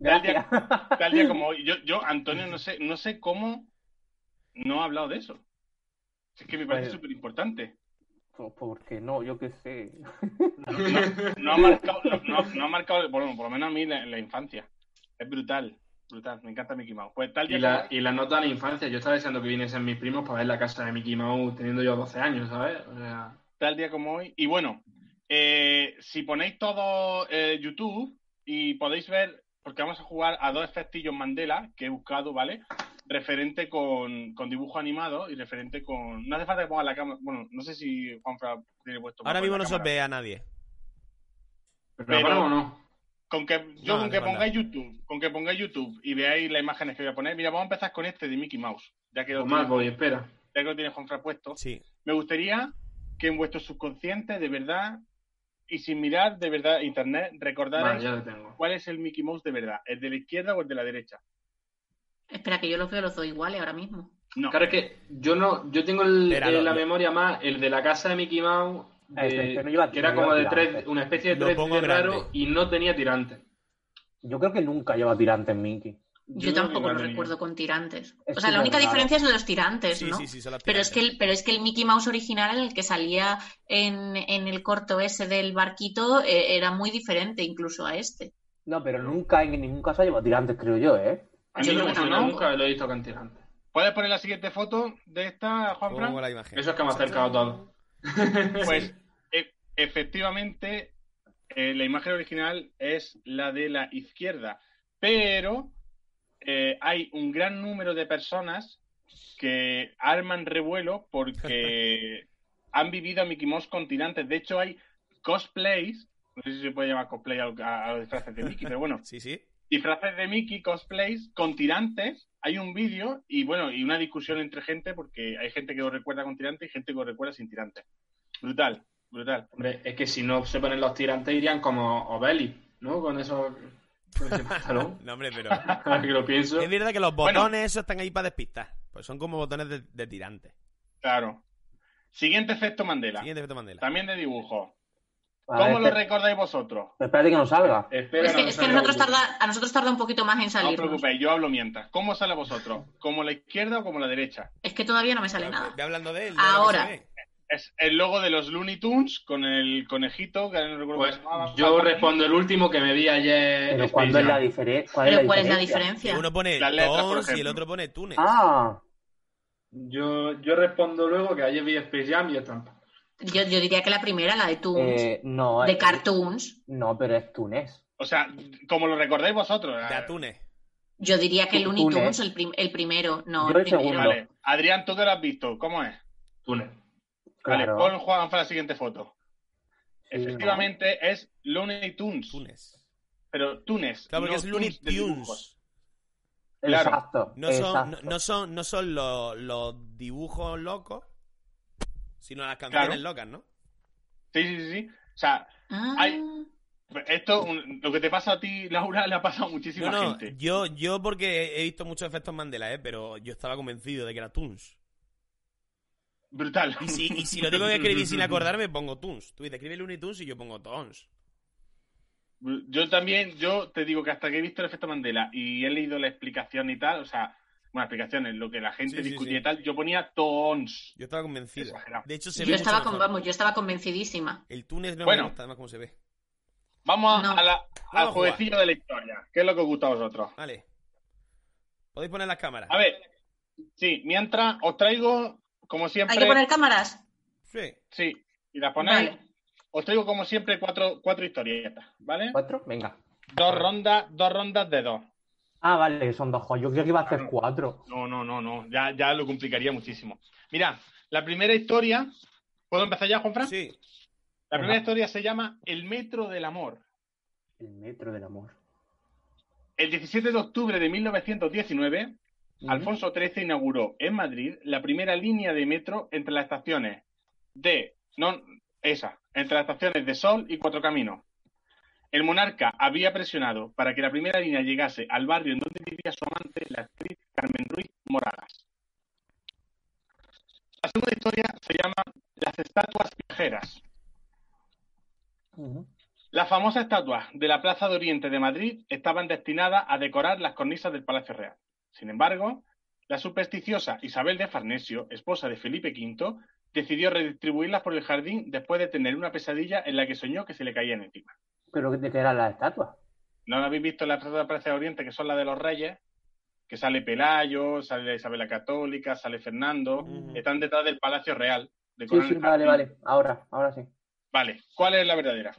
S5: Tal día,
S3: gracias.
S5: tal día como hoy. Yo, yo, Antonio, no sé, no sé cómo no ha hablado de eso. Es que me parece
S3: Pues-
S5: súper importante.
S3: Pues Porque no, yo qué sé.
S5: No, no- no ha marcado, no, ha marcado bueno, por lo menos a mí, la, la infancia. Es brutal, brutal. Me encanta Mickey Mouse. Pues tal
S2: Y
S5: día
S2: la,
S5: como-
S2: y la nota de la infancia. Yo estaba deseando que viniesen mis primos para ver la casa de Mickey Mouse teniendo yo 12 años, ¿sabes? O sea,
S5: tal día como hoy. Y bueno, eh, si ponéis todo eh, YouTube y podéis ver, porque vamos a jugar a dos efectillos Mandela que he buscado, ¿vale? Referente con, con dibujo animado y referente con. No hace falta que ponga la cámara. Bueno, no sé si Juanfra tiene puesto.
S1: Ahora mismo no se ve a nadie.
S2: ¿pero,
S5: Pero-
S2: no?
S5: Con que, yo
S1: No,
S5: con que pongáis YouTube, con que pongáis YouTube y veáis las imágenes que voy a poner. Mira, vamos a empezar con este de Mickey Mouse. Ya que lo
S2: Pues más
S5: tiene-
S2: voy, espera.
S5: ya que lo tiene Juanfra puesto.
S1: Sí.
S5: Me gustaría que en vuestro subconsciente, de verdad, y sin mirar de verdad internet,
S2: Vale, tengo.
S5: cuál es el Mickey Mouse de verdad, el de la izquierda o el de la derecha.
S4: Espera, que yo los veo los dos iguales ahora mismo.
S5: No.
S2: Claro, es que yo no, yo tengo el-
S1: Espera,
S2: en
S1: lo-
S2: la
S1: lo-
S2: memoria más el de la casa de Mickey Mouse, de-
S3: Este, este
S2: que era
S3: no
S2: como de tres, una especie de
S1: Lo
S2: tres raro
S1: grande.
S2: y no tenía tirante.
S3: Yo creo que nunca lleva tirante en Mickey.
S4: Yo, tampoco lo recuerdo con tirantes.
S3: Es
S4: o sea, la única
S3: raro.
S4: diferencia es los tirantes,
S1: Sí,
S4: ¿no?
S1: sí, sí, son los
S4: Pero es, que
S1: tirantes.
S4: el, pero es que el Mickey Mouse original, el que salía en, en el corto ese del barquito, eh, era muy diferente incluso a este.
S3: No, pero nunca en ningún caso lleva tirantes, creo yo, ¿eh?
S2: A
S4: Yo
S2: mí
S4: creo que
S2: nunca lo he visto con tirante.
S5: ¿Puedes poner la siguiente foto de esta, Juanfra?
S1: Pongo la imagen.
S2: Eso es que me ha acercado todo.
S5: Pues e- efectivamente eh, la imagen original es la de la izquierda, pero eh, hay un gran número de personas que arman revuelo porque han vivido a Mickey Mouse con tirantes. De hecho, hay cosplays, no sé si se puede llamar cosplay a, a- a los disfraces de Mickey, pero bueno,
S1: Sí, sí.
S5: disfraces de Mickey, cosplays con tirantes. Hay un vídeo y bueno, y una discusión entre gente porque hay gente que lo recuerda con tirantes y gente que lo recuerda sin tirantes. Brutal, brutal.
S2: Hombre, es que si no se ponen los tirantes irían como Obeli, ¿no? Con eso.
S1: No, hombre, pero.
S2: Que lo pienso.
S1: Es verdad que los
S5: Bueno.
S1: botones esos están ahí para despistar. Pues son como botones de, de tirante.
S5: Claro. Siguiente efecto Mandela.
S1: Siguiente efecto Mandela.
S5: También de dibujo. ¿Cómo
S3: ver,
S5: lo recordáis vosotros?
S3: Espérate que no salga.
S2: Espera,
S4: es que,
S2: no
S4: es
S2: me
S4: que
S2: sale
S4: nosotros
S2: la
S4: tarda, a nosotros tarda un poquito más en
S5: No os
S4: salir.
S5: preocupéis, yo hablo mientras. ¿Cómo sale a vosotros? ¿Como la izquierda o como la derecha?
S4: Es que todavía no me sale nada.
S1: Ve hablando de él. de
S4: Ahora.
S1: ve.
S5: Es el logo de los Looney Tunes con el conejito, que no recuerdo
S2: Pues
S5: cómo se llamaba.
S2: yo respondo el último que me vi ayer.
S3: Pero
S2: Space
S3: ¿cuándo es la, difere- cuál
S4: Pero
S3: es la
S4: ¿cuál es la
S3: diferencia?
S4: Diferencia?
S1: uno pone Tones y el otro pone Tunes.
S3: Ah,
S2: Yo, yo respondo luego que ayer vi Space Jam y está.
S4: Yo, yo diría que la primera, la de Toons,
S3: eh, no.
S4: de
S3: eh,
S4: cartoons.
S3: No, pero es Túnez.
S5: O sea, como lo recordáis vosotros.
S1: De atunes.
S4: Yo diría que Looney
S3: Túnez.
S4: Tunes, el, prim- el primero. No,
S3: Yo
S4: el
S3: el
S4: primero.
S5: Vale. Adrián, tú que lo has visto, ¿cómo es?
S2: Túnez.
S5: Vale,
S3: Claro.
S5: pon Juan para la siguiente foto.
S3: Sí,
S5: Efectivamente es Looney Tunes.
S1: Tunes.
S5: Pero Tunes.
S1: Claro, porque
S5: no
S1: es Looney
S5: Tunes. Claro.
S3: Exacto.
S1: No son, no,
S3: exacto.
S1: no son, no son los, los dibujos locos, sino las canciones
S5: Claro.
S1: locas, ¿no?
S5: Sí, sí, sí, sí. O sea,
S4: Ah,
S5: Hay- Esto, un- lo que te pasa a ti, Laura, le ha pasado a muchísima
S1: No, no,
S5: gente.
S1: yo, yo porque he visto muchos efectos Mandela, ¿eh? Pero yo estaba convencido de que era Toons.
S5: Brutal.
S1: Y si, y si lo tengo que escribir sin acordarme, pongo Toons. Tú dices, escribe Looney Tunes y yo pongo Toons.
S5: Yo también, yo te digo que hasta que he visto el efecto Mandela y he leído la explicación y tal, o sea, bueno, explicaciones, lo que la gente
S1: Sí,
S5: discutía
S1: sí.
S5: y tal, yo ponía tons.
S1: Yo estaba convencido.
S5: Exagerado.
S1: De hecho, se
S4: Yo
S1: ve
S4: estaba,
S1: mucho
S4: con,
S1: mejor.
S4: vamos, yo estaba convencidísima.
S1: El Tunes no
S5: Bueno.
S1: me gusta, cómo se ve.
S5: Vamos a-
S4: No.
S5: a la- al
S1: Vamos a jugar.
S5: jueguecillo de la historia. ¿Qué es lo que os gusta a vosotros?
S1: Vale. Podéis poner las cámaras.
S5: A ver, sí, mientras os traigo, como siempre.
S4: ¿Hay que poner cámaras?
S1: Sí.
S5: Sí, y las ponéis.
S4: Vale.
S5: Os traigo, como siempre, cuatro, cuatro historietas, ¿vale?
S3: ¿Cuatro? Venga.
S5: Dos rondas, dos rondas de dos.
S3: Ah, vale, son dos. Yo creo que iba a hacer cuatro.
S5: No, no, no, no. Ya, ya lo complicaría muchísimo. Mira, la primera historia. ¿Puedo empezar ya, Juanfran?
S1: Sí.
S5: La
S3: Venga.
S5: primera historia se llama El Metro del Amor.
S3: El metro del amor.
S5: El 17 de octubre de 1919, Alfonso XIII inauguró en Madrid la primera línea de metro entre las estaciones de. No, esa, entre las estaciones de Sol y Cuatro Caminos. El monarca había presionado para que la primera línea llegase al barrio en donde vivía su amante, la actriz Carmen Ruiz Moragas. La segunda historia se llama Las estatuas viajeras. Las famosas estatuas de la Plaza de Oriente de Madrid estaban destinadas a decorar las cornisas del Palacio Real. Sin embargo, la supersticiosa Isabel de Farnesio, esposa de Felipe V, decidió redistribuirlas por el jardín después de tener una pesadilla en la que soñó que se le caían encima.
S3: ¿Pero de qué eran las estatuas?
S5: ¿No habéis visto las estatuas de la Plaza de Oriente, que son las de los reyes? Que sale Pelayo, sale Isabel la Católica, sale Fernando. Están detrás del Palacio Real.
S3: Sí,
S5: decoran
S3: sí,
S5: el
S3: vale, vale. Ahora, ahora sí.
S5: Vale, ¿cuál es la verdadera?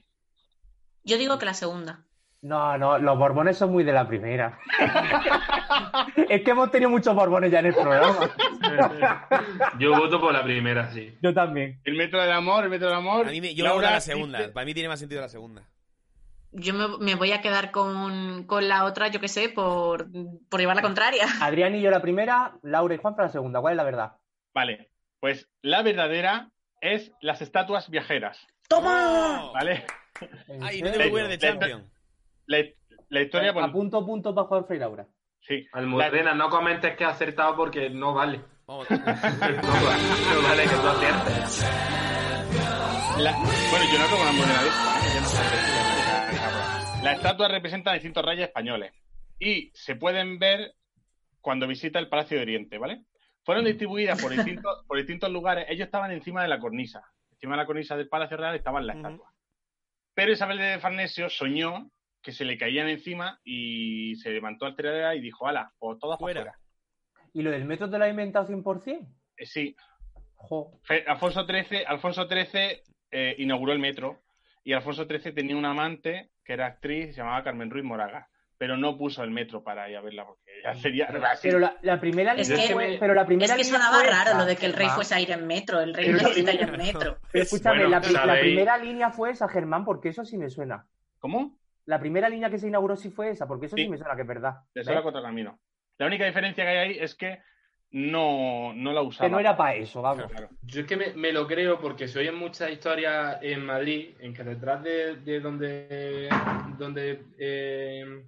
S4: Yo digo que la segunda.
S3: No, no, los borbones son muy de la primera. es que hemos tenido muchos borbones ya en el programa.
S2: Yo voto por la primera, sí.
S3: Yo también.
S5: El metro del amor, el metro del amor.
S1: A mí me- yo me voy a
S5: Laura
S1: la segunda. Para mí tiene más sentido la segunda.
S4: Yo me, me voy a quedar con, con la otra, yo qué sé, por, por llevar la contraria.
S3: Adrián y yo la primera, Laura y Juan para la segunda. ¿Cuál es la verdad?
S5: Vale, pues la verdadera es las estatuas viajeras,
S1: ¡Toma!
S5: ¿vale?
S3: ¿En
S1: ¡Ay, no tengo de Champion!
S5: La, la historia,
S3: A punto, punto para jugar Frey Laura.
S5: sí.
S2: Almudena, no comentes que has acertado porque no vale.
S1: Vamos.
S2: No vale, no vale que tú aciertes.
S5: La- bueno, yo no tengo una moneda de ¿eh? Yo no sé. Las estatuas representan a distintos reyes españoles y se pueden ver cuando visita el Palacio de Oriente, ¿vale? Fueron distribuidas por distintos, por distintos lugares. Ellos estaban encima de la cornisa. Encima de la cornisa del Palacio Real estaban las estatuas. Pero Isabel de Farnesio soñó que se le caían encima y se levantó alterada y dijo, ala, pues todas
S1: Fuera.
S5: fuera.
S3: ¿Y lo del metro te lo ha inventado 100%?
S5: Eh, sí,
S3: Jo.
S5: Alfonso XIII, Alfonso XIII eh, inauguró el metro y Alfonso XIII tenía una amante que era actriz, se llamaba Carmen Ruiz Moraga, pero no puso el metro para ir a verla porque ya sería...
S3: Pero la, la primera
S4: Es
S3: línea
S4: que-
S3: fue, pero la primera
S4: Es que sonaba
S3: fue
S4: raro
S3: esa,
S4: lo de que el rey
S3: Germán.
S4: fuese a ir en metro. El rey
S3: Pero la
S4: necesita ir en metro.
S3: Pero escúchame,
S2: Bueno,
S3: la, la primera línea fue esa, Germán, porque eso sí me suena.
S5: ¿Cómo?
S3: La primera línea que se inauguró sí fue esa, porque eso sí,
S5: Sí.
S3: me suena que es verdad.
S5: Sola contra camino. La única diferencia que hay ahí es que no, no la usaba.
S3: Que no era para eso, vamos.
S5: Claro.
S2: Yo es que me, me lo creo porque se oyen muchas historias en Madrid en que detrás de, de donde, donde eh,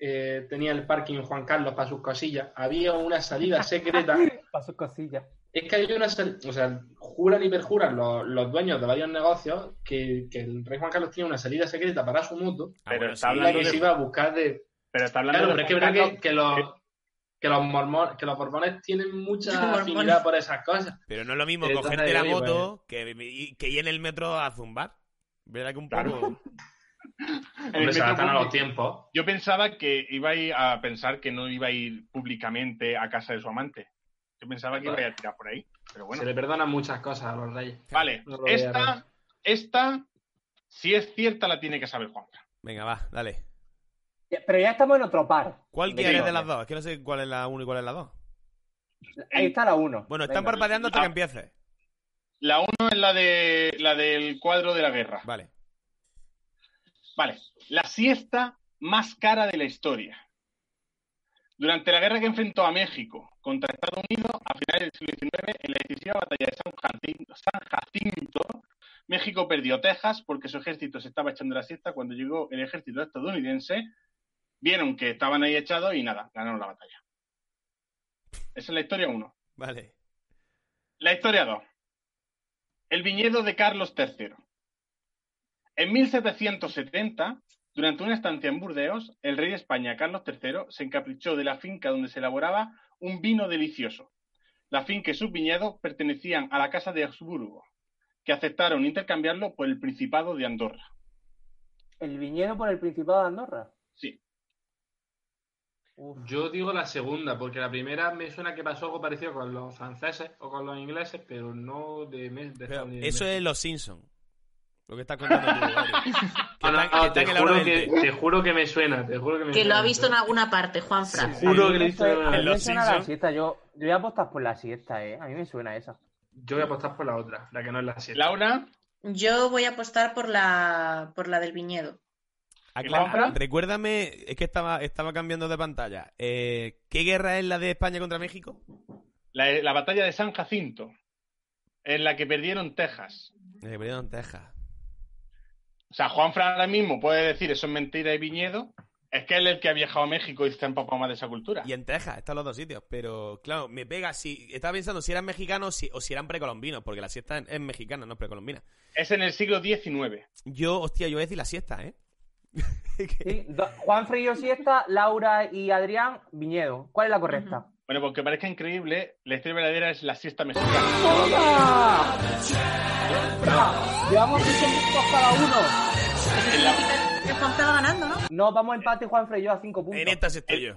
S2: eh, tenía el parking Juan Carlos para sus cosillas, había una salida secreta.
S3: Para sus cosillas.
S2: Es que hay una salida, o sea, juran y perjuran los, los dueños de varios negocios que, que el rey Juan Carlos tiene una salida secreta para su moto,
S1: Ah,
S5: Pero está hablando
S2: que
S5: de-
S2: se iba a buscar de...
S5: Pero está hablando
S2: Claro,
S5: de
S2: pero es que verdad que, que los... Que los, mormon- que los borbones tienen mucha
S4: Mormones.
S2: afinidad por esas cosas.
S1: Pero no es lo mismo
S2: Entonces,
S1: cogerte la moto que, y- que ir en el metro a zumbar. ¿Verdad que un poco...
S5: Claro. El
S2: Hombre, se adaptan a los tiempos.
S5: Yo pensaba que iba a ir a pensar que no iba a ir públicamente a casa de su amante. Yo pensaba que iba a ir a tirar por ahí. Pero bueno.
S2: Se le perdonan muchas cosas a los reyes.
S5: Vale,
S2: No lo
S5: esta, esta, si es cierta, la tiene que saber Juan.
S1: Venga, va, dale.
S3: Pero ya estamos en otro par.
S1: ¿Cuál quieres de las dos? Es que no sé cuál es la 1 y cuál es la 2.
S3: Ahí está la uno.
S1: Bueno, están
S3: Venga.
S1: parpadeando hasta
S5: Ah.
S1: que empieces.
S5: La uno es la de la del cuadro de la guerra.
S1: Vale.
S5: Vale, la siesta más cara de la historia. Durante la guerra que enfrentó a México contra Estados Unidos a finales del siglo XIX, en la decisiva batalla de San Jacinto, San Jacinto, México México perdió Texas porque su ejército se estaba echando la siesta cuando llegó el ejército estadounidense. Vieron que estaban ahí echados y nada, ganaron la batalla. Esa es la historia 1.
S1: Vale.
S5: La historia 2. El viñedo de Carlos III. En 1770, durante una estancia en Burdeos, el rey de España, Carlos III, se encaprichó de la finca donde se elaboraba un vino delicioso. La finca y sus viñedos pertenecían a la Casa de Habsburgo, que aceptaron intercambiarlo por el Principado de Andorra.
S3: ¿El viñedo por el Principado de Andorra?
S5: Sí.
S2: Yo digo la segunda, porque la primera me suena que pasó algo parecido con los franceses o con los ingleses, pero no de, de Estados Unidos.
S1: Eso es Los Simpsons. Lo que estás contando tú. Que
S2: No, no,
S1: está- que
S2: no,
S1: está
S2: te, juro que,
S1: de-
S2: te juro que me suena, te juro que me
S4: Que lo ha visto en alguna parte, Juan Fran.
S2: Juro que lo he visto en Los
S3: la siesta. Yo, yo voy a apostar por la siesta, ¿eh? A mí me suena esa.
S2: Yo voy a apostar por la otra, la que no es la siete.
S5: Laura,
S4: Yo voy a apostar por la, por la del viñedo.
S1: Aclara-
S5: Juanfran?
S1: recuérdame, es que estaba, estaba cambiando de pantalla. Eh, ¿Qué guerra es la de España contra México?
S5: la, la batalla de San Jacinto, en la que perdieron Texas.
S1: Eh, perdieron Texas.
S5: O sea, Juan Fran ahora mismo puede decir eso es mentira y viñedo. Es que él es el que ha viajado a México y está empapado más de esa cultura.
S1: Y en Texas, están los dos sitios. Pero, claro, me pega si. Estaba pensando si eran mexicanos si- o si eran precolombinos, porque la siesta es, es mexicana, no es precolombina.
S5: Es en el siglo XIX.
S1: Yo, hostia, yo voy a decir la siesta, ¿eh?
S3: Sí, Juan Frío siesta, Laura y Adrián viñedo. ¿Cuál es la correcta?
S5: Bueno, porque parezca increíble, la historia verdadera es la siesta mexicana.
S3: ¡Toma! Llevamos 5 puntos cada uno.
S4: Que Juan va ganando, ¿no?
S3: No, vamos a empate Juanfra y yo a 5 puntos.
S1: En esta sí estoy yo.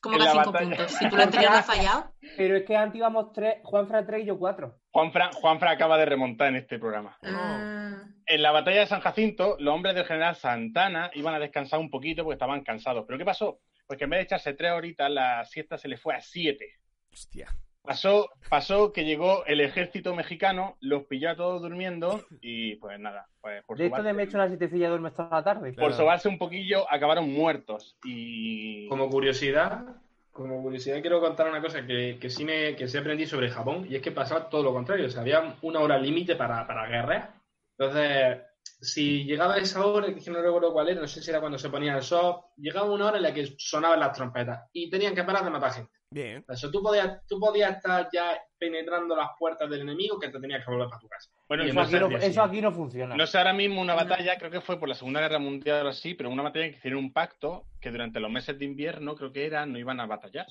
S4: Como
S5: En
S4: que a
S5: la
S4: cinco
S5: batalla.
S4: puntos. Si tú lo anterior has fallado.
S3: Pero es que antes íbamos 3, Juanfra 3 y yo 4.
S5: Juan Fran, Juan Fran acaba de remontar en este programa.
S4: Ah,
S5: En la batalla de San Jacinto, los hombres del general Santana iban a descansar un poquito porque estaban cansados. ¿Pero qué pasó? Pues que en vez de echarse tres horitas, la siesta se le fue a siete.
S1: Hostia.
S5: Pasó, pasó que llegó el ejército mexicano, los pilló a todos durmiendo y pues nada, pues por
S3: De esto de me he hecho una sietecilla duermo toda la tarde.
S5: por sobarse un poquillo acabaron muertos. Y
S2: Como curiosidad, como curiosidad quiero contar una cosa que, que sí me que sí aprendí sobre Japón y es que pasaba todo lo contrario. O sea, había una hora límite para, para guerrear. Entonces, si llegaba esa hora, que no recuerdo cuál era, no sé si era cuando se ponía el sol, llegaba una hora en la que sonaban las trompetas y tenían que parar de matar gente.
S1: Bien.
S2: O sea, tú podías, tú podías estar ya penetrando las puertas del enemigo que te tenías que volver para tu casa.
S5: bueno,
S3: Eso
S5: no
S3: aquí, no, eso aquí no funciona.
S5: no sé ahora mismo una batalla, creo que fue por la Segunda Guerra Mundial o así, pero una batalla que hicieron un pacto que durante los meses de invierno, creo que era, no iban a batallar.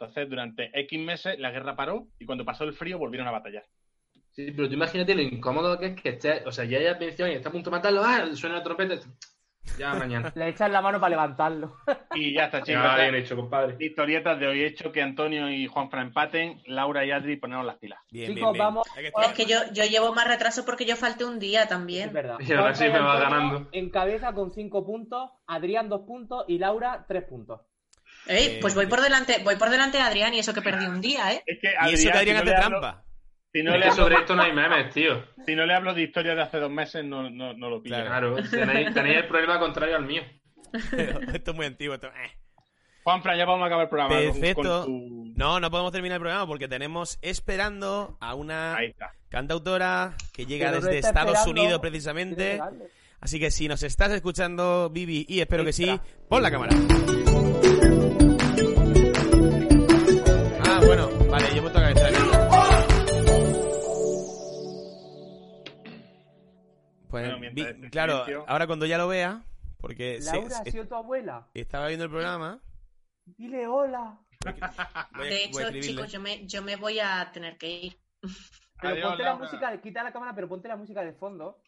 S5: Entonces, durante X meses la guerra paró y cuando pasó el frío volvieron a batallar.
S2: Sí, pero tú imagínate lo incómodo que es que estés, o sea, ya hayas vencido y está a punto de matarlo, ah, suena la trompeta, ya mañana.
S3: Le echas la mano para levantarlo.
S5: Y ya está, chicos.
S2: Bien hecho, compadre.
S5: Historietas de hoy he hecho que Antonio y Juanfran empaten, Laura y Adri ponemos las pilas.
S1: Bien,
S3: Chicos,
S1: bien, bien.
S3: vamos-
S4: Es que yo, yo llevo más retraso porque yo falté un día
S3: Es
S4: también.
S3: verdad.
S2: Y ahora sí me va ganando.
S3: En cabeza con 5 puntos, Adrián 2 puntos y Laura 3 puntos.
S4: Ey,
S1: Eh,
S4: pues voy por delante, voy por delante de Adrián y eso que perdí un día, ¿eh?
S5: Es que
S1: Y eso que Adrián
S5: no
S1: hace trampa.
S5: Si no,
S2: Es
S5: le hablo,
S2: sobre esto no hay memes, tío.
S5: si no le hablo de historias de hace dos meses, no, no, no lo pillo.
S1: Claro.
S2: Tenéis, tenéis el problema contrario al mío.
S1: esto es muy antiguo. Esto... eh.
S5: Juanfran, ya vamos a acabar el programa.
S1: Perfecto.
S5: con tu-
S1: No, no podemos terminar el programa porque tenemos esperando a una cantautora que llega
S3: Pero
S1: desde Estados. Unidos precisamente. Así que si nos estás escuchando, Vivi, y espero que sí, pon la cámara. Pues,
S5: Bueno, mientras
S1: vi- claro, ahora cuando ya lo vea, porque se-
S3: Laura, ¿ha sido tu abuela?
S1: estaba viendo el programa.
S3: Dile hola.
S1: voy
S4: De hecho, chicos, yo me, yo me voy a tener que ir.
S3: Pero
S5: Adiós,
S3: ponte la música, quita la cámara, pero ponte la música de fondo.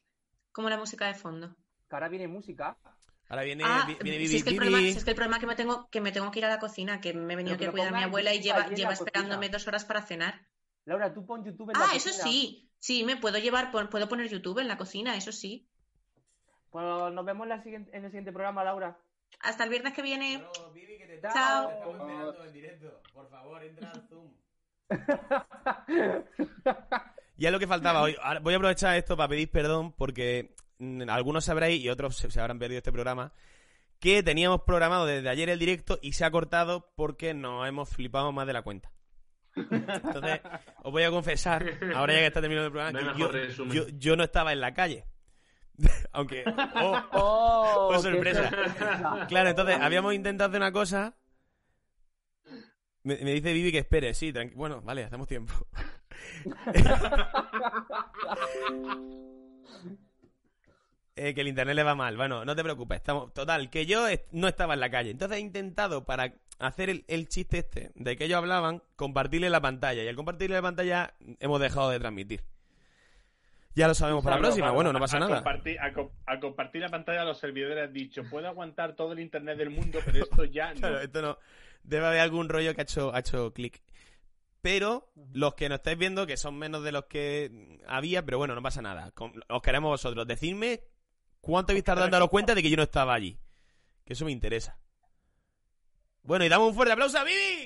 S4: Como la música de fondo.
S3: Que ahora viene música.
S1: Ahora viene,
S4: Ah,
S1: vi- viene Vivi.
S4: si es que el
S1: Vivi.
S4: problema, si es que el problema es que me tengo, que me tengo que ir a la cocina, que me he venido
S3: Pero que lo
S4: cuidar a mi abuela y lleva,
S3: cocina.
S4: esperándome dos horas para cenar.
S3: Laura, tú pon YouTube en la
S4: Ah,
S3: cocina.
S4: eso sí. Sí, me puedo llevar, puedo poner YouTube en la cocina, eso sí.
S3: Pues nos vemos en, la siguiente- en el siguiente programa, Laura.
S4: Hasta el viernes que viene.
S3: Chao.
S4: Chao.
S1: Estamos esperando en directo. Por favor, entra al Zoom. Ya es lo que faltaba hoy. Ahora voy a aprovechar esto para pedir perdón porque mm, algunos sabréis y otros se habrán perdido este programa que teníamos programado desde ayer el directo y se ha cortado porque nos hemos flipado más de la cuenta. Entonces, os voy a confesar, ahora ya que está terminando el programa,
S2: No
S1: que yo, yo, yo no estaba en la calle. Aunque, oh,
S3: ¡Oh!
S1: oh,
S3: qué
S1: sorpresa.
S3: sorpresa!
S1: Claro, entonces habíamos intentado hacer una cosa. Me, me dice Vivi que espere, sí, tranqui- Bueno, vale, hacemos tiempo. Eh, que el internet le va mal. Bueno, no te preocupes. Estamos... Total, que yo est- no estaba en la calle. Entonces he intentado, para hacer el, el chiste este de que ellos hablaban, compartirle la pantalla. Y al compartirle la pantalla hemos dejado de transmitir. Ya lo sabemos para la próxima.
S5: para-
S1: Bueno, no pasa
S5: a
S1: nada.
S5: Compartir, a, co- a compartir la pantalla a los servidores has dicho, puedo aguantar todo el internet del mundo, pero esto ya no.
S1: Claro, esto no. Debe haber algún rollo que ha hecho, ha hecho clic. Pero los que nos estáis viendo, que son menos de los que había, pero bueno, no pasa nada. Os queremos vosotros. Decidme cuánto habéis tardado en daros cuenta de que yo no estaba allí. Que eso me interesa. Bueno, y damos un fuerte aplauso a Vivi.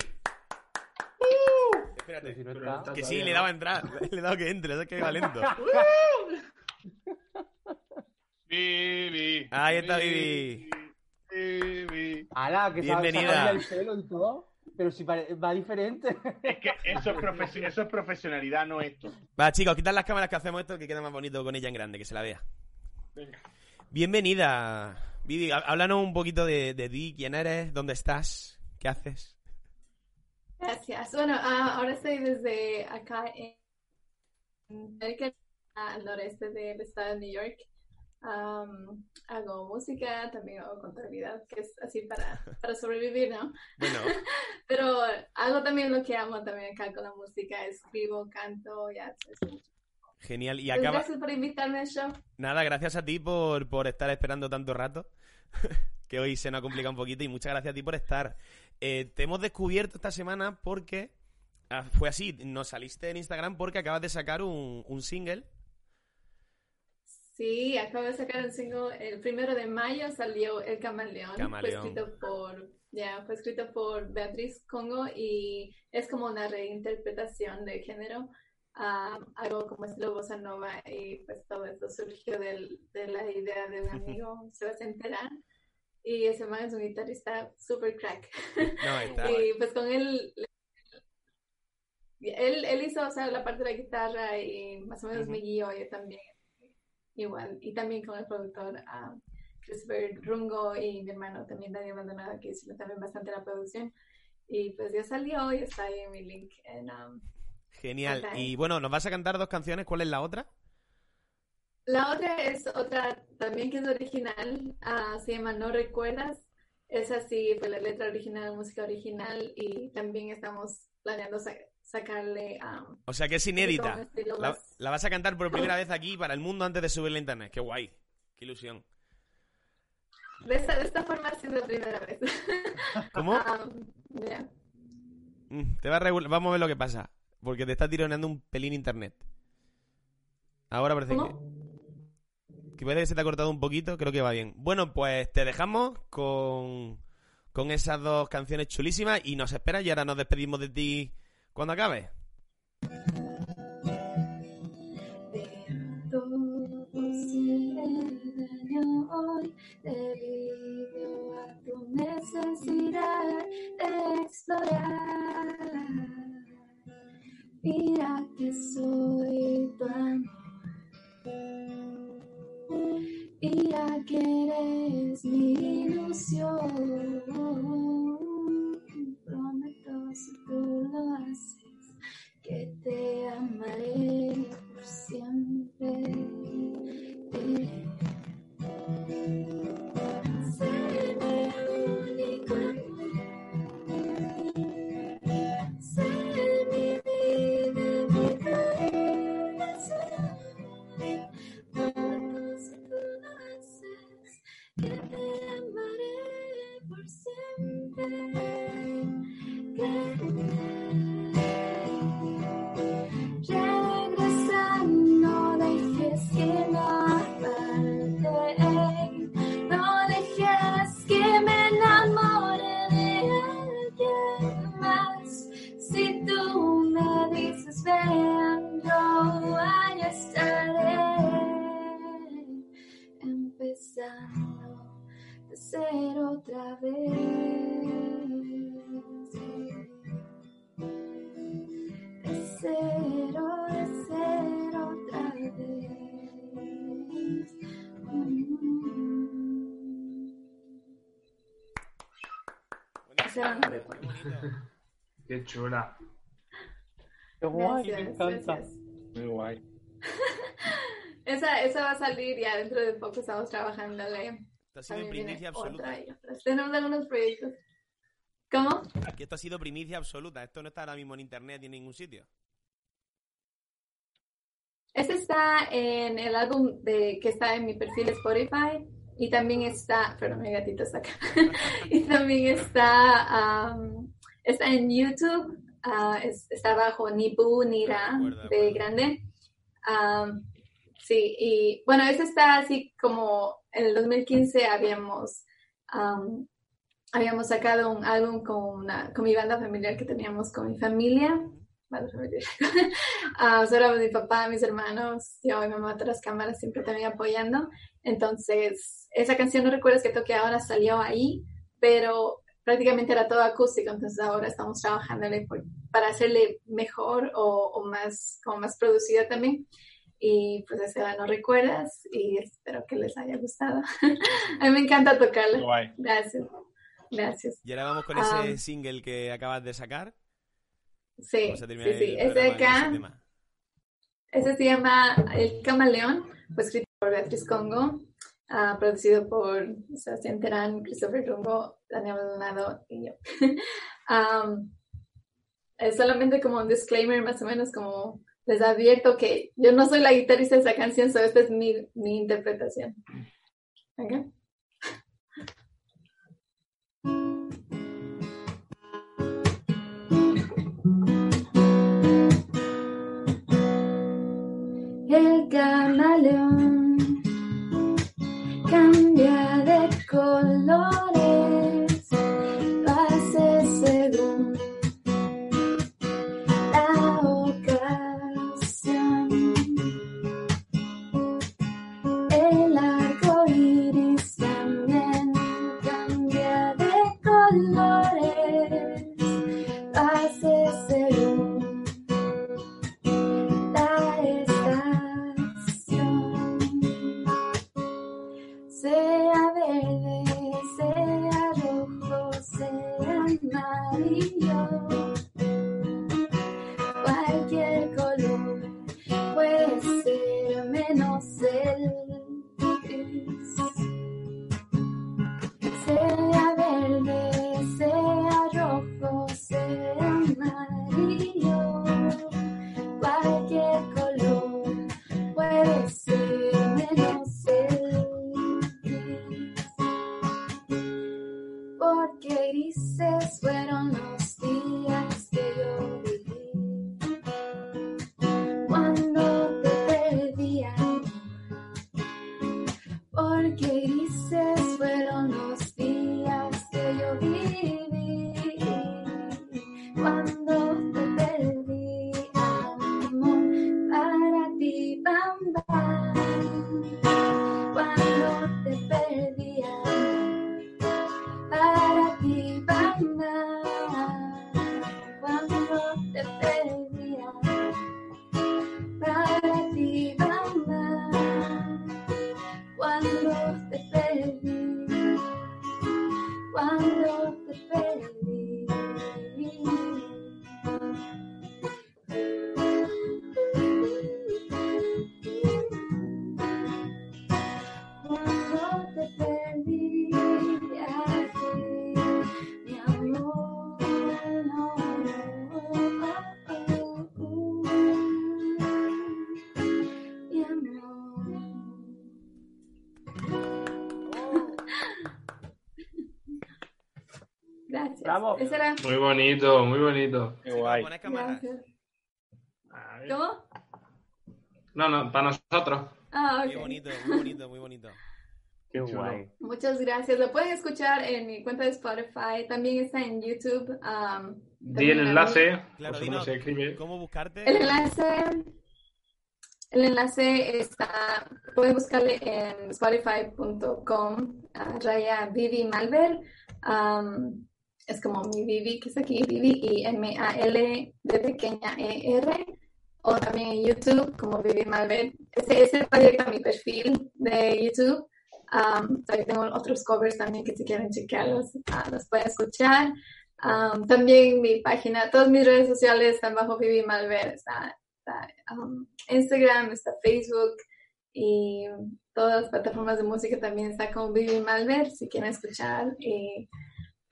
S1: Espérate.
S3: Si no está,
S1: Que sí, le daba a entrar. Le he dado que entre, es que va lento.
S5: Vivi.
S1: Ahí está Vivi.
S5: Vivi.
S3: ¡Hala! Que
S1: Bienvenida.
S3: el pelo y todo. Pero si va diferente.
S5: Es que eso es, profes- eso es profesionalidad, no esto.
S1: Va, chicos, quitad las cámaras que hacemos esto, que queda más bonito con ella en grande, que se la vea.
S5: Venga.
S1: Bienvenida, Vivi. há- Háblanos un poquito de, de ti, quién eres, dónde estás, qué haces.
S13: Gracias. Bueno, ah, ahora estoy desde acá en América, al noreste del estado de New York. Am, hago música, también hago contabilidad, que es así para, para sobrevivir, ¿no?
S1: Bueno,
S13: Pero hago también lo que amo también acá con la música, escribo, canto, ya. eso.
S1: Genial. Y acaba...
S13: gracias por invitarme al show.
S1: Nada, gracias a ti por, por estar esperando tanto rato. que hoy se nos ha complicado un poquito y muchas gracias a ti por estar. Eh, te hemos descubierto esta semana porque ah, fue así, nos saliste en Instagram porque acabas de sacar un, un single.
S13: Sí, acabo de sacar un single, el primero de mayo salió El Camaleón,
S1: Camaleón.
S13: fue escrito por, ya, fue escrito por Beatriz Congo y es como una reinterpretación de género, ah, algo como estilo bossa nova y pues todo esto surgió del- de la idea de un amigo, Sebastián Terán, y ese man es un guitarrista super crack.
S1: No.
S13: Y pues con él, él, él hizo, o sea, la parte de la guitarra y más o menos
S1: Ujú.
S13: me guió yo también. Igual, y también con el productor ah, Christopher Rungo y mi hermano también Daniel Maldonado, que hizo también bastante la producción. Y pues ya salió y está ahí en mi link en, um,
S1: Genial. Y bueno, nos vas a cantar dos canciones. ¿Cuál es la otra?
S13: La otra es otra también que es original, ah, se llama No Recuerdas. Es así, fue la letra original, música original y también estamos planeando sa- sacarle um,
S1: O sea que es inédita. La, vas a cantar por primera vez aquí para el mundo antes de subirla a internet. Qué guay. Qué ilusión.
S13: de esta, de esta forma ha sido la primera vez.
S1: ¿Cómo?
S13: Um, ya.
S1: Te va a Vamos a ver lo que pasa. Porque te está tironeando un pelín internet. Ahora parece que. Que parece que se te ha cortado un poquito. Creo que va bien. Bueno, pues te dejamos con. Con esas dos canciones chulísimas. Y nos esperas y ahora nos despedimos de ti cuando acabe.
S13: Hoy debido a tu necesidad de explorar. Mira que soy tu amor. Mira que eres mi ilusión. Prometo si tú lo haces que te amaré por siempre. No recuerdo.
S2: Qué chula.
S3: Qué guay, me
S13: Gracias,
S3: encanta.
S13: gracias.
S5: Muy guay.
S13: Esa, esa va a salir ya dentro de poco, estamos trabajándole.
S1: Esto ha sido en
S13: También viene
S1: primicia
S13: otra
S1: absoluta.
S13: y otras. Tenemos algunos proyectos. ¿Cómo?
S1: Aquí esto ha sido primicia absoluta. Esto no está ahora mismo en internet ni en ningún sitio.
S13: Este está en el álbum de, que está en mi perfil de Spotify y también está, perdón, mi gatito está acá, y también está, está en YouTube, ah, es- está bajo Nipu Nira de grande. Am, sí, y bueno, este está así como en el 2015 habíamos, am, habíamos sacado un álbum con, una, con mi banda familiar que teníamos con mi familia. Banda familiar. Ah, solo mi papá, mis hermanos, yo y mi mamá tras cámaras siempre también apoyando. Entonces, esa canción no recuerdo que toque ahora salió ahí, pero prácticamente era todo acústico, entonces ahora estamos trabajándole por- para hacerle mejor o, o más, como más producida también. Y pues esa no recuerdas y espero que les haya gustado. A mí me encanta tocarla.
S1: Guay.
S13: Gracias. Gracias.
S1: Y ahora vamos con
S13: Ah.
S1: ese single que acabas de sacar.
S13: Sí, sí, sí. Ese acá,
S1: ese
S13: se llama El Camaleón, fue escrito por Beatriz Congo, ah, producido por Sebastián Terán, Christopher Rumbo, Daniel Maldonado y yo. Es solamente como un disclaimer, más o menos como les advierto que yo no soy la guitarrista de esa canción, solo esta es mi, mi interpretación. ¿Ok?
S14: Camaleón. Cambia de colores,
S13: Era-
S2: Muy bonito, muy bonito.
S5: Qué guay.
S13: ¿Cómo?
S2: No, no, para nosotros.
S13: Ah,
S1: Qué
S13: ok.
S1: bonito, muy bonito, muy bonito.
S3: Qué guay.
S13: Muchas gracias. Lo pueden escuchar en mi cuenta de Spotify. También está en YouTube. um,
S2: Di el enlace,
S1: Claro,
S2: cómo
S1: dinos,
S2: se escribe.
S1: ¿Cómo buscarte?
S13: El enlace, el enlace está, pueden buscarle en spotify.com, ah, raya Vivi Malver. Am, es como mi Vivi, que es aquí, Vivi, y M-A-L de pequeña E-R. O también en YouTube, como Vivi Malver. Ese, ese va directo a mi perfil de YouTube. Am, ahí tengo otros covers también que si quieren chequearlos, ah, los pueden escuchar. Um, también mi página, todas mis redes sociales están bajo Vivi Malver. Está, está, um, Instagram, está Facebook y todas las plataformas de música también está como Vivi Malver si quieren escuchar.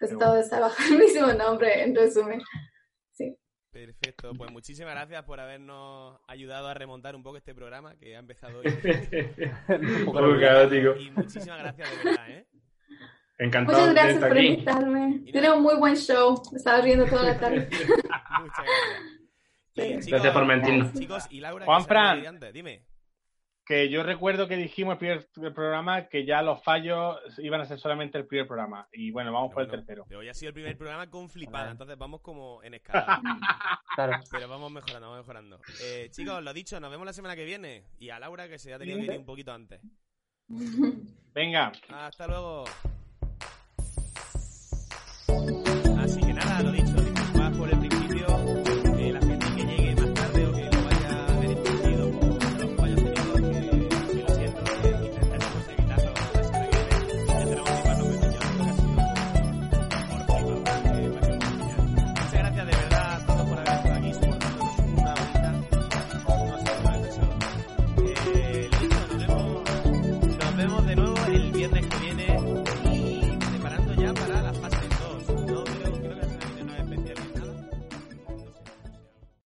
S13: Pues todo
S1: bueno.
S13: está bajo el mismo nombre, en resumen. Sí.
S1: Perfecto, pues muchísimas gracias por habernos ayudado a remontar un poco este programa que ha empezado hoy.
S2: Un poco caótico.
S1: Y muchísimas gracias de verdad, ¿eh?
S2: Encantado
S13: Muchas
S2: de
S13: gracias
S2: estar
S13: por
S2: aquí.
S13: invitarme. Tiene un muy buen show. Me estaba riendo toda la tarde.
S1: Muchas gracias.
S2: Gracias por mentirnos.
S1: Chicos, y Laura,
S5: Juan Fran.
S1: dime.
S5: Que yo recuerdo que dijimos el primer el programa que ya los fallos iban a ser solamente el primer programa. Y bueno, vamos por el tercero.
S1: Pero hoy ha sido el primer programa con flipada, entonces vamos como en escala.
S3: Claro.
S1: Pero vamos mejorando, vamos mejorando. Eh, chicos, lo dicho, nos vemos la semana que viene. Y a Laura, que se ha tenido que ir un poquito antes.
S5: Venga.
S1: Hasta luego.